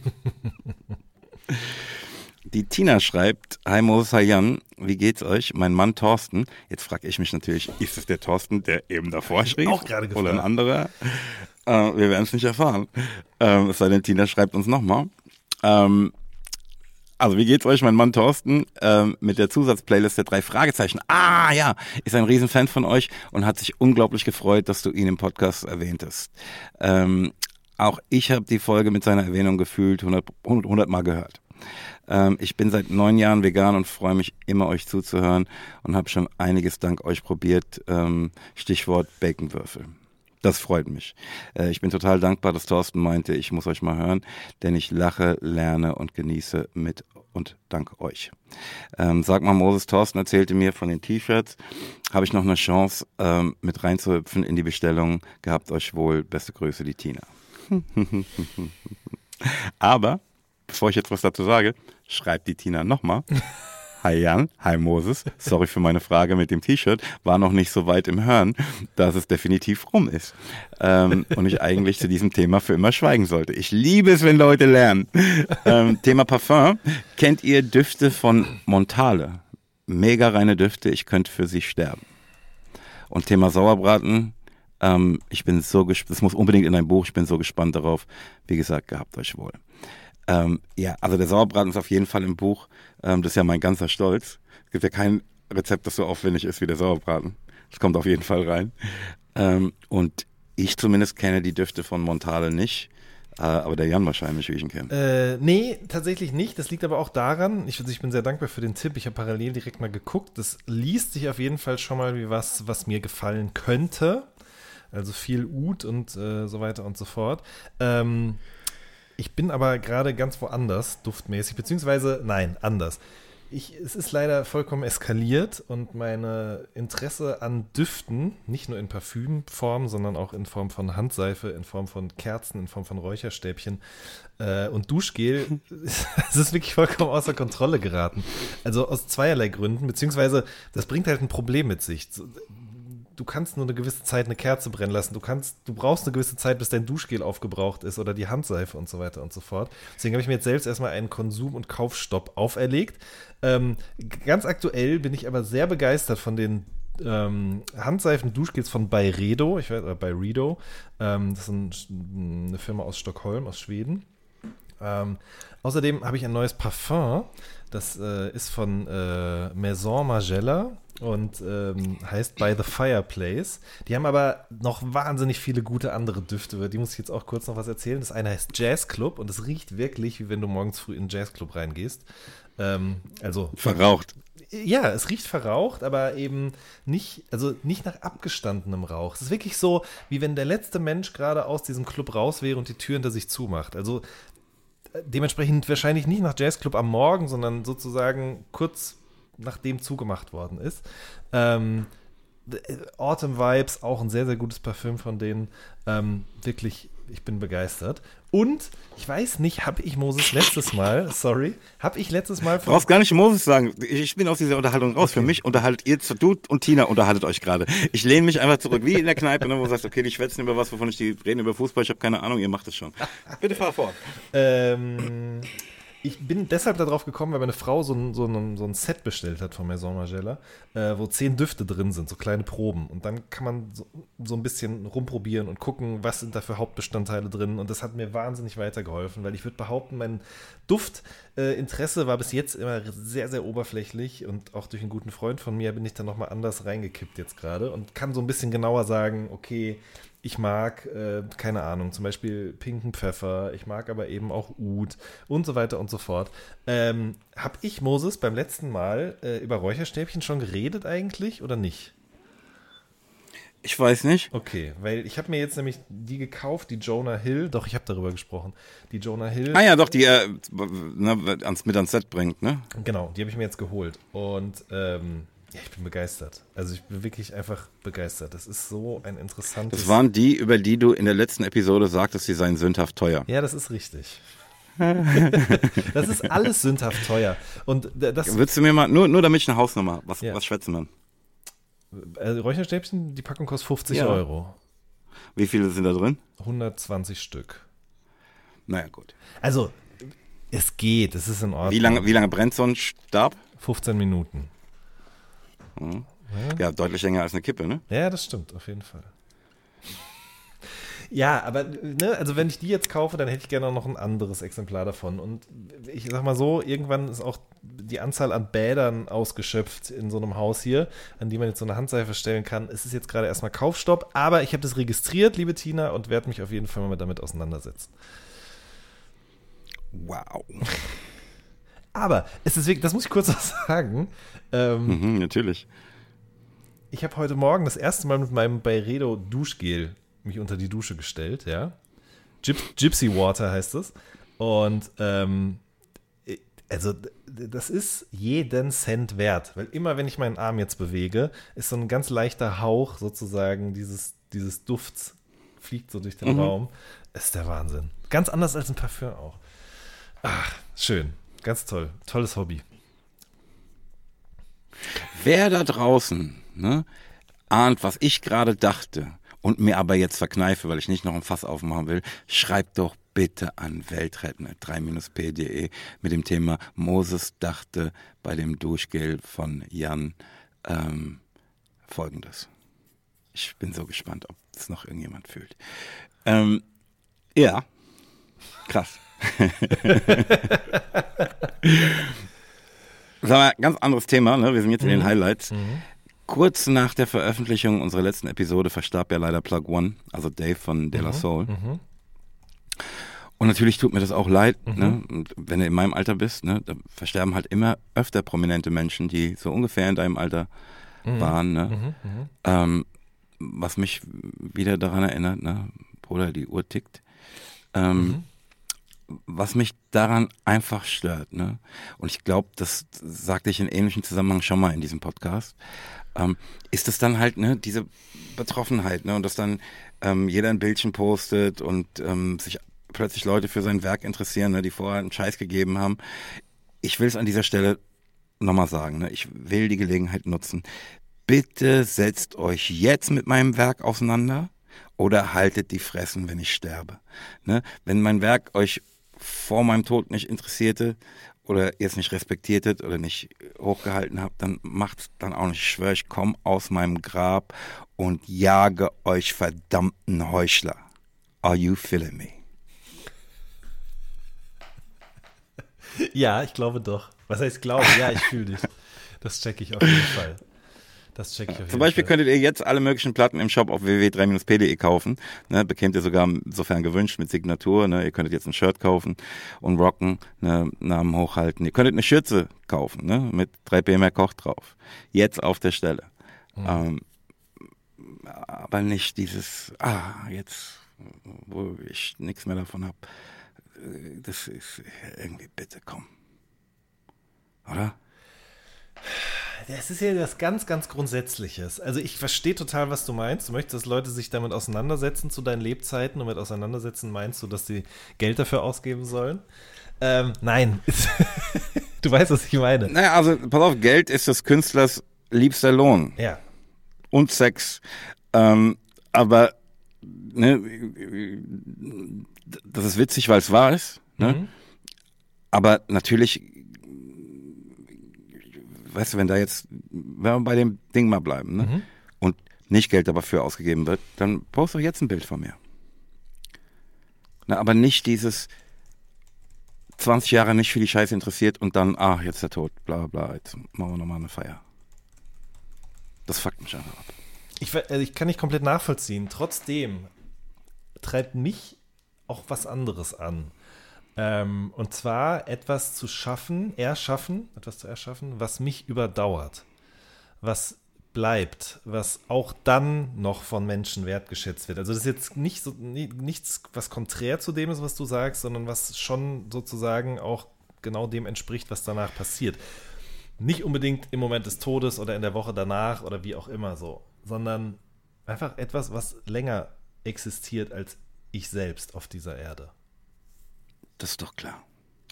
Die Tina schreibt, Hi Moses, hi Jan, wie geht's euch? Mein Mann Thorsten, jetzt frage ich mich natürlich, ist es der Thorsten, der eben davor schrieb? Auch gerade gefragt. Oder ein anderer? Äh, wir werden es nicht erfahren. Ähm, es sei denn, Tina schreibt uns nochmal. Ähm, also, wie geht's euch? Mein Mann Thorsten ähm, mit der Zusatzplaylist der drei Fragezeichen. Ah, ja, ist ein Riesenfan von euch und hat sich unglaublich gefreut, dass du ihn im Podcast erwähntest. Ähm, auch ich habe die Folge mit seiner Erwähnung gefühlt 100, 100 Mal gehört. Ähm, ich bin seit neun Jahren vegan und freue mich immer, euch zuzuhören und habe schon einiges dank euch probiert. Ähm, Stichwort Baconwürfel. Das freut mich. Äh, ich bin total dankbar, dass Thorsten meinte, ich muss euch mal hören, denn ich lache, lerne und genieße mit und dank euch. Ähm, sag mal, Moses Thorsten erzählte mir von den T-Shirts. Habe ich noch eine Chance, ähm, mit reinzuhüpfen in die Bestellung? Gehabt euch wohl. Beste Grüße, die Tina. Aber bevor ich jetzt was dazu sage, schreibt die Tina nochmal. Hi Jan, hi Moses. Sorry für meine Frage mit dem T-Shirt. War noch nicht so weit im Hören, dass es definitiv rum ist. Ähm, und ich eigentlich zu diesem Thema für immer schweigen sollte. Ich liebe es, wenn Leute lernen. Ähm, Thema Parfum. Kennt ihr Düfte von Montale? Mega reine Düfte. Ich könnte für sie sterben. Und Thema Sauerbraten. Ähm, ich bin so gespannt. Das muss unbedingt in ein Buch. Ich bin so gespannt darauf. Wie gesagt, gehabt euch wohl. Ähm, ja, also der Sauerbraten ist auf jeden Fall im Buch. Ähm, das ist ja mein ganzer Stolz. Es gibt ja kein Rezept, das so aufwendig ist wie der Sauerbraten. Das kommt auf jeden Fall rein. Ähm, und ich zumindest kenne die Düfte von Montale nicht. Äh, aber der Jan wahrscheinlich, wie ich ihn kenne. Äh, nee, tatsächlich nicht. Das liegt aber auch daran, ich, ich bin sehr dankbar für den Tipp. Ich habe parallel direkt mal geguckt. Das liest sich auf jeden Fall schon mal wie was, was mir gefallen könnte. Also viel Ut und äh, so weiter und so fort. Ähm, ich bin aber gerade ganz woanders, duftmäßig, beziehungsweise, nein, anders. Ich, es ist leider vollkommen eskaliert und meine Interesse an Düften, nicht nur in Parfümform, sondern auch in Form von Handseife, in Form von Kerzen, in Form von Räucherstäbchen äh, und Duschgel, es ist wirklich vollkommen außer Kontrolle geraten. Also aus zweierlei Gründen, beziehungsweise das bringt halt ein Problem mit sich du kannst nur eine gewisse Zeit eine Kerze brennen lassen. Du kannst, du brauchst eine gewisse Zeit, bis dein Duschgel aufgebraucht ist oder die Handseife und so weiter und so fort. Deswegen habe ich mir jetzt selbst erstmal einen Konsum- und Kaufstopp auferlegt. Ähm, ganz aktuell bin ich aber sehr begeistert von den ähm, Handseifen, Duschgels von Byredo, ich weiß, äh, Byredo. Ähm, das ist ein, eine Firma aus Stockholm, aus Schweden. Ähm, außerdem habe ich ein neues Parfum. Das äh, ist von äh, Maison Margiela und ähm, heißt By the Fireplace. Die haben aber noch wahnsinnig viele gute andere Düfte, über die muss ich jetzt auch kurz noch was erzählen. Das eine heißt Jazz Club und es riecht wirklich, wie wenn du morgens früh in einen Jazz Club reingehst. Ähm, also verraucht. Ja, es riecht verraucht, aber eben nicht, also nicht nach abgestandenem Rauch. Es ist wirklich so, wie wenn der letzte Mensch gerade aus diesem Club raus wäre und die Tür hinter sich zumacht. Also dementsprechend wahrscheinlich nicht nach Jazzclub am Morgen, sondern sozusagen kurz nachdem zugemacht worden ist. Ähm, Autumn Vibes, auch ein sehr, sehr gutes Parfüm von denen. Ähm, wirklich, ich bin begeistert. Und ich weiß nicht, habe ich Moses letztes Mal, sorry, habe ich letztes Mal. Du brauchst gar nicht Moses sagen. Ich bin aus dieser Unterhaltung raus. Okay. Für mich unterhaltet ihr, du und Tina unterhaltet euch gerade. Ich lehne mich einfach zurück, wie in der Kneipe, ne, wo du sagst, okay, die schwätzen über was, wovon ich die reden, über Fußball. Ich habe keine Ahnung, ihr macht es schon. Bitte fahr fort. Ähm, ich bin deshalb darauf gekommen, weil meine Frau so ein, so ein, so ein Set bestellt hat von Maison Margiela, äh, wo zehn Düfte drin sind, so kleine Proben. Und dann kann man so, so, ein bisschen rumprobieren und gucken, was sind da für Hauptbestandteile drin. Und das hat mir wahnsinnig weitergeholfen, weil ich würde behaupten, mein Duftinteresse äh, war bis jetzt immer sehr, sehr oberflächlich. Und auch durch einen guten Freund von mir bin ich dann nochmal anders reingekippt jetzt gerade und kann so ein bisschen genauer sagen, okay, ich mag, äh, keine Ahnung, zum Beispiel pinken Pfeffer, ich mag aber eben auch Ud und so weiter und so fort. Ähm, hab ich, Moses, beim letzten Mal äh, über Räucherstäbchen schon geredet eigentlich oder nicht? Ich weiß nicht. Okay, weil ich habe mir jetzt nämlich die gekauft, die Jonah Hill, doch, ich habe darüber gesprochen. Die Jonah Hill. Ah ja, doch, die äh, ne, mit ans Set bringt, ne? Genau, die habe ich mir jetzt geholt. Und ähm, ja, ich bin begeistert. Also ich bin wirklich einfach begeistert. Das ist so ein interessantes. Das waren die, über die du in der letzten Episode sagtest, sie seien sündhaft teuer. Ja, das ist richtig. das ist alles sündhaft teuer. Und das. Würdest du mir mal, nur, nur damit ich eine Hausnummer, was, ja. was schätzen wir? Also Räucherstäbchen, die Packung kostet 50 ja. Euro. Wie viele sind da drin? 120 Stück. Naja, gut. Also, es geht, es ist in Ordnung. Wie lange, wie lange brennt so ein Stab? 15 Minuten. Mhm. Ja, deutlich länger als eine Kippe, ne? Ja, das stimmt, auf jeden Fall. Ja, aber ne, also wenn ich die jetzt kaufe, dann hätte ich gerne noch ein anderes Exemplar davon. Und ich sag mal so, irgendwann ist auch die Anzahl an Bädern ausgeschöpft in so einem Haus hier, an die man jetzt so eine Handseife stellen kann. Es ist jetzt gerade erstmal Kaufstopp, aber ich habe das registriert, liebe Tina, und werde mich auf jeden Fall mal damit auseinandersetzen. Wow. Aber es ist wirklich, das muss ich kurz noch sagen. Ähm, mhm, natürlich. Ich habe heute Morgen das erste Mal mit meinem Byredo Duschgel mich unter die Dusche gestellt, ja. Gypsy Water heißt es. Und ähm, also das ist jeden Cent wert, weil immer wenn ich meinen Arm jetzt bewege, ist so ein ganz leichter Hauch sozusagen dieses, dieses Dufts fliegt so durch den mhm. Raum. Ist der Wahnsinn. Ganz anders als ein Parfüm auch. Ach, schön. Ganz toll. Tolles Hobby. Wer da draußen ne, ahnt, was ich gerade dachte und mir aber jetzt verkneife, weil ich nicht noch ein Fass aufmachen will, schreibt doch bitte an weltretten3-p.de mit dem Thema Moses dachte bei dem Duschgel von Jan ähm, folgendes. Ich bin so gespannt, ob es noch irgendjemand fühlt. Ähm, ja, krass. Sag mal, ganz anderes Thema, ne? wir sind jetzt in den mhm. Highlights. Mhm. Kurz nach der Veröffentlichung unserer letzten Episode verstarb ja leider Plug One, also Dave von De La mhm. Soul. Mhm. Und natürlich tut mir das auch leid, mhm. ne? Wenn du in meinem Alter bist, ne, da versterben halt immer öfter prominente Menschen, die so ungefähr in deinem Alter mhm. waren, ne? Ähm, was mich wieder daran erinnert, ne, Bruder, die Uhr tickt. Ähm. Was mich daran einfach stört, ne? Und ich glaube, das sagte ich in ähnlichen Zusammenhang schon mal in diesem Podcast, ähm, ist es dann halt, ne, diese Betroffenheit, ne? Und dass dann ähm, jeder ein Bildchen postet und ähm, sich plötzlich Leute für sein Werk interessieren, ne, die vorher einen Scheiß gegeben haben. Ich will es an dieser Stelle nochmal sagen, ne, ich will die Gelegenheit nutzen. Bitte setzt euch jetzt mit meinem Werk auseinander oder haltet die Fressen, wenn ich sterbe. Ne? Wenn mein Werk euch vor meinem Tod nicht interessierte oder es nicht respektiertet oder nicht hochgehalten habt, dann macht's dann auch nicht. Ich schwöre, ich komme aus meinem Grab und jage euch verdammten Heuchler. Are you feeling me? Ja, ich glaube doch. Was heißt glaube? Ja, ich fühle dich. Das checke ich auf jeden Fall. Das check ich auf jeden Zum Beispiel Fall. könntet ihr jetzt alle möglichen Platten im Shop auf www.3-p.de kaufen. Ne, bekämt ihr sogar, sofern gewünscht, mit Signatur. Ne, ihr könntet jetzt ein Shirt kaufen und rocken, ne, Namen hochhalten. Ihr könntet eine Schürze kaufen, ne, mit 3P mehr Koch drauf. Jetzt auf der Stelle. Mhm. Ähm, aber nicht dieses, ah, jetzt, wo ich nichts mehr davon habe. Das ist irgendwie, bitte komm. Oder? Das ist ja das ganz, ganz Grundsätzliches. Also ich verstehe total, was du meinst. Du möchtest, dass Leute sich damit auseinandersetzen zu deinen Lebzeiten und mit auseinandersetzen meinst du, dass sie Geld dafür ausgeben sollen? Ähm, nein. du weißt, was ich meine. Naja, also pass auf, Geld ist des Künstlers liebster Lohn. Ja. Und Sex. Ähm, aber ne, das ist witzig, weil es wahr ist. Ne? Mhm. Aber natürlich weißt du, wenn da jetzt, wenn wir bei dem Ding mal bleiben, ne? Mhm. und nicht Geld dafür ausgegeben wird, dann post doch jetzt ein Bild von mir. Na, aber nicht dieses 20 Jahre nicht für die Scheiße interessiert und dann, ach, jetzt ist er tot, bla bla, jetzt machen wir nochmal eine Feier. Das fuckt mich einfach ab. Ich, also ich kann nicht komplett nachvollziehen. Trotzdem treibt mich auch was anderes an. Ähm, und zwar etwas zu schaffen, erschaffen, etwas zu erschaffen, was mich überdauert. Was bleibt, was auch dann noch von Menschen wertgeschätzt wird. Also das ist jetzt nicht so, nichts, was konträr zu dem ist, was du sagst, sondern was schon sozusagen auch genau dem entspricht, was danach passiert. Nicht unbedingt im Moment des Todes oder in der Woche danach oder wie auch immer so, sondern einfach etwas, was länger existiert als ich selbst auf dieser Erde. Das ist doch klar.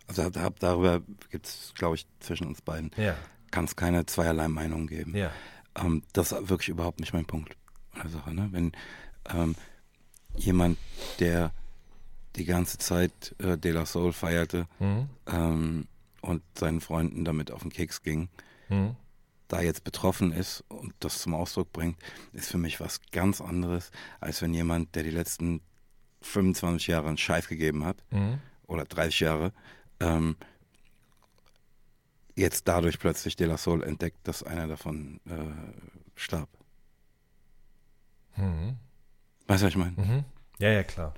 Also da, darüber gibt es, glaube ich, zwischen uns beiden ja. kann es keine zweierlei Meinung geben. Ja. Ähm, das ist wirklich überhaupt nicht mein Punkt an Sache. Ne? Wenn ähm, jemand, der die ganze Zeit äh, De La Soul feierte mhm. ähm, und seinen Freunden damit auf den Keks ging, mhm. da jetzt betroffen ist und das zum Ausdruck bringt, ist für mich was ganz anderes, als wenn jemand, der die letzten 25 Jahre einen Scheiß gegeben hat, mhm oder 30 Jahre, ähm, jetzt dadurch plötzlich De La Soul entdeckt, dass einer davon äh, starb. Mhm. Weißt du, was ich meine? Mhm. Ja, ja, klar.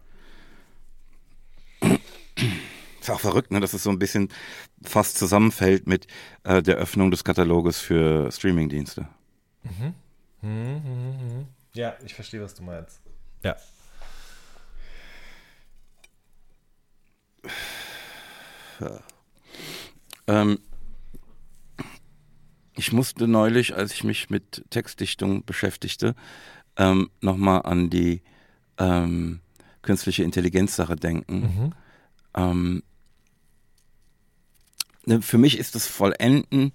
Ist auch verrückt, ne, dass es so ein bisschen fast zusammenfällt mit äh, der Öffnung des Kataloges für Streamingdienste. Mhm. Mhm, mhm, mhm. Ja, ich verstehe, was du meinst. Ja. Ähm, ich musste neulich, als ich mich mit Textdichtung beschäftigte, ähm, nochmal an die ähm, künstliche Intelligenzsache denken. Mhm. Ähm, ne, für mich ist das Vollenden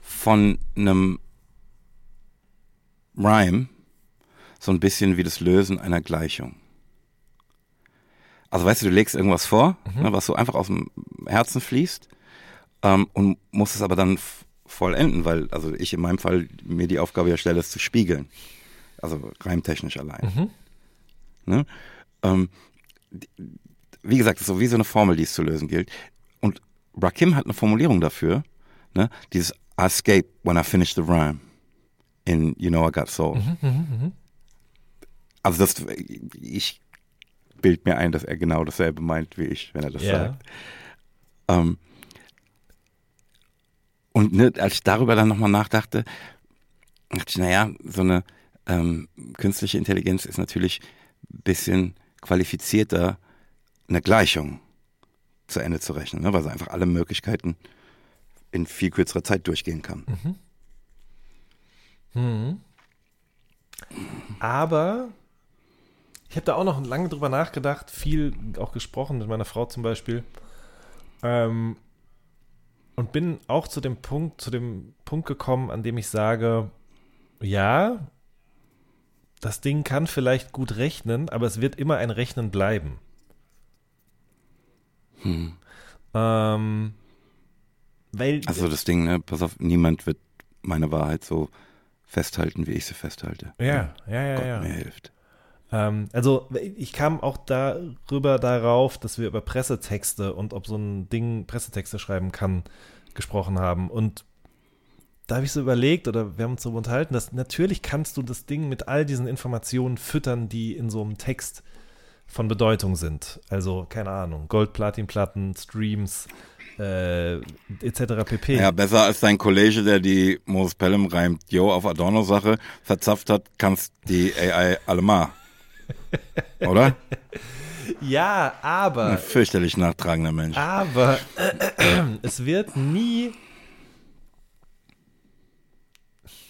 von einem Rhyme so ein bisschen wie das Lösen einer Gleichung. Also weißt du, du legst irgendwas vor, mhm. ne, was so einfach aus dem Herzen fließt ähm, und musst es aber dann vollenden, weil, also ich in meinem Fall mir die Aufgabe ja stelle, es zu spiegeln. Also reimtechnisch allein. Mhm. Ne? Ähm, wie gesagt, das ist so wie so eine Formel, die es zu lösen gilt. Und Rakim hat eine Formulierung dafür, ne? dieses I escape when I finish the rhyme in You Know I Got Soul. Mhm, mh, mh. Also das, ich bilde mir ein, dass er genau dasselbe meint wie ich, wenn er das Ja. sagt. Ähm, und ne, als ich darüber dann nochmal nachdachte, dachte ich, naja, so eine ähm, künstliche Intelligenz ist natürlich ein bisschen qualifizierter, eine Gleichung zu Ende zu rechnen, ne, weil sie einfach alle Möglichkeiten in viel kürzerer Zeit durchgehen kann. Aber ich habe da auch noch lange drüber nachgedacht, viel auch gesprochen mit meiner Frau zum Beispiel. Ähm, und bin auch zu dem Punkt, zu dem Punkt gekommen, an dem ich sage, ja, das Ding kann vielleicht gut rechnen, aber es wird immer ein Rechnen bleiben. Ähm, weil Also das Ding, ne, pass auf, niemand wird meine Wahrheit so festhalten, wie ich sie festhalte. ja, ja, ja, Gott ja. mir hilft. Ähm, also ich kam auch darüber darauf, dass wir über Pressetexte und ob so ein Ding Pressetexte schreiben kann, gesprochen haben. Und da habe ich so überlegt, oder wir haben uns so unterhalten, dass natürlich kannst du das Ding mit all diesen Informationen füttern, die in so einem Text von Bedeutung sind. Also, keine Ahnung, Gold, Platinplatten, Streams, äh, etc. pp. Ja, besser als dein Kollege, der die Moses Pelham reimt, Jo auf Adorno-Sache verzapft hat, kannst die AI allemal. Oder? ja aber Ein fürchterlich nachtragender Mensch. Aber es wird nie.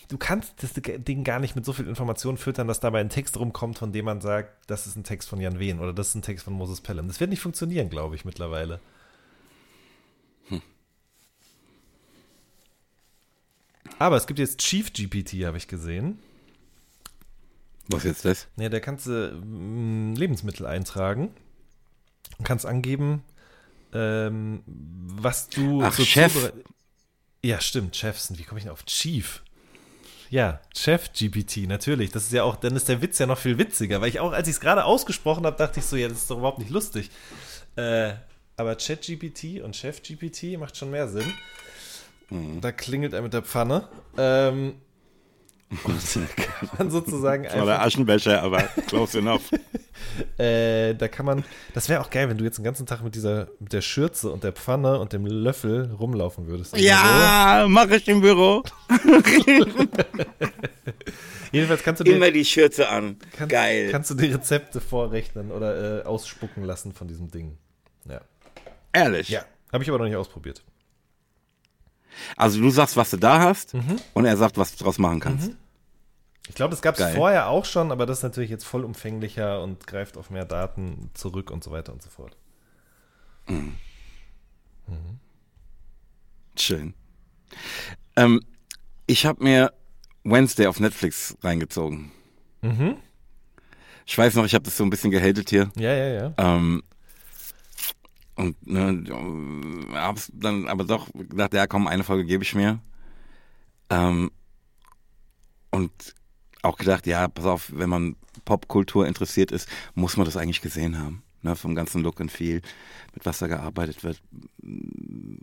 Du kannst das Ding gar nicht mit so viel Information füttern, dass dabei ein Text rumkommt, von dem man sagt, das ist ein Text von Jan Wehn oder das ist ein Text von Moses Pelham. Das wird nicht funktionieren, glaube ich, mittlerweile. Aber es gibt jetzt Chief GPT, habe ich gesehen. Was jetzt das? Ja, da kannst du mm, Lebensmittel eintragen und kannst angeben, ähm, was du Ach, Chef. zuberei- Ja, stimmt, Chefs. Wie komme ich denn auf Chief? Ja, Chef GPT, natürlich. Das ist ja auch, dann ist der Witz ja noch viel witziger, weil ich auch, als ich es gerade ausgesprochen habe, dachte ich so, ja, das ist doch überhaupt nicht lustig. Äh, aber Chat GPT und Chef GPT macht schon mehr Sinn. Mhm. Da klingelt er mit der Pfanne. Ähm, und kann man sozusagen war der Aschenbecher, aber close enough. Äh, da kann man, das wäre auch geil, wenn du jetzt den ganzen Tag mit dieser, mit der Schürze und der Pfanne und dem Löffel rumlaufen würdest. Ja, mache ich im Büro. Jedenfalls kannst du dir, Immer die Schürze an. kann, Geil. kannst du die Rezepte vorrechnen oder äh, ausspucken lassen von diesem Ding. Ja. Ehrlich. Ja. Habe ich aber noch nicht ausprobiert. Also du sagst, was du da hast Mhm. und er sagt, was du draus machen kannst. Ich glaube, das gab es vorher auch schon, aber das ist natürlich jetzt vollumfänglicher und greift auf mehr Daten zurück und so weiter und so fort. Schön. Ähm, ich habe mir Wednesday auf Netflix reingezogen. Mhm. Ich weiß noch, ich habe das so ein bisschen gehatet hier. Ja, ja, ja. Ähm, und ne, hab's dann aber doch gedacht, ja komm, eine Folge gebe ich mir. Ähm, und auch gedacht, ja, pass auf, wenn man Popkultur interessiert ist, muss man das eigentlich gesehen haben. Ne, vom ganzen Look and Feel, mit was da gearbeitet wird,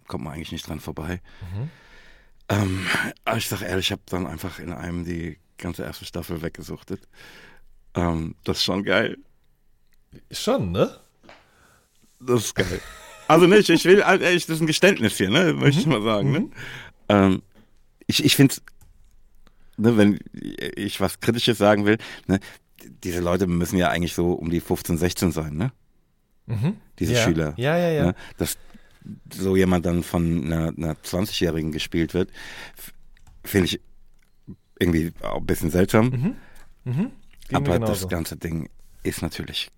kommt man eigentlich nicht dran vorbei. Ähm, aber ich sag ehrlich, ich habe dann einfach in einem die ganze erste Staffel weggesuchtet. Ähm, das ist schon geil. Schon, ne? Das ist geil. Also nicht, ich will, echt, das ist ein Geständnis hier, ne? Möchte ich mal sagen, ne? Ähm, ich ich finde ne, wenn ich was Kritisches sagen will, ne, diese Leute müssen ja eigentlich so um die 15, 16 sein, ne? Diese ja. Schüler. Ja, ja, ja. Ne? Dass so jemand dann von einer, einer 20-Jährigen gespielt wird, finde ich irgendwie auch ein bisschen seltsam. Ging mir aber das ganze Ding ist natürlich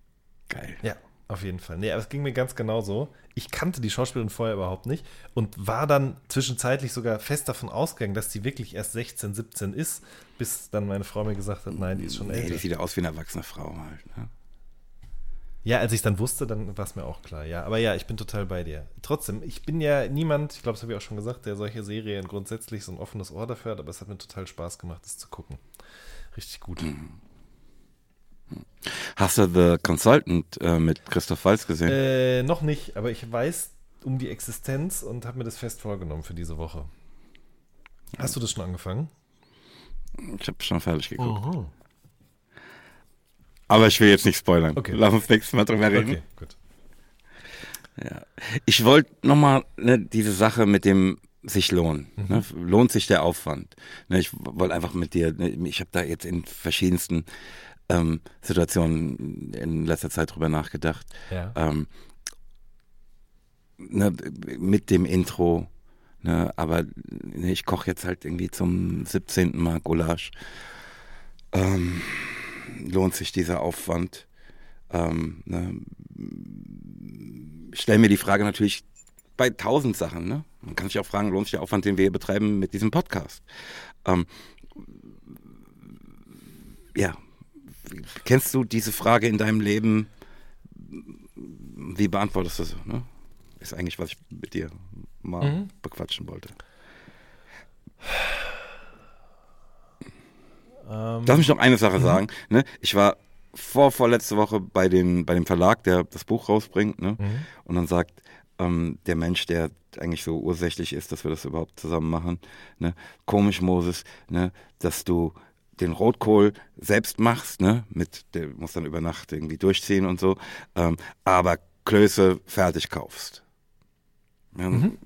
geil. Ja, auf jeden Fall. Nee, aber es ging mir ganz genauso. Ich kannte die Schauspielerin vorher überhaupt nicht und war dann zwischenzeitlich sogar fest davon ausgegangen, dass die wirklich erst 16, 17 ist, bis dann meine Frau mir gesagt hat, nein, die ist schon Nee, älter. die sieht ja aus wie eine erwachsene Frau halt. Ne? Ja, als ich dann wusste, dann war es mir auch klar. Ja, aber ja, ich bin total bei dir. Trotzdem, ich bin ja niemand, ich glaube, das habe ich auch schon gesagt, der solche Serien grundsätzlich so ein offenes Ohr dafür hat, aber es hat mir total Spaß gemacht, das zu gucken. Richtig gut. Hast du The Consultant äh, mit Christoph Waltz gesehen? Äh, noch nicht, aber ich weiß um die Existenz und habe mir das fest vorgenommen für diese Woche. Hast du das schon angefangen? Ich habe schon fertig geguckt. Aber ich will jetzt nicht spoilern. Okay. Lass uns nächstes Mal drüber reden. Okay, gut. Ja. Ich wollte nochmal ne, diese Sache mit dem sich lohnen. Mhm. Ne? Lohnt sich der Aufwand? Ne, ich wollte einfach mit dir, ne, ich habe da jetzt in verschiedensten ähm, Situationen in letzter Zeit drüber nachgedacht. Ja. Ähm, ne, mit dem Intro, ne, aber ne, ich koche jetzt halt irgendwie zum 17. Mal Gulasch. Ähm, lohnt sich dieser Aufwand? Ähm, ne, ich stelle mir die Frage natürlich bei tausend Sachen. Ne? Man kann sich auch fragen, lohnt sich der Aufwand, den wir hier betreiben mit diesem Podcast? Ähm, ja, kennst du diese Frage in deinem Leben? Wie beantwortest du sie? Ne? Ist eigentlich, was ich mit dir mal mhm. bequatschen wollte. Ähm, Lass mich noch eine Sache mhm. sagen. Ne? Ich war vor vorletzte Woche bei, den, bei dem Verlag, der das Buch rausbringt. Ne? Mhm. Und dann sagt ähm, der Mensch, der eigentlich so ursächlich ist, dass wir das überhaupt zusammen machen, ne? komisch, Moses, ne? dass du den Rotkohl selbst machst, ne, mit, der muss dann über Nacht irgendwie durchziehen und so, ähm, aber Klöße fertig kaufst. Ja, mhm.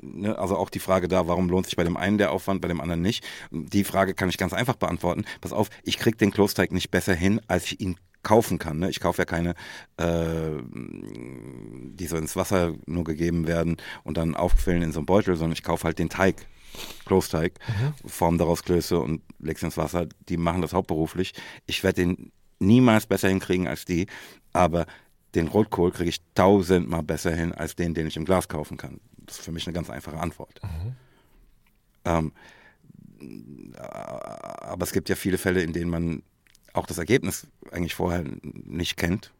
ne, also auch die Frage da, warum lohnt sich bei dem einen der Aufwand, bei dem anderen nicht? Die Frage kann ich ganz einfach beantworten. Pass auf, ich krieg den Klosteig nicht besser hin, als ich ihn kaufen kann. Ne? Ich kaufe ja keine, äh, die so ins Wasser nur gegeben werden und dann aufquillen in so einem Beutel, sondern ich kaufe halt den Teig, Klosteig, mhm. form daraus Klöße und leg's ins Wasser. Die machen das hauptberuflich. Ich werde den niemals besser hinkriegen als die, aber den Rotkohl kriege ich tausendmal besser hin als den, den ich im Glas kaufen kann. Das ist für mich eine ganz einfache Antwort. Mhm. Ähm, aber es gibt ja viele Fälle, in denen man auch das Ergebnis eigentlich vorher nicht kennt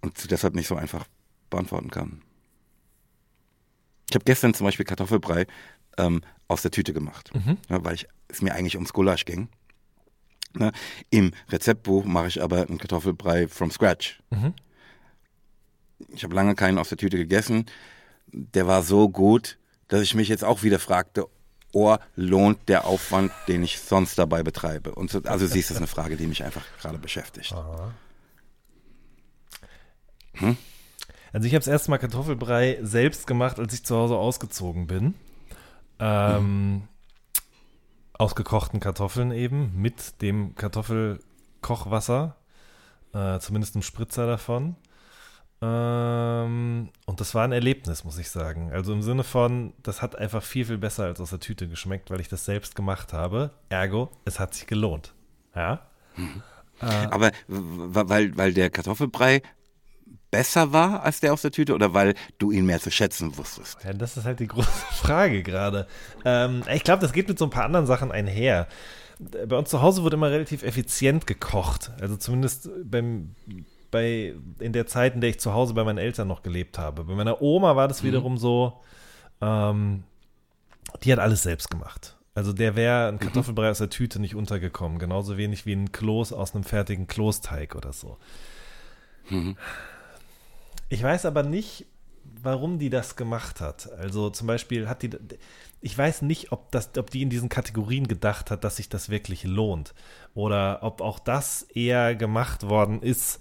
und deshalb nicht so einfach beantworten kann. Ich habe gestern zum Beispiel Kartoffelbrei ähm, aus der Tüte gemacht, mhm. ja, weil ich, es mir eigentlich ums Gulasch ging. Ne? Im Rezeptbuch mache ich aber einen Kartoffelbrei from scratch. Mhm. Ich habe lange keinen aus der Tüte gegessen. Der war so gut, dass ich mich jetzt auch wieder fragte, oh, lohnt der Aufwand, den ich sonst dabei betreibe? Und so, also siehst du, das ist eine Frage, die mich einfach gerade beschäftigt. Hm? Also ich habe das erste Mal Kartoffelbrei selbst gemacht, als ich zu Hause ausgezogen bin. Ähm, hm aus gekochten Kartoffeln eben mit dem Kartoffelkochwasser, äh, zumindest ein Spritzer davon. Ähm, und das war ein Erlebnis, muss ich sagen. Also im Sinne von, das hat einfach viel, viel besser als aus der Tüte geschmeckt, weil ich das selbst gemacht habe. Ergo, es hat sich gelohnt. Ja. Mhm. Äh, Aber weil, weil der Kartoffelbrei besser war als der aus der Tüte oder weil du ihn mehr zu schätzen wusstest? Ja, das ist halt die große Frage gerade. Ähm, ich glaube, das geht mit so ein paar anderen Sachen einher. Bei uns zu Hause wurde immer relativ effizient gekocht. Also zumindest beim, bei, in der Zeit, in der ich zu Hause bei meinen Eltern noch gelebt habe. Bei meiner Oma war das mhm. wiederum so, ähm, die hat alles selbst gemacht. Also der wäre ein mhm. Kartoffelbrei aus der Tüte nicht untergekommen. Genauso wenig wie ein Kloß aus einem fertigen Kloßteig oder so. Mhm. Ich weiß aber nicht, warum die das gemacht hat. Also zum Beispiel hat die, ich weiß nicht, ob, das, ob die in diesen Kategorien gedacht hat, dass sich das wirklich lohnt. Oder ob auch das eher gemacht worden ist,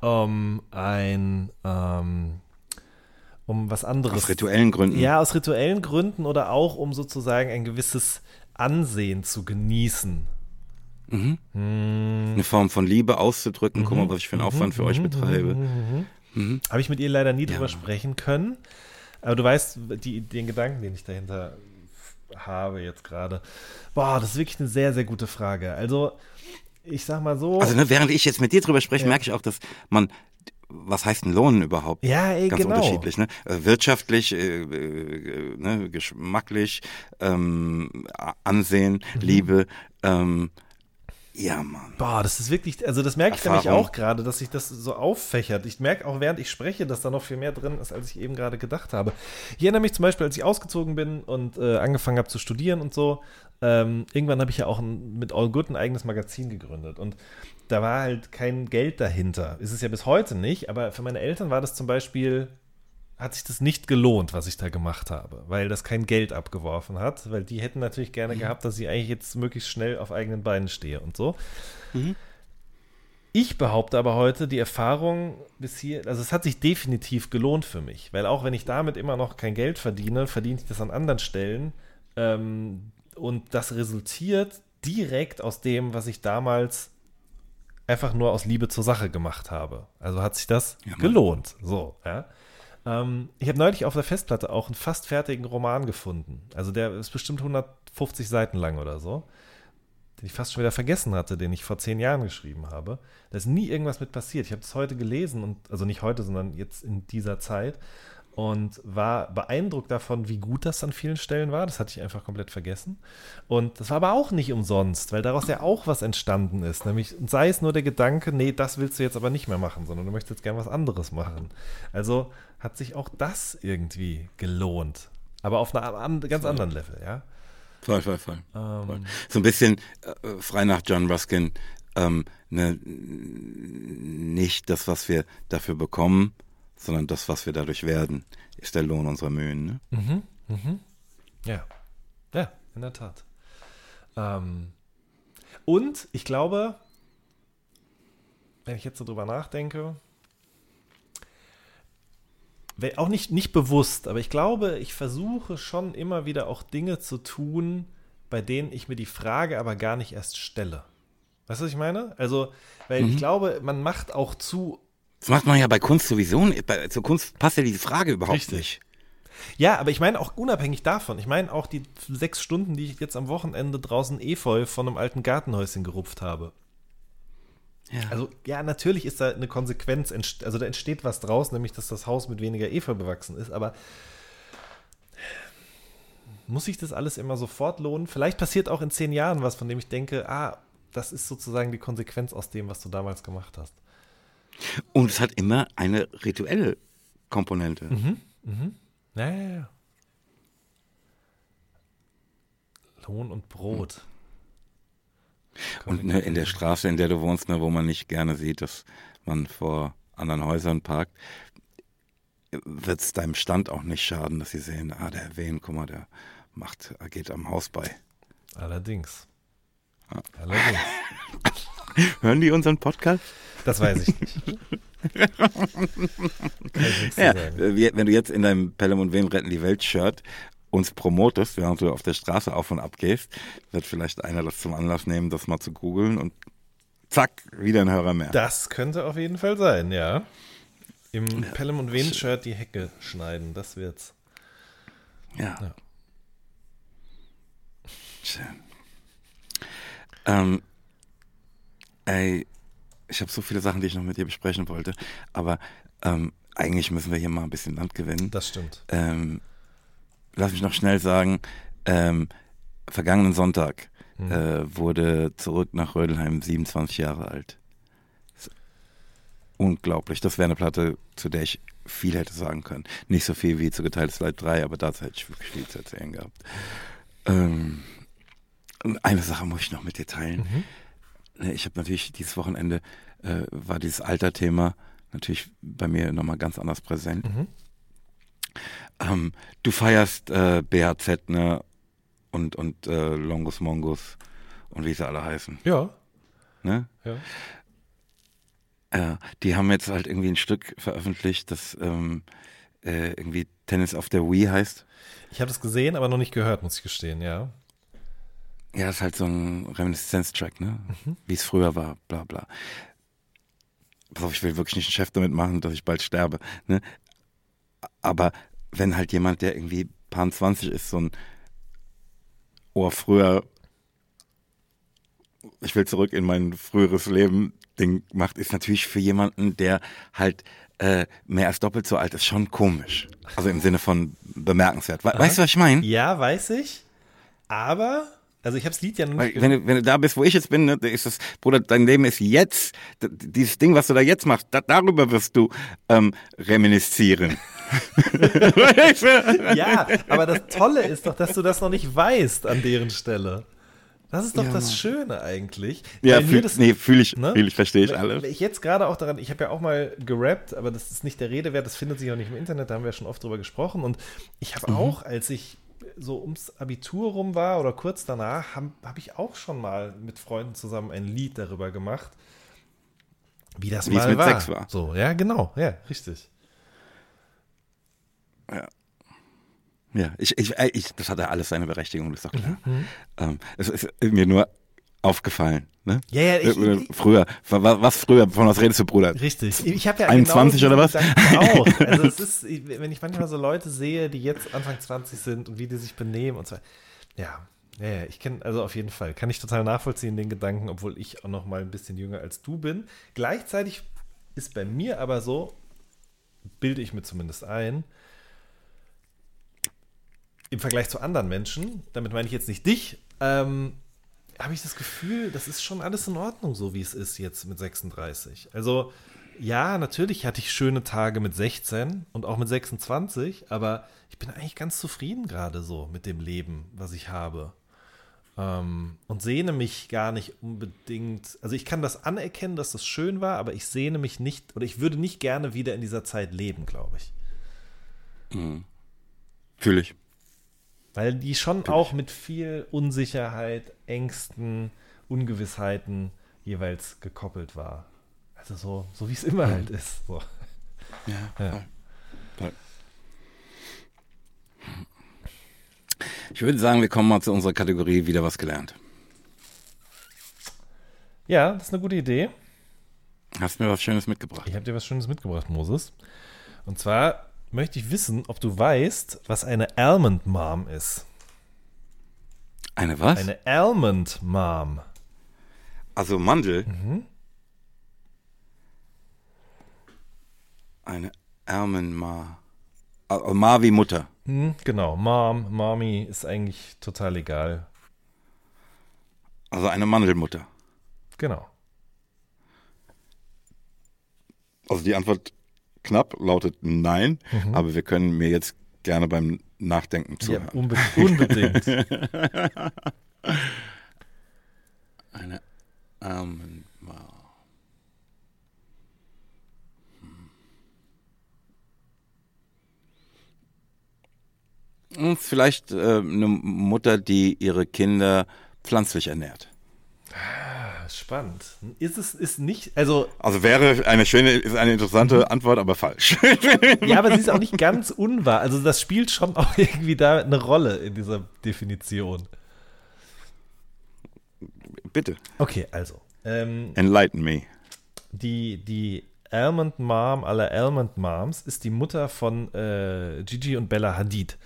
um ein, ähm, um was anderes. Aus rituellen Gründen. Ja, aus rituellen Gründen oder auch um sozusagen ein gewisses Ansehen zu genießen. Mhm. Hm. Eine Form von Liebe auszudrücken, mhm. guck mal, was ich für einen Aufwand für mhm. euch betreibe. Mhm. Habe ich mit ihr leider nie ja. drüber sprechen können. Aber du weißt, die, den Gedanken, den ich dahinter habe jetzt gerade. Boah, das ist wirklich eine sehr, sehr gute Frage. Also, ich sag mal so. Also, ne, während ich jetzt mit dir drüber spreche, ja. merke ich auch, dass man was heißt ein Lohn überhaupt? Ja, ey, Ganz genau. unterschiedlich, ne? Äh, wirtschaftlich, äh, äh, ne? geschmacklich, ähm, Ansehen, mhm. Liebe, ähm, ja, Mann. Boah, das ist wirklich, also das merke ich nämlich auch gerade, dass sich das so auffächert. Ich merke auch, während ich spreche, dass da noch viel mehr drin ist, als ich eben gerade gedacht habe. Ich erinnere mich zum Beispiel, als ich ausgezogen bin und äh, angefangen habe zu studieren und so, ähm, irgendwann habe ich ja auch ein, mit All Good ein eigenes Magazin gegründet. Und da war halt kein Geld dahinter. Ist es ja bis heute nicht, aber für meine Eltern war das zum Beispiel hat sich das nicht gelohnt, was ich da gemacht habe, weil das kein Geld abgeworfen hat, weil die hätten natürlich gerne mhm. gehabt, dass ich eigentlich jetzt möglichst schnell auf eigenen Beinen stehe und so. Mhm. Ich behaupte aber heute, die Erfahrung bis hier, also es hat sich definitiv gelohnt für mich, weil auch wenn ich damit immer noch kein Geld verdiene, verdiene ich das an anderen Stellen. Ähm, und das resultiert direkt aus dem, was ich damals einfach nur aus Liebe zur Sache gemacht habe. Also hat sich das ja, gelohnt. So, ja. Ähm, ich habe neulich auf der Festplatte auch einen fast fertigen Roman gefunden. Also der ist bestimmt 150 Seiten lang oder so. Den ich fast schon wieder vergessen hatte, den ich vor zehn Jahren geschrieben habe. Da ist nie irgendwas mit passiert. Ich habe es heute gelesen und, also nicht heute, sondern jetzt in dieser Zeit und war beeindruckt davon, wie gut das an vielen Stellen war. Das hatte ich einfach komplett vergessen. Und das war aber auch nicht umsonst, weil daraus ja auch was entstanden ist. Nämlich, sei es nur der Gedanke, nee, das willst du jetzt aber nicht mehr machen, sondern du möchtest jetzt gern was anderes machen. Also hat sich auch das irgendwie gelohnt. Aber auf einem ganz anderen Level, ja. Voll, voll, voll. Ähm, voll. So ein bisschen äh, frei nach John Ruskin, ähm, ne, nicht das, was wir dafür bekommen, sondern das, was wir dadurch werden, ist der Lohn unserer Mühen. Ne? Mhm, mhm. Ja, ja, in der Tat. Ähm, und ich glaube, wenn ich jetzt so drüber nachdenke, auch nicht, nicht bewusst, aber ich glaube, ich versuche schon immer wieder auch Dinge zu tun, bei denen ich mir die Frage aber gar nicht erst stelle. Weißt du, was ich meine? Also, weil mhm. ich glaube, man macht auch zu das macht man ja bei Kunst sowieso. Bei, zur Kunst passt ja diese Frage überhaupt Richtig. nicht. Ja, aber ich meine auch unabhängig davon. Ich meine auch die sechs Stunden, die ich jetzt am Wochenende draußen Efeu von einem alten Gartenhäuschen gerupft habe. Ja. Also, ja, natürlich ist da eine Konsequenz, also da entsteht was draus, nämlich dass das Haus mit weniger Efeu bewachsen ist, aber muss sich das alles immer sofort lohnen? Vielleicht passiert auch in zehn Jahren was, von dem ich denke, ah, das ist sozusagen die Konsequenz aus dem, was du damals gemacht hast. Und es hat immer eine rituelle Komponente. Mhm. Mhm. Ja, ja, ja. Lohn und Brot. Und ne, in der Straße, in der du wohnst, ne, wo man nicht gerne sieht, dass man vor anderen Häusern parkt, wird es deinem Stand auch nicht schaden, dass sie sehen, ah, der Wehen, guck mal, der macht, er geht am Haus bei. Allerdings. Ja. Allerdings. Hören die unseren Podcast? Das weiß ich nicht. ich ja, wenn du jetzt in deinem Pelham und Wen retten die Welt Shirt uns promotest, während du auf der Straße auf und ab gehst, wird vielleicht einer das zum Anlass nehmen, das mal zu googeln und zack, wieder ein Hörer mehr. Das könnte auf jeden Fall sein, ja. Im ja. Pelham und Wen Shirt die Hecke schneiden, das wird's. Ja. ja. Schön. Ähm, ey, ich habe so viele Sachen, die ich noch mit dir besprechen wollte, aber ähm, eigentlich müssen wir hier mal ein bisschen Land gewinnen. Das stimmt. Ähm, lass mich noch schnell sagen, ähm, vergangenen Sonntag mhm. äh, wurde zurück nach Rödelheim 27 Jahre alt. Unglaublich. Das wäre eine Platte, zu der ich viel hätte sagen können. Nicht so viel wie zu Geteiltes Leid 3, aber dazu hätte ich wirklich viel zu erzählen gehabt. Ähm, eine Sache muss ich noch mit dir teilen. Mhm. Ne, ich habe natürlich dieses Wochenende, äh, war dieses Alterthema natürlich bei mir nochmal ganz anders präsent. Mhm. Ähm, du feierst äh, BHZ, ne? Und, und äh, Longus Mongus und wie sie alle heißen. Ja. Ne? Ja. Äh, die haben jetzt halt irgendwie ein Stück veröffentlicht, das ähm, äh, irgendwie Tennis auf der Wii heißt. Ich habe das gesehen, aber noch nicht gehört, muss ich gestehen, ja. Ja, ist halt so ein Reminiszenz-Track, ne? Mhm. Wie es früher war, bla bla. Pass auf, ich will wirklich nicht einen Chef damit machen, dass ich bald sterbe, ne? Aber wenn halt jemand, der irgendwie paar 20 ist, so ein Ohr früher, ich will zurück in mein früheres Leben Ding macht, ist natürlich für jemanden, der halt äh, mehr als doppelt so alt ist, schon komisch. Also im Sinne von bemerkenswert. We Aha. Weißt du, was ich meine? Ja, weiß ich. Aber also ich habe das Lied ja noch nicht wenn du, wenn du da bist, wo ich jetzt bin, ne, ist das, Bruder, dein Leben ist jetzt, dieses Ding, was du da jetzt machst, da, darüber wirst du ähm, reminiszieren. ja, aber das Tolle ist doch, dass du das noch nicht weißt an deren Stelle. Das ist doch ja, das Schöne eigentlich. Ja, fühl, das, nee, fühle ich, ne? fühl ich, verstehe ich alles. Ich jetzt gerade auch daran, ich habe ja auch mal gerappt, aber das ist nicht der Rede wert, das findet sich auch nicht im Internet, da haben wir ja schon oft drüber gesprochen. Und ich habe mhm. auch, als ich so ums Abitur rum war oder kurz danach, habe hab ich auch schon mal mit Freunden zusammen ein Lied darüber gemacht. Wie das Wie es mal mit war. Sex war. So, ja, genau, ja, richtig. Ja. Ja, ich, ich, äh, ich, das hatte alles seine Berechtigung, das ist doch klar. Mhm, Ähm, es ist mir nur aufgefallen. Ne? Ja, ja, ich- Äh, ich- früher. Was, früher? Von was redest du, Bruder? Richtig. Ich habe ja 21 genau oder was? Auch. Also es ist, wenn ich manchmal so Leute sehe, die jetzt Anfang 20 sind und wie die sich benehmen und so. Ja, ja, ja ich kenne, also auf jeden Fall, kann ich total nachvollziehen, den Gedanken, obwohl ich auch noch mal ein bisschen jünger als du bin. Gleichzeitig ist bei mir aber so, bilde ich mir zumindest ein, im Vergleich zu anderen Menschen, damit meine ich jetzt nicht dich, ähm, habe ich das Gefühl, das ist schon alles in Ordnung, so wie es ist jetzt mit 36. Also, ja, natürlich hatte ich schöne Tage mit 16 und auch mit 26, aber ich bin eigentlich ganz zufrieden gerade so mit dem Leben, was ich habe. Ähm, und sehne mich gar nicht unbedingt, also ich kann das anerkennen, dass das schön war, aber ich sehne mich nicht, oder ich würde nicht gerne wieder in dieser Zeit leben, glaube ich. Fühle ich. Weil die schon auch mit viel Unsicherheit, Ängsten, Ungewissheiten jeweils gekoppelt war. Also so, so wie es immer halt ist. So. Ja, Ja. Voll. Voll. Ich würde sagen, wir kommen mal zu unserer Kategorie wieder was gelernt. Ja, das ist eine gute Idee. Hast mir was Schönes mitgebracht? Ich habe dir was Schönes mitgebracht, Moses. Und zwar möchte ich wissen, ob du weißt, was eine Almond Mom ist. Eine was? Eine Almond Mom. also Mandel. Mhm. Eine Ermenma. Also Ma wie Mutter. Hm, genau, Mom, Mommy ist eigentlich total egal. Also eine Mandelmutter. Genau. Also die Antwort knapp lautet nein, Mhm. aber wir können mir jetzt gerne beim Nachdenken Ja, zuhören. unbe unbedingt. Eine Ermenma. Hm, Vielleicht äh, eine Mutter, die ihre Kinder pflanzlich ernährt. Spannend. Ist es ist nicht, also Also wäre eine schöne, ist eine interessante Antwort, aber falsch. Ja, aber sie ist auch nicht ganz unwahr. Also das spielt schon auch irgendwie da eine Rolle in dieser Definition. Bitte, Okay, also. Ähm, enlighten me. die, die Almond Mom aller Almond Moms ist die Mutter von äh, Gigi und Bella Hadid.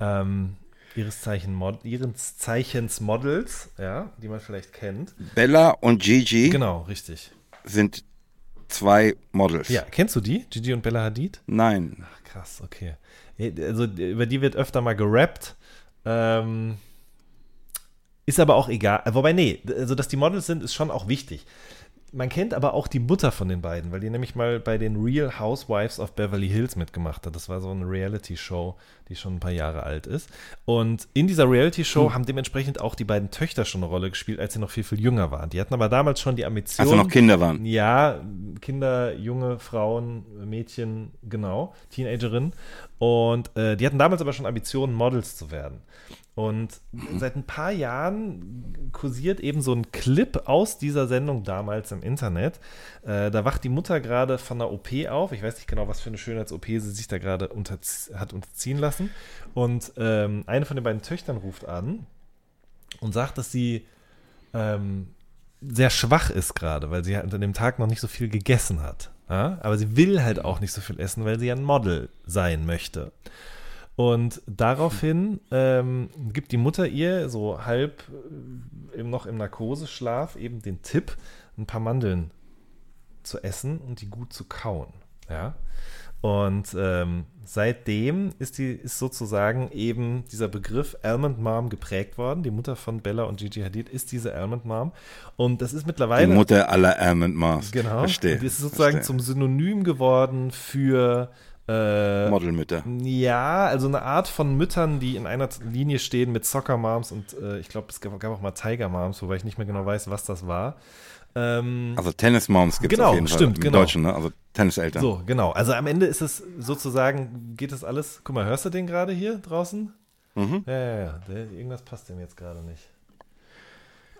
Ähm, ihres, Zeichen Mod ihres Zeichens Models, ja, die man vielleicht kennt. Bella und Gigi Genau, richtig. sind zwei Models. Ja, kennst du die? Gigi und Bella Hadid? Nein. Ach, krass, okay. Also über die wird öfter mal gerappt. Ähm, ist aber auch egal. Wobei, nee, also dass die Models sind, ist schon auch wichtig. Man kennt aber auch die Mutter von den beiden, weil die nämlich mal bei den Real Housewives of Beverly Hills mitgemacht hat. Das war so eine Reality-Show, die schon ein paar Jahre alt ist. Und in dieser Reality-Show haben dementsprechend auch die beiden Töchter schon eine Rolle gespielt, als sie noch viel, viel jünger waren. Die hatten aber damals schon die Ambition. Als sie noch Kinder waren. Ja, Kinder, junge Frauen, Mädchen, genau, Teenagerinnen. Und äh, die hatten damals aber schon Ambitionen, Models zu werden. Und seit ein paar Jahren kursiert eben so ein Clip aus dieser Sendung damals im Internet. Äh, da wacht die Mutter gerade von einer OP auf. Ich weiß nicht genau, was für eine Schönheits-OP sie sich da gerade unterzie hat unterziehen lassen. Und ähm, eine von den beiden Töchtern ruft an und sagt, dass sie ähm, sehr schwach ist gerade, weil sie an dem Tag noch nicht so viel gegessen hat. Ja? Aber sie will halt auch nicht so viel essen, weil sie ein Model sein möchte. Und daraufhin ähm, gibt die Mutter ihr so halb äh, eben noch im Narkoseschlaf eben den Tipp, ein paar Mandeln zu essen und die gut zu kauen. Ja. Und ähm, seitdem ist die ist sozusagen eben dieser Begriff Almond Mom geprägt worden. Die Mutter von Bella und Gigi Hadid ist diese Almond Mom. Und das ist Die mittlerweile Mutter aller Almond Mars. genau. Verstehe. Und das ist sozusagen verstehe. zum Synonym geworden für äh, Modelmütter. ja, also eine Art von Müttern, die in einer Linie stehen mit Soccer Moms und äh, ich glaube, es gab, gab auch mal Tiger Moms, wobei ich nicht mehr genau weiß, was das war. Ähm, Also Tennis Moms gibt es Genau, auf jeden Fall. stimmt, Im genau. Deutschen, ne? Also Tenniseltern. so, genau. Also am Ende ist es sozusagen, geht das alles. Guck mal, hörst du den gerade hier draußen? Mhm. Ja, ja, ja. Der, irgendwas passt dem jetzt gerade nicht.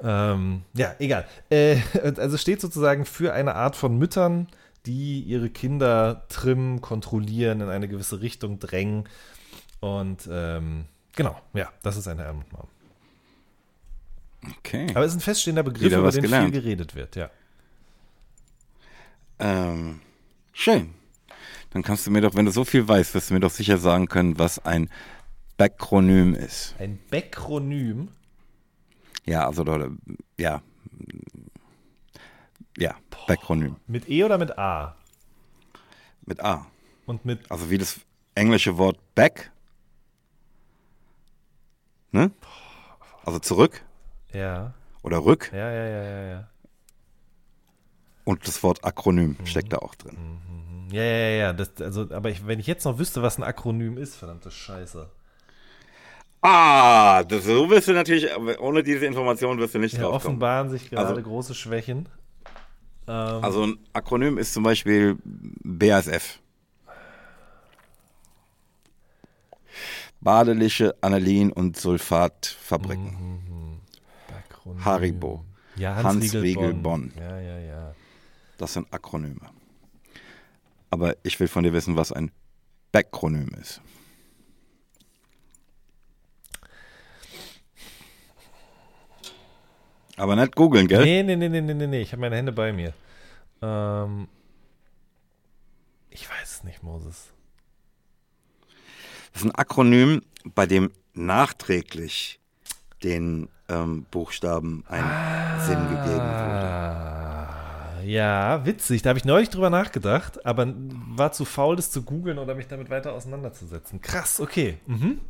Ähm, ja, egal. Äh, also steht sozusagen für eine Art von Müttern, die ihre Kinder trimmen, kontrollieren, in eine gewisse Richtung drängen. Und ähm, genau, ja, das ist eine Helmut Mom. Okay. Aber es ist ein feststehender Begriff, über den gelernt. viel geredet wird, ja. Ähm, schön. Dann kannst du mir doch, wenn du so viel weißt, wirst du mir doch sicher sagen können, was ein Backronym ist. Ein Backronym. Ja, also, oder, ja. Ja, Backronym. Mit E oder mit A? Mit A. Und mit Also wie das englische Wort back. Ne? Also zurück ja, oder rück. ja, ja, ja, ja, ja. Und das Wort Akronym steckt da auch drin. Ja, ja, ja, ja. Das, also, aber ich, wenn ich jetzt noch wüsste, was ein Akronym ist, verdammte Scheiße. Ah, das, so wirst du natürlich, ohne diese Information wirst du nicht Ja, drauf kommen. offenbaren sich gerade Also- große Schwächen. Ähm, Also ein Akronym ist zum Beispiel BASF. Badelische Anilin- und Sulfatfabriken. Akronym. Haribo. Ja, Hans Hans, Riegel Riegel Bonn. Bonn. Ja, ja, ja. Das sind Akronyme. Aber ich will von dir wissen, was ein Backronym ist. Aber nicht googeln, gell? Nee, nee, nee, nee, nee, nee, nee. Ich habe meine Hände bei mir. Ähm, ich weiß es nicht, Moses. Das ist ein Akronym, bei dem nachträglich den ähm, Buchstaben ein Sinn gegeben wurde. Ah, ja, witzig. Da habe ich neulich drüber nachgedacht, aber war zu faul, das zu googeln oder mich damit weiter auseinanderzusetzen. Krass, okay. Mhm.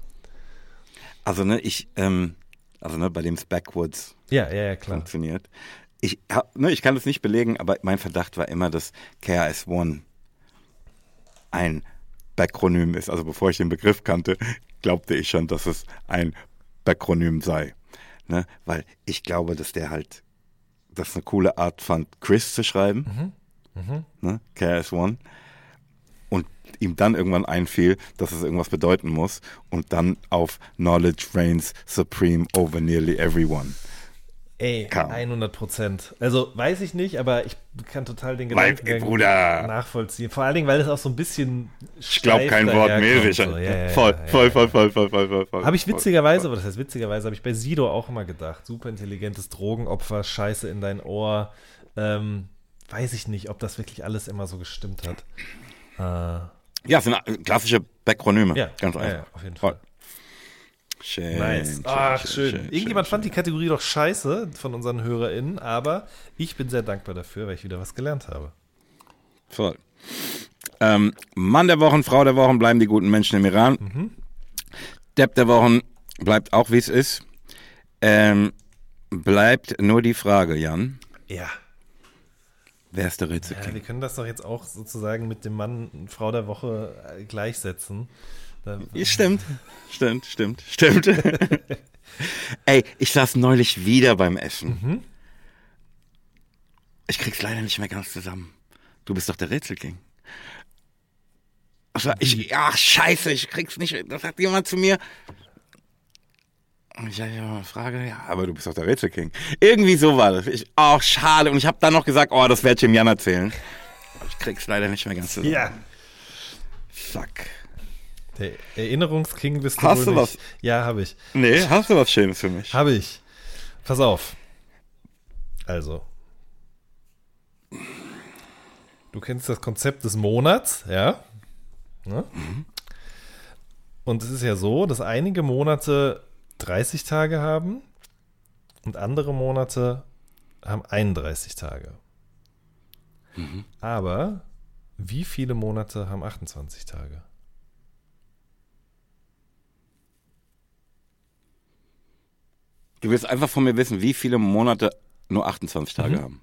Also, ne, ich, ähm, also, ne, bei dem es backwards Ja, ja, ja, funktioniert. Ich, hab, ne, ich kann das nicht belegen, aber mein Verdacht war immer, dass KRS-One ein Backronym ist. Also bevor ich den Begriff kannte, glaubte ich schon, dass es ein Backronym sei. Ne? Weil ich glaube, dass der halt das eine coole Art fand, Chris zu schreiben. Ne? KRS-One. Ihm dann irgendwann einfiel, dass es irgendwas bedeuten muss. Und dann auf Knowledge reigns supreme over nearly everyone. Ey, Kam. 100 Prozent. Also weiß ich nicht, aber ich kann total den Gedanken Bruder. nachvollziehen. Vor allen Dingen, weil es auch so ein bisschen. Ich glaube kein Wort mehr sicher. So. Ja, ja, voll, ja, voll, voll, voll, voll, voll, voll, voll. Habe ich voll. witzigerweise, aber das heißt witzigerweise, habe ich bei Sido auch immer gedacht. Super intelligentes Drogenopfer, Scheiße in dein Ohr. Ähm, weiß ich nicht, ob das wirklich alles immer so gestimmt hat. Äh, Ja, sind klassische Bakronyme. ja, ganz einfach. ja, auf jeden Voll. Fall. Schön. Nice. schön, Ach, schön. schön, Irgendjemand schön, fand die Kategorie doch scheiße von unseren HörerInnen, aber ich bin sehr dankbar dafür, weil ich wieder was gelernt habe. Voll. Ähm, Mann der Wochen, Frau der Wochen bleiben die guten Menschen im Iran. Mhm. Depp der Wochen bleibt auch, wie es ist. Ähm, bleibt nur die Frage, Jan. Ja. Wer ist der ja. Rätselking? Wir können das doch jetzt auch sozusagen mit dem Mann und Frau der Woche äh, gleichsetzen. Da, Ja, stimmt, stimmt, stimmt, stimmt. Ey, ich saß neulich wieder beim Essen. Mhm. Ich krieg's leider nicht mehr ganz zusammen. Du bist doch der Rätselking. Also ich, ach scheiße, ich krieg's nicht. Das sagt jemand zu mir. Ich hatte ja eine Frage, ja, aber du bist doch der Rätselking. Irgendwie so war das. Ich, oh, schade. Und ich habe dann noch gesagt, oh, das werde ich dem Jan erzählen. Ich krieg's leider nicht mehr ganz zusammen. ja. Fuck. Der Erinnerungsking bist du Hast wohl du nicht. was? Ja, habe ich. Nee, hast du was Schönes für mich? Habe ich. Pass auf. Also. Du kennst das Konzept des Monats, ja? Ne? Und es ist ja so, dass einige Monate 30 Tage haben und andere Monate haben 31 Tage. Aber wie viele Monate haben 28 Tage? Du willst einfach von mir wissen, wie viele Monate nur 28 Tage Mhm. haben.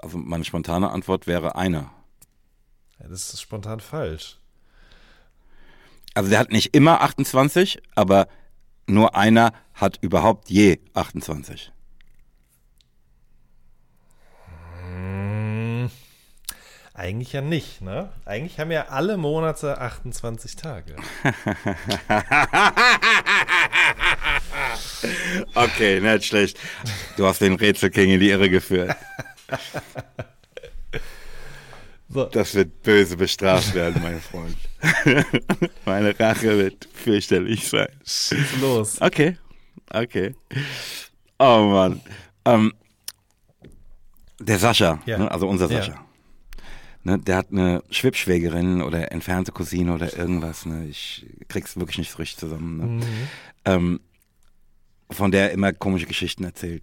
Also meine spontane Antwort wäre einer. Ja, das ist spontan falsch. Also der hat nicht immer 28, aber nur einer hat überhaupt je 28. Hm, Eigentlich ja nicht, ne? Eigentlich haben ja alle Monate 28 Tage. Okay, nicht schlecht. Du hast den Rätselking in die Irre geführt. So. Das wird böse bestraft werden, mein Freund. Meine Rache wird fürchterlich sein. Schieß los. Okay, okay. Oh Mann. Ähm, der Sascha, ja. ne, also unser Sascha. Ja. Ne, der hat eine Schwibschwägerin oder entfernte Cousine oder irgendwas. Ne? Ich krieg's wirklich nicht so richtig zusammen. Ne? Mhm. Ähm, von der er immer komische Geschichten erzählt.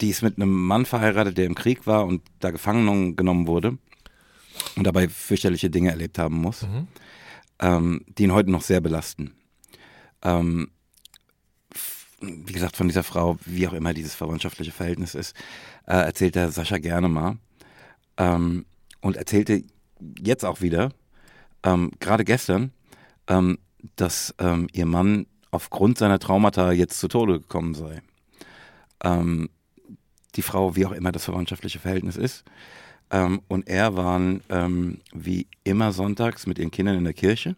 Die ist mit einem Mann verheiratet, der im Krieg war und da gefangen genommen wurde und dabei fürchterliche Dinge erlebt haben muss, mhm. ähm, die ihn heute noch sehr belasten. Ähm, wie gesagt, von dieser Frau, wie auch immer dieses verwandtschaftliche Verhältnis ist, äh, erzählt der Sascha gerne mal. Ähm, und erzählte jetzt auch wieder, ähm, gerade gestern, ähm, dass ähm, ihr Mann aufgrund seiner Traumata jetzt zu Tode gekommen sei. Die Frau, wie auch immer das verwandtschaftliche Verhältnis ist, ähm, und er waren ähm, wie immer sonntags mit ihren Kindern in der Kirche.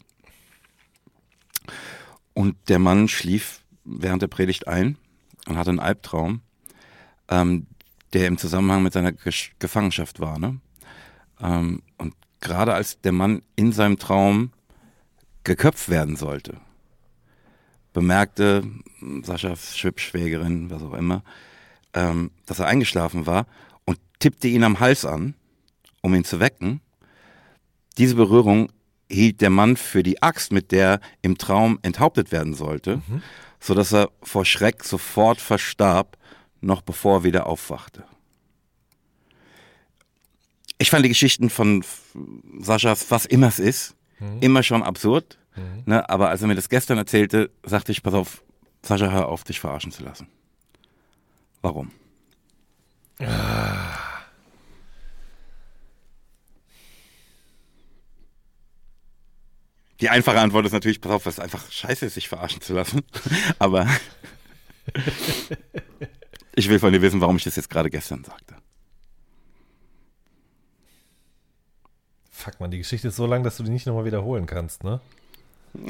Und der Mann schlief während der Predigt ein und hatte einen Albtraum, ähm, der im Zusammenhang mit seiner Ge Gefangenschaft war. Ne? Ähm, und gerade als der Mann in seinem Traum geköpft werden sollte, bemerkte Saschas Schwibschwägerin, was auch immer, ähm, dass er eingeschlafen war und tippte ihn am Hals an um ihn zu wecken. Diese Berührung hielt der Mann für die Axt, mit der im Traum enthauptet werden sollte, mhm. so dass er vor Schreck sofort verstarb, noch bevor er wieder aufwachte. Ich fand die Geschichten von Saschas, was immer es ist, mhm. immer schon absurd. Mhm. Ne, aber als er mir das gestern erzählte, sagte ich, pass auf, Sascha, hör auf, dich verarschen zu lassen. Warum? Ah. Die einfache Antwort ist natürlich, pass auf, was einfach scheiße ist, sich verarschen zu lassen. Aber ich will von dir wissen, warum ich das jetzt gerade gestern sagte. Fuck man, die Geschichte ist so lang, dass du die nicht nochmal wiederholen kannst, ne?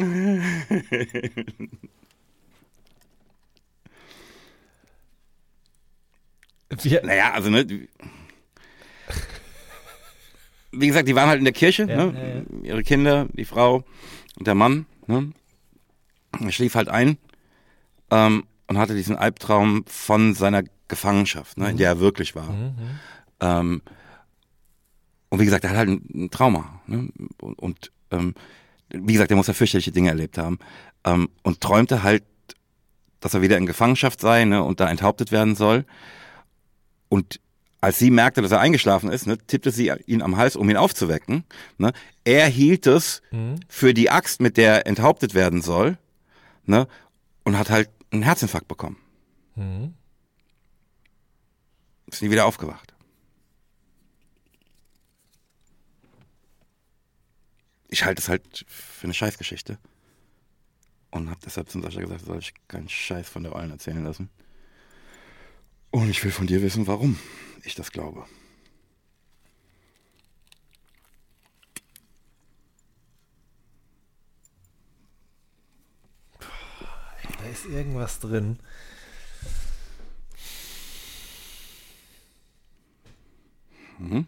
Wir, naja, also ne, wie gesagt, die waren halt in der Kirche, ja, ne? ja, ihre Kinder, die Frau und der Mann. Ne? Er schlief halt ein ähm, und hatte diesen Albtraum von seiner Gefangenschaft, ne, in der er wirklich war. Mhm. mhm. Ähm, und wie gesagt, er hat halt ein, ein Trauma. Ne? Und, und ähm, wie gesagt, er muss ja fürchterliche Dinge erlebt haben. Ähm, und träumte halt, dass er wieder in Gefangenschaft sei ne, und da enthauptet werden soll. Und als sie merkte, dass er eingeschlafen ist, ne, tippte sie ihn am Hals, um ihn aufzuwecken. Ne. Er hielt es mhm. für die Axt, mit der er enthauptet werden soll, ne, und hat halt einen Herzinfarkt bekommen. Mhm. Ist nie wieder aufgewacht. Ich halte es halt für eine Scheißgeschichte. Und habe deshalb zum Sascha gesagt, soll ich keinen Scheiß von der Eulen erzählen lassen. Und ich will von dir wissen, warum ich das glaube. Da ist irgendwas drin. Mhm.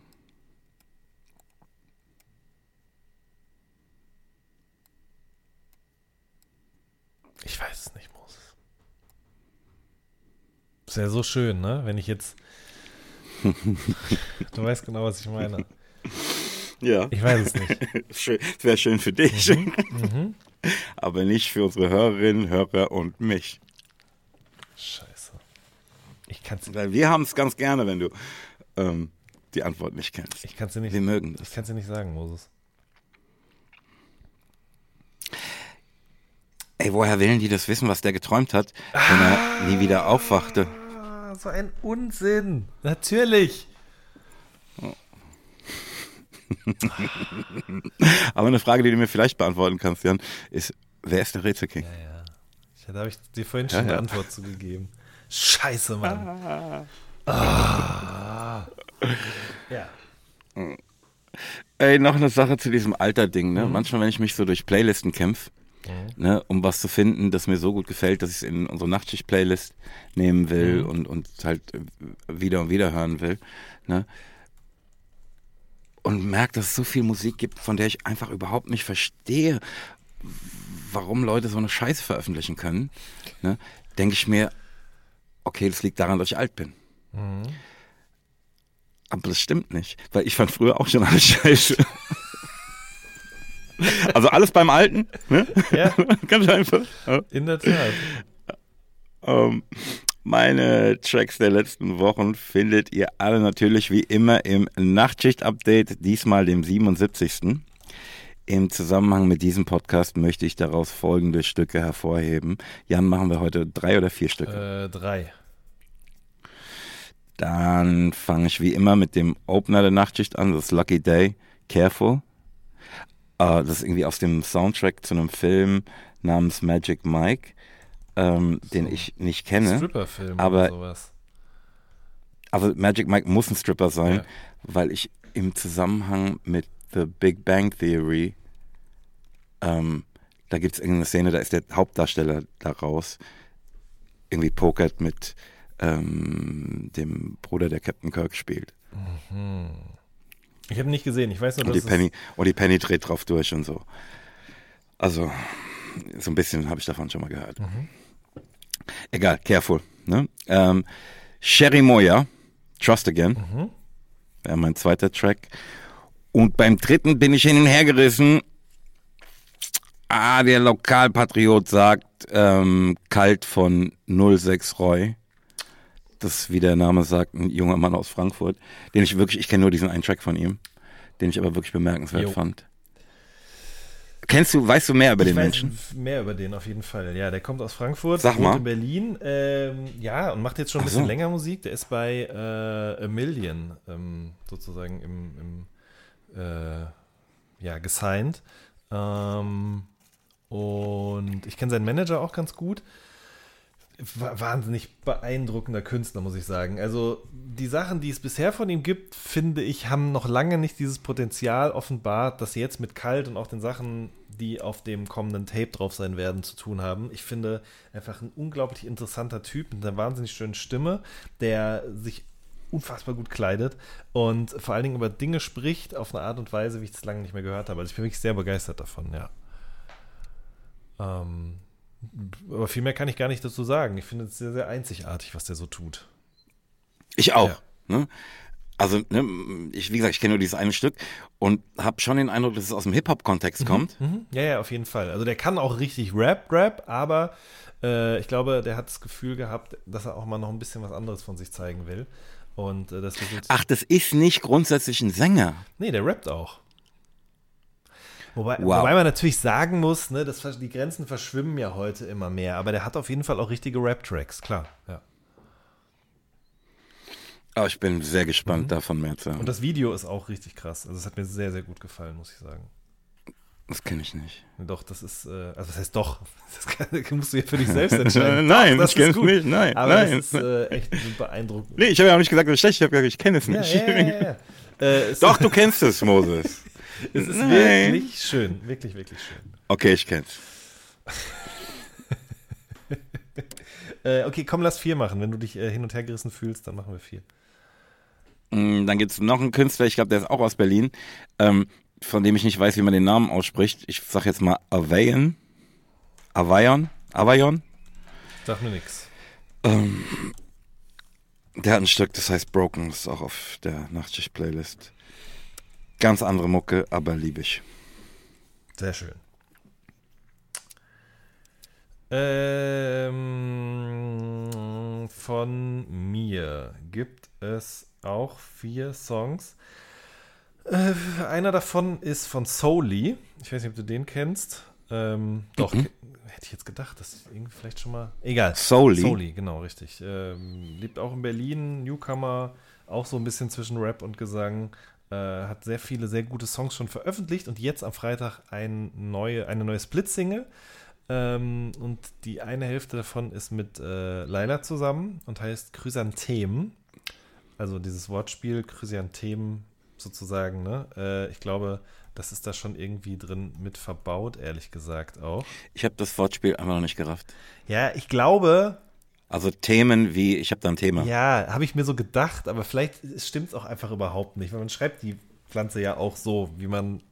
Ich weiß es nicht, Moses. Ist ja so schön, ne? Wenn ich jetzt du weißt genau, was ich meine. Ja. Ich weiß es nicht. Es wäre schön für dich. Mhm. Mhm. Aber nicht für unsere Hörerinnen, Hörer und mich. Scheiße. Ich kann's Weil wir haben es ganz gerne, wenn du ähm, die Antwort nicht kennst. Ich kann sie nicht. Wir mögen das. Ich kann sie nicht sagen, Moses. Ey, woher willen die das wissen, was der geträumt hat, wenn ah. er nie wieder aufwachte? So ein Unsinn. Natürlich. Aber eine Frage, die du mir vielleicht beantworten kannst, Jan, ist, wer ist der Rätselking? Ja, ja. Da habe ich dir vorhin schon ja, eine Antwort zugegeben. Scheiße, Mann. Ah. Ja. Ey, noch eine Sache zu diesem Alter-Ding. Ne? Mhm. Manchmal, wenn ich mich so durch Playlisten kämpfe, mhm. ne, um was zu finden, das mir so gut gefällt, dass ich es in unsere Nachtschicht-Playlist nehmen will mhm. und, und halt wieder und wieder hören will. Ne? Und merke, dass es so viel Musik gibt, von der ich einfach überhaupt nicht verstehe, warum Leute so eine Scheiße veröffentlichen können. Ne? Denke ich mir, okay, das liegt daran, dass ich alt bin. Mhm. Aber das stimmt nicht, weil ich fand früher auch schon alles scheiße. Also alles beim Alten, ne? Ja. Ganz einfach. Ja. In der Tat. Ähm, meine Tracks der letzten Wochen findet ihr alle natürlich wie immer im Nachtschicht-Update, diesmal dem 77. Im Zusammenhang mit diesem Podcast möchte ich daraus folgende Stücke hervorheben. Jan, machen wir heute drei oder vier Stücke? Äh, drei. Dann fange ich wie immer mit dem Opener der Nachtschicht an, das Lucky Day, Careful. Uh, das ist irgendwie aus dem Soundtrack zu einem Film namens Magic Mike, ähm, so. den ich nicht kenne. Stripper-Film aber, oder sowas. Aber Magic Mike muss ein Stripper sein, ja. weil ich im Zusammenhang mit The Big Bang Theory, ähm, da gibt es irgendeine Szene, da ist der Hauptdarsteller daraus irgendwie pokert mit ähm, dem Bruder, der Captain Kirk spielt. Mhm. Ich habe nicht gesehen, ich weiß nur, und dass die Penny Und die Penny dreht drauf durch und so. Also, so ein bisschen habe ich davon schon mal gehört. Mhm. Egal, careful. Ne? Ähm, Sherry Moya, Trust Again, mhm. wäre mein zweiter Track. Und beim dritten bin ich hin und her gerissen. Ah, der Lokalpatriot sagt, ähm, kalt von 06 Roy das, wie der Name sagt, ein junger Mann aus Frankfurt, den ich wirklich, ich kenne nur diesen einen Track von ihm, den ich aber wirklich bemerkenswert jo. fand. Kennst du, weißt du mehr über ich den Menschen? Mehr über den auf jeden Fall. Ja, der kommt aus Frankfurt, Sag mal. in Berlin, ähm, ja, und macht jetzt schon ein bisschen so. länger Musik. Der ist bei äh, A Million ähm, sozusagen im, im äh, ja, gesigned. Ähm, und ich kenne seinen Manager auch ganz gut wahnsinnig beeindruckender Künstler, muss ich sagen. Also die Sachen, die es bisher von ihm gibt, finde ich, haben noch lange nicht dieses Potenzial offenbart, sie jetzt mit Kalt und auch den Sachen, die auf dem kommenden Tape drauf sein werden, zu tun haben. Ich finde einfach ein unglaublich interessanter Typ mit einer wahnsinnig schönen Stimme, der sich unfassbar gut kleidet und vor allen Dingen über Dinge spricht auf eine Art und Weise, wie ich das lange nicht mehr gehört habe. Also ich bin wirklich sehr begeistert davon, ja. Ähm, aber viel mehr kann ich gar nicht dazu sagen. Ich finde es sehr, sehr einzigartig, was der so tut. Ich auch. Ja. Ne? Also, ne, ich, wie gesagt, ich kenne nur dieses eine Stück und habe schon den Eindruck, dass es aus dem Hip-Hop-Kontext mhm, kommt. Mhm. Ja, ja, auf jeden Fall. Also der kann auch richtig Rap, Rap, aber äh, ich glaube, der hat das Gefühl gehabt, dass er auch mal noch ein bisschen was anderes von sich zeigen will. Und äh, das Ach, das ist nicht grundsätzlich ein Sänger. Nee, der rappt auch. Wobei, wow. wobei man natürlich sagen muss, ne, das, die Grenzen verschwimmen ja heute immer mehr, aber der hat auf jeden Fall auch richtige Rap-Tracks, klar. Ja. Oh, ich bin sehr gespannt, mhm. davon mehr zu hören. Und das Video ist auch richtig krass. Also es hat mir sehr, sehr gut gefallen, muss ich sagen. Das kenne ich nicht. Doch, das ist, äh, also das heißt doch, das kann, musst du ja für dich selbst entscheiden. nein, doch, ich kenne es nicht, nein. Aber nein. das ist äh, echt beeindruckend. Nee, ich habe ja auch nicht gesagt, das ist schlecht, ich habe gesagt, ich kenne es nicht. Ja, ja, ja, äh, doch, du kennst es, Moses. Es ist Nein. wirklich schön. Wirklich, wirklich schön. Okay, ich kenn's. äh, okay, komm, lass vier machen. Wenn du dich äh, hin und her gerissen fühlst, dann machen wir vier. Mm, dann gibt es noch einen Künstler, ich glaube, der ist auch aus Berlin, ähm, von dem ich nicht weiß, wie man den Namen ausspricht. Ich sag jetzt mal Avayan. Avayon? Avayon? Sag mir nix. Ähm, der hat ein Stück, das heißt Broken, das ist auch auf der Nachtschicht-Playlist. Ganz andere Mucke, aber liebe ich. Sehr schön. Ähm, von mir gibt es auch vier Songs. Äh, einer davon ist von Soli. Ich weiß nicht, ob du den kennst. Ähm, doch, mhm. hätte ich jetzt gedacht, dass irgendwie vielleicht schon mal. Egal. Soli. Soli, genau, richtig. Ähm, lebt auch in Berlin, Newcomer, auch so ein bisschen zwischen Rap und Gesang. Äh, hat sehr viele, sehr gute Songs schon veröffentlicht und jetzt am Freitag ein neue, eine neue Split-Single. Ähm, und die eine Hälfte davon ist mit äh, Laila zusammen und heißt Chrysanthemen. Also dieses Wortspiel Chrysanthemen sozusagen. Ne? Äh, ich glaube, Das ist da schon irgendwie drin mit verbaut, ehrlich gesagt auch. Ich habe das Wortspiel einfach noch nicht gerafft. Ja, ich glaube. Also Themen wie, ich habe da ein Thema. Ja, habe ich mir so gedacht, aber vielleicht stimmt es auch einfach überhaupt nicht, weil man schreibt die Pflanze ja auch so, wie man,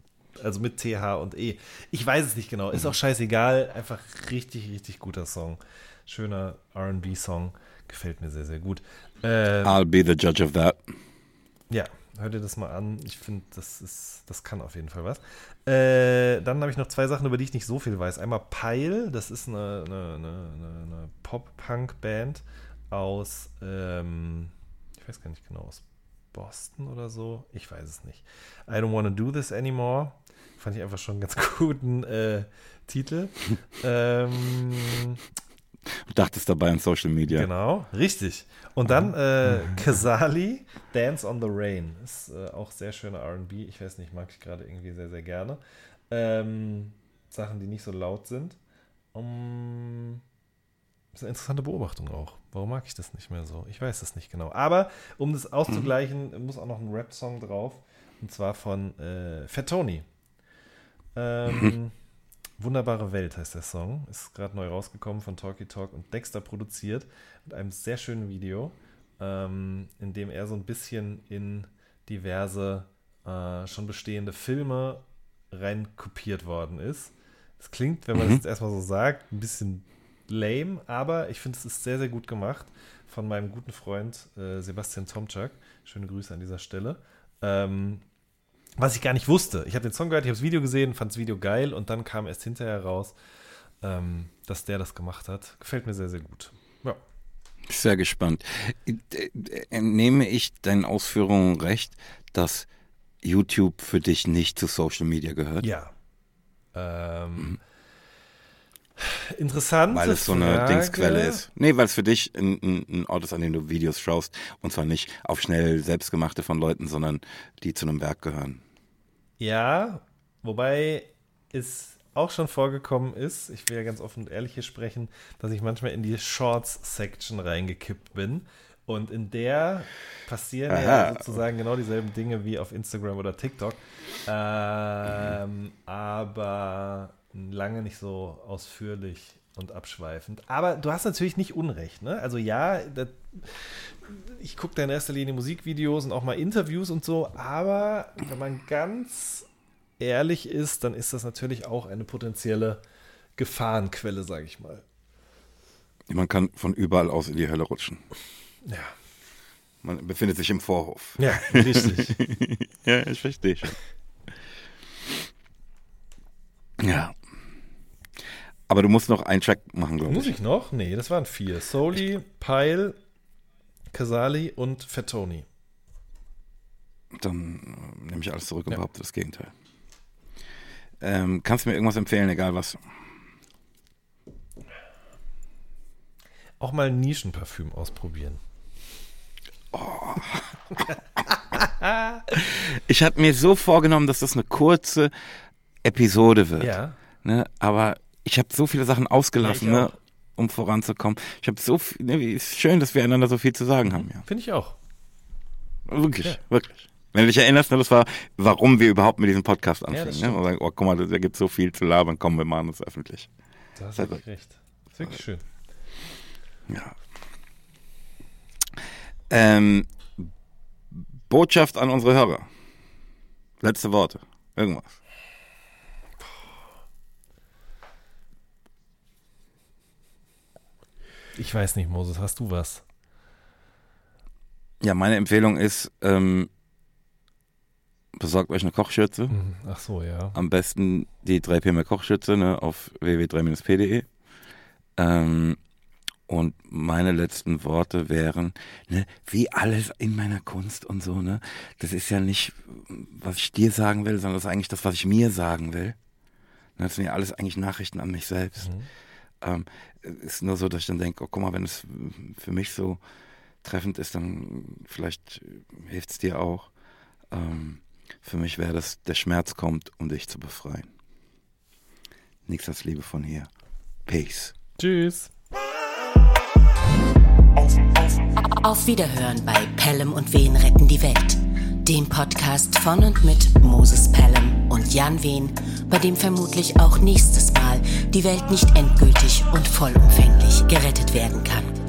also mit TH und E. Ich weiß es nicht genau, ist auch scheißegal, einfach richtig, richtig guter Song. Schöner RB-Song, gefällt mir sehr, sehr gut. Ähm, I'll be the judge of that. Ja, hör dir das mal an. Ich finde, das ist, das kann auf jeden Fall was. Äh, dann habe ich noch zwei Sachen, über die ich nicht so viel weiß. Einmal Pile, das ist eine, eine, eine, eine Pop-Punk-Band aus, ähm, ich weiß gar nicht genau, aus Boston oder so. Ich weiß es nicht. I don't wanna do this anymore. Fand ich einfach schon einen ganz guten äh, Titel. ähm, Du dachtest dabei an Social Media. Genau, richtig. Und dann äh, Kazali, Dance on the Rain. Ist äh, auch sehr schöner RB. Ich weiß nicht, mag ich gerade irgendwie sehr, sehr gerne. Ähm, Sachen, die nicht so laut sind. Um, das ist eine interessante Beobachtung auch. Warum mag ich das nicht mehr so? Ich weiß das nicht genau. Aber um das auszugleichen, mhm. muss auch noch ein Rap-Song drauf. Und zwar von äh, Fettoni. Ähm. Wunderbare Welt heißt der Song. Ist gerade neu rausgekommen von Talkie Talk und Dexter produziert. Mit einem sehr schönen Video, ähm, in dem er so ein bisschen in diverse äh, schon bestehende Filme rein kopiert worden ist. Es klingt, wenn man mhm. das jetzt erstmal so sagt, ein bisschen lame, aber ich finde, es ist sehr, sehr gut gemacht von meinem guten Freund äh, Sebastian Tomczak. Schöne Grüße an dieser Stelle. Ähm, was ich gar nicht wusste. Ich habe den Song gehört, ich habe das Video gesehen, fand das Video geil und dann kam erst hinterher raus, ähm, dass der das gemacht hat. Gefällt mir sehr, sehr gut. Ja. Sehr gespannt. Nehme ich deinen Ausführungen recht, dass YouTube für dich nicht zu Social Media gehört? Ja. Ähm, mhm. Interessant. Weil es so eine Frage. Dingsquelle ist. Nee, weil es für dich ein, ein, ein, Ort ist, an dem du Videos schaust. Und zwar nicht auf schnell selbstgemachte von Leuten, sondern die zu einem Werk gehören. Ja, wobei es auch schon vorgekommen ist, ich will ja ganz offen und ehrlich hier sprechen, dass ich manchmal in die Shorts-Section reingekippt bin. Und in der passieren Aha. ja sozusagen genau dieselben Dinge wie auf Instagram oder TikTok. Ähm, aber lange nicht so ausführlich und abschweifend. Aber du hast natürlich nicht Unrecht, ne? Also ja, das, ich gucke da in erster Linie Musikvideos und auch mal Interviews und so, aber wenn man ganz ehrlich ist, dann ist das natürlich auch eine potenzielle Gefahrenquelle, sage ich mal. Man kann von überall aus in die Hölle rutschen. Ja. Man befindet sich im Vorhof. Ja, richtig. ja, ich verstehe schon. Ja. Aber du musst noch einen Track machen, glaube ich. Muss ich noch? Nee, das waren vier. Soli, Pyle, Casali und Fettoni. Dann äh, nehme ich alles zurück und ja. behaupte das Gegenteil. Ähm, kannst du mir irgendwas empfehlen, egal was? Auch mal ein Nischenparfüm ausprobieren. Oh. ich habe mir so vorgenommen, dass das eine kurze Episode wird. Ja. Ne? Aber ich habe so viele Sachen ausgelassen, ja, ne, um voranzukommen. Ich habe so viel, ne, ist schön, dass wir einander so viel zu sagen haben. Ja. Finde ich auch. Wirklich, ja. wirklich. Wenn du dich erinnerst, ne, das war, warum wir überhaupt mit diesem Podcast anfangen. Ja, ne? Und sagen, oh, guck mal, da gibt so viel zu labern, komm, wir machen das öffentlich. Da hast du recht. Das ist wirklich schön. Ja. Ähm, Botschaft an unsere Hörer. Letzte Worte. Irgendwas. Ich weiß nicht, Moses, hast du was? Ja, meine Empfehlung ist, ähm, besorgt euch eine Kochschürze. Mhm. Ach so, ja. Am besten die 3PM Kochschürze ne, auf www.3-p.de. Ähm, und meine letzten Worte wären, ne, wie alles in meiner Kunst und so, ne, das ist ja nicht, was ich dir sagen will, sondern das ist eigentlich das, was ich mir sagen will. Ne, das sind ja alles eigentlich Nachrichten an mich selbst. Mhm. Ähm, ist nur so, dass ich dann denke, oh, guck mal, wenn es für mich so treffend ist, dann vielleicht hilft es dir auch. Ähm, für mich wäre das, der Schmerz kommt, um dich zu befreien. Nichts als Liebe von hier. Peace. Tschüss. Auf Wiederhören bei Pelham und Wen retten die Welt. Dem Podcast von und mit Moses Pelham und Jan Wehn, bei dem vermutlich auch nächstes Mal die Welt nicht endgültig und vollumfänglich gerettet werden kann.